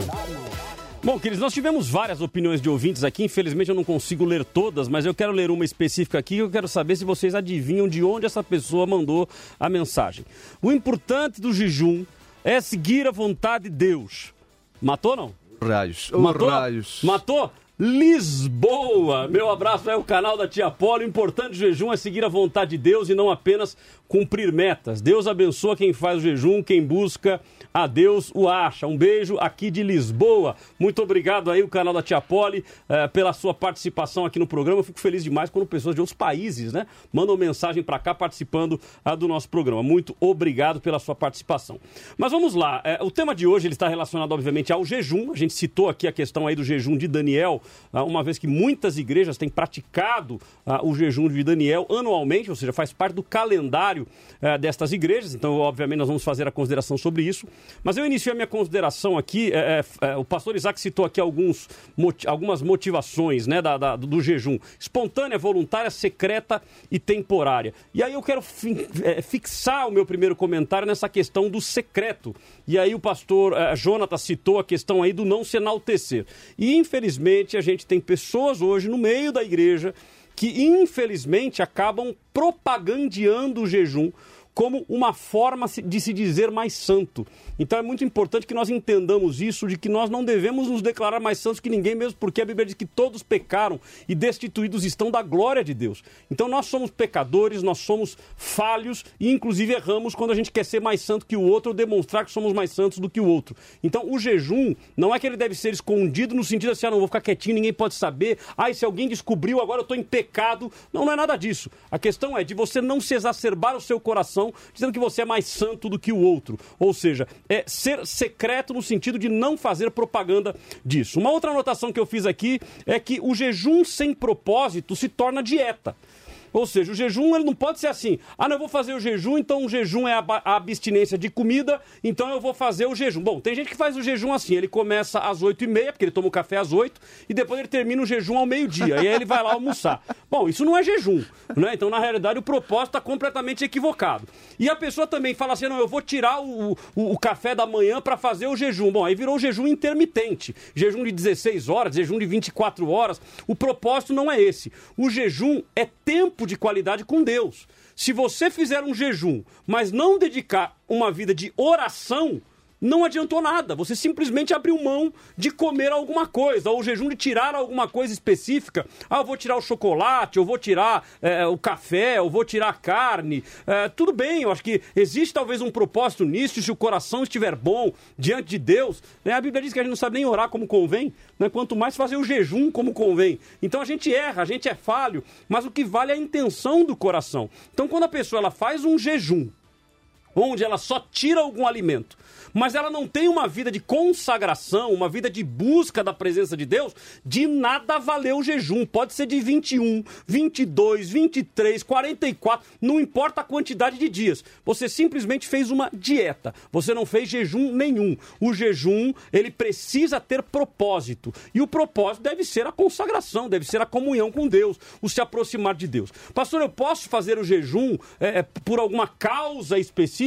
Bom, queridos, nós tivemos várias opiniões de ouvintes aqui. Infelizmente eu não consigo ler todas, mas eu quero ler uma específica aqui. Eu quero saber se vocês adivinham de onde essa pessoa mandou a mensagem. O importante do jejum é seguir a vontade de Deus. Matou não? Raios. Matou? raios. Matou? Lisboa. Meu abraço é o canal da Tia Polo. O importante jejum é seguir a vontade de Deus e não apenas cumprir metas. Deus abençoa quem faz o jejum, quem busca a Deus o acha. Um beijo aqui de Lisboa. Muito obrigado aí, o canal da Tia Poli, eh, pela sua participação aqui no programa. Eu fico feliz demais quando pessoas de outros países, né, mandam mensagem para cá participando ah, do nosso programa. Muito obrigado pela sua participação. Mas vamos lá. Eh, o tema de hoje ele está relacionado, obviamente, ao jejum. A gente citou aqui a questão aí do jejum de Daniel, uma vez que muitas igrejas têm praticado ah, o jejum de Daniel anualmente, ou seja, faz parte do calendário eh, destas igrejas. Então, obviamente, nós vamos fazer a consideração sobre isso. Mas eu inicio a minha consideração aqui. É, é, o pastor Isaac citou aqui alguns, algumas motivações né, da, da, do jejum: espontânea, voluntária, secreta e temporária. E aí eu quero fi, fixar o meu primeiro comentário nessa questão do secreto. E aí o pastor Jonathan citou a questão aí do não se enaltecer. E infelizmente a gente tem pessoas hoje no meio da igreja que infelizmente acabam propagandeando o jejum como uma forma de se dizer mais santo. Então é muito importante que nós entendamos isso, de que nós não devemos nos declarar mais santos que ninguém, mesmo porque a Bíblia diz que todos pecaram e destituídos estão da glória de Deus. Então nós somos pecadores, nós somos falhos e inclusive erramos quando a gente quer ser mais santo que o outro ou demonstrar que somos mais santos do que o outro. Então o jejum não é que ele deve ser escondido no sentido assim, ah, não vou ficar quietinho, ninguém pode saber. Ah, se alguém descobriu, agora eu estou em pecado. Não, não é nada disso. A questão é de você não se exacerbar o seu coração dizendo que você é mais santo do que o outro. Ou seja, é ser secreto no sentido de não fazer propaganda disso. Uma outra anotação que eu fiz aqui é que o jejum sem propósito se torna dieta. Ou seja, o jejum ele não pode ser assim. Ah, não, eu vou fazer o jejum, então o jejum é a, abstinência de comida, então eu vou fazer o jejum. Bom, tem gente que faz o jejum assim, ele começa às 8 e meia, porque ele toma o café às 8, e depois ele termina o jejum ao meio-dia, e aí ele vai lá almoçar. *laughs* Bom, isso não é jejum, né? Então, na realidade, o propósito está completamente equivocado. E a pessoa também fala assim, não, eu vou tirar o, o, o café da manhã para fazer o jejum. Bom, aí virou jejum intermitente, jejum de 16 horas, jejum de 24 horas. O propósito não é esse. O jejum é tempo de qualidade com Deus. Se você fizer um jejum, mas não dedicar uma vida de oração, não adiantou nada. Você simplesmente abriu mão de comer alguma coisa, ou o jejum de tirar alguma coisa específica. Ah, eu vou tirar o chocolate, eu vou tirar é, o café, eu vou tirar a carne. É, tudo bem, eu acho que existe talvez um propósito nisso, se o coração estiver bom diante de Deus. Né? A Bíblia diz que a gente não sabe nem orar como convém, né? quanto mais fazer o jejum como convém. Então a gente erra, a gente é falho, mas o que vale é a intenção do coração. Então quando a pessoa ela faz um jejum, onde ela só tira algum alimento, mas ela não tem uma vida de consagração, uma vida de busca da presença de Deus, de nada valeu o jejum. Pode ser de 21, 22, 23, 44, não importa a quantidade de dias. Você simplesmente fez uma dieta. Você não fez jejum nenhum. O jejum, ele precisa ter propósito. E o propósito deve ser a consagração, deve ser a comunhão com Deus, o se aproximar de Deus. Pastor, eu posso fazer o jejum é, por alguma causa específica?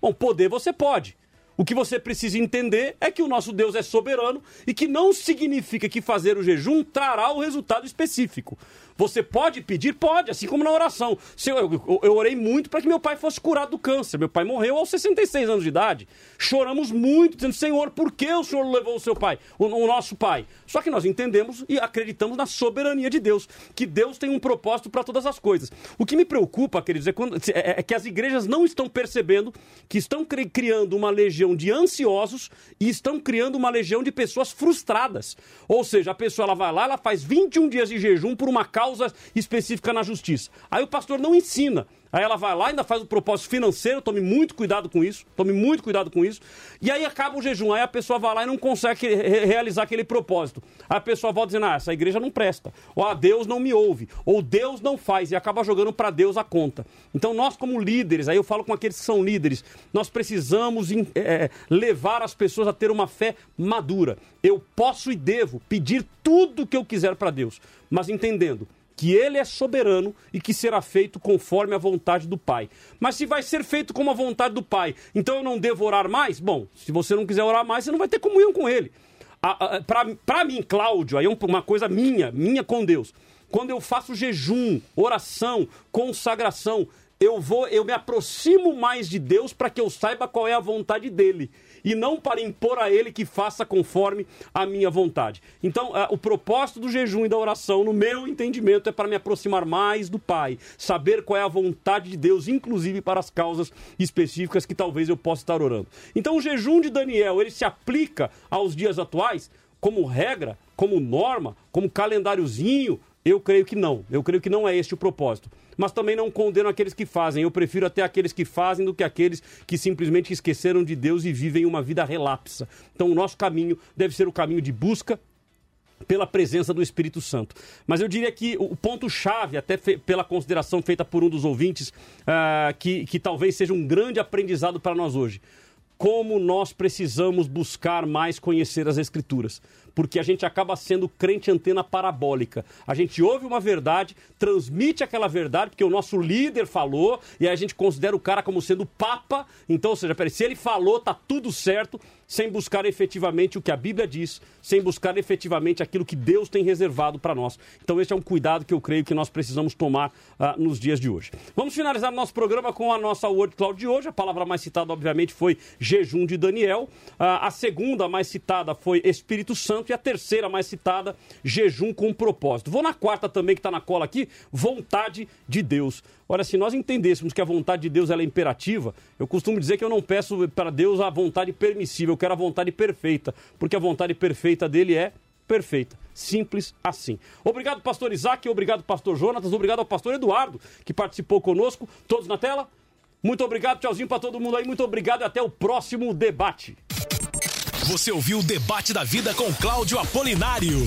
Bom, poder você pode. O que você precisa entender é que o nosso Deus é soberano e que não significa que fazer o jejum trará o resultado específico. Você pode pedir? Pode, assim como na oração. Eu, eu, eu orei muito para que meu pai fosse curado do câncer. Meu pai morreu aos 66 anos de idade. Choramos muito, dizendo: Senhor, por que o Senhor levou o seu pai, o, o nosso pai? Só que nós entendemos e acreditamos na soberania de Deus, que Deus tem um propósito para todas as coisas. O que me preocupa, queridos, é, quando, é, é que as igrejas não estão percebendo que estão cri, criando uma legião de ansiosos e estão criando uma legião de pessoas frustradas. Ou seja, a pessoa ela vai lá, ela faz 21 dias de jejum por uma causa específica na justiça. Aí o pastor não ensina. Aí ela vai lá, ainda faz o propósito financeiro, tome muito cuidado com isso, tome muito cuidado com isso. E aí acaba o jejum, aí a pessoa vai lá e não consegue re realizar aquele propósito. Aí a pessoa volta dizendo, ah, essa igreja não presta, ou ah, Deus não me ouve, ou Deus não faz, e acaba jogando para Deus a conta. Então nós como líderes, aí eu falo com aqueles que são líderes, nós precisamos é, levar as pessoas a ter uma fé madura. Eu posso e devo pedir tudo o que eu quiser para Deus, mas entendendo que ele é soberano e que será feito conforme a vontade do Pai. Mas se vai ser feito como a vontade do Pai, então eu não devo orar mais? Bom, se você não quiser orar mais, você não vai ter comunhão com ele. Para mim, Cláudio, aí é uma coisa minha, minha com Deus. Quando eu faço jejum, oração, consagração, eu vou, eu me aproximo mais de Deus para que eu saiba qual é a vontade dele e não para impor a ele que faça conforme a minha vontade. Então, uh, o propósito do jejum e da oração, no meu entendimento, é para me aproximar mais do Pai, saber qual é a vontade de Deus, inclusive para as causas específicas que talvez eu possa estar orando. Então, o jejum de Daniel, ele se aplica aos dias atuais como regra, como norma, como calendáriozinho, eu creio que não. Eu creio que não é este o propósito. Mas também não condeno aqueles que fazem. Eu prefiro até aqueles que fazem do que aqueles que simplesmente esqueceram de Deus e vivem uma vida relapsa. Então, o nosso caminho deve ser o caminho de busca pela presença do Espírito Santo. Mas eu diria que o ponto-chave, até pela consideração feita por um dos ouvintes, uh, que, que talvez seja um grande aprendizado para nós hoje. Como nós precisamos buscar mais conhecer as Escrituras porque a gente acaba sendo crente antena parabólica. A gente ouve uma verdade, transmite aquela verdade, porque o nosso líder falou, e aí a gente considera o cara como sendo papa. Então, ou seja, peraí, se ele falou, tá tudo certo, sem buscar efetivamente o que a Bíblia diz, sem buscar efetivamente aquilo que Deus tem reservado para nós. Então, esse é um cuidado que eu creio que nós precisamos tomar uh, nos dias de hoje. Vamos finalizar nosso programa com a nossa Word Cloud de hoje. A palavra mais citada, obviamente, foi jejum de Daniel. Uh, a segunda mais citada foi Espírito Santo. E a terceira mais citada, jejum com propósito. Vou na quarta também, que está na cola aqui, vontade de Deus. Olha, se nós entendêssemos que a vontade de Deus é imperativa, eu costumo dizer que eu não peço para Deus a vontade permissível, eu quero a vontade perfeita, porque a vontade perfeita dele é perfeita. Simples assim. Obrigado, pastor Isaac, obrigado, pastor Jonatas, obrigado ao pastor Eduardo, que participou conosco. Todos na tela? Muito obrigado, tchauzinho para todo mundo aí, muito obrigado e até o próximo debate. Você ouviu o Debate da Vida com Cláudio Apolinário.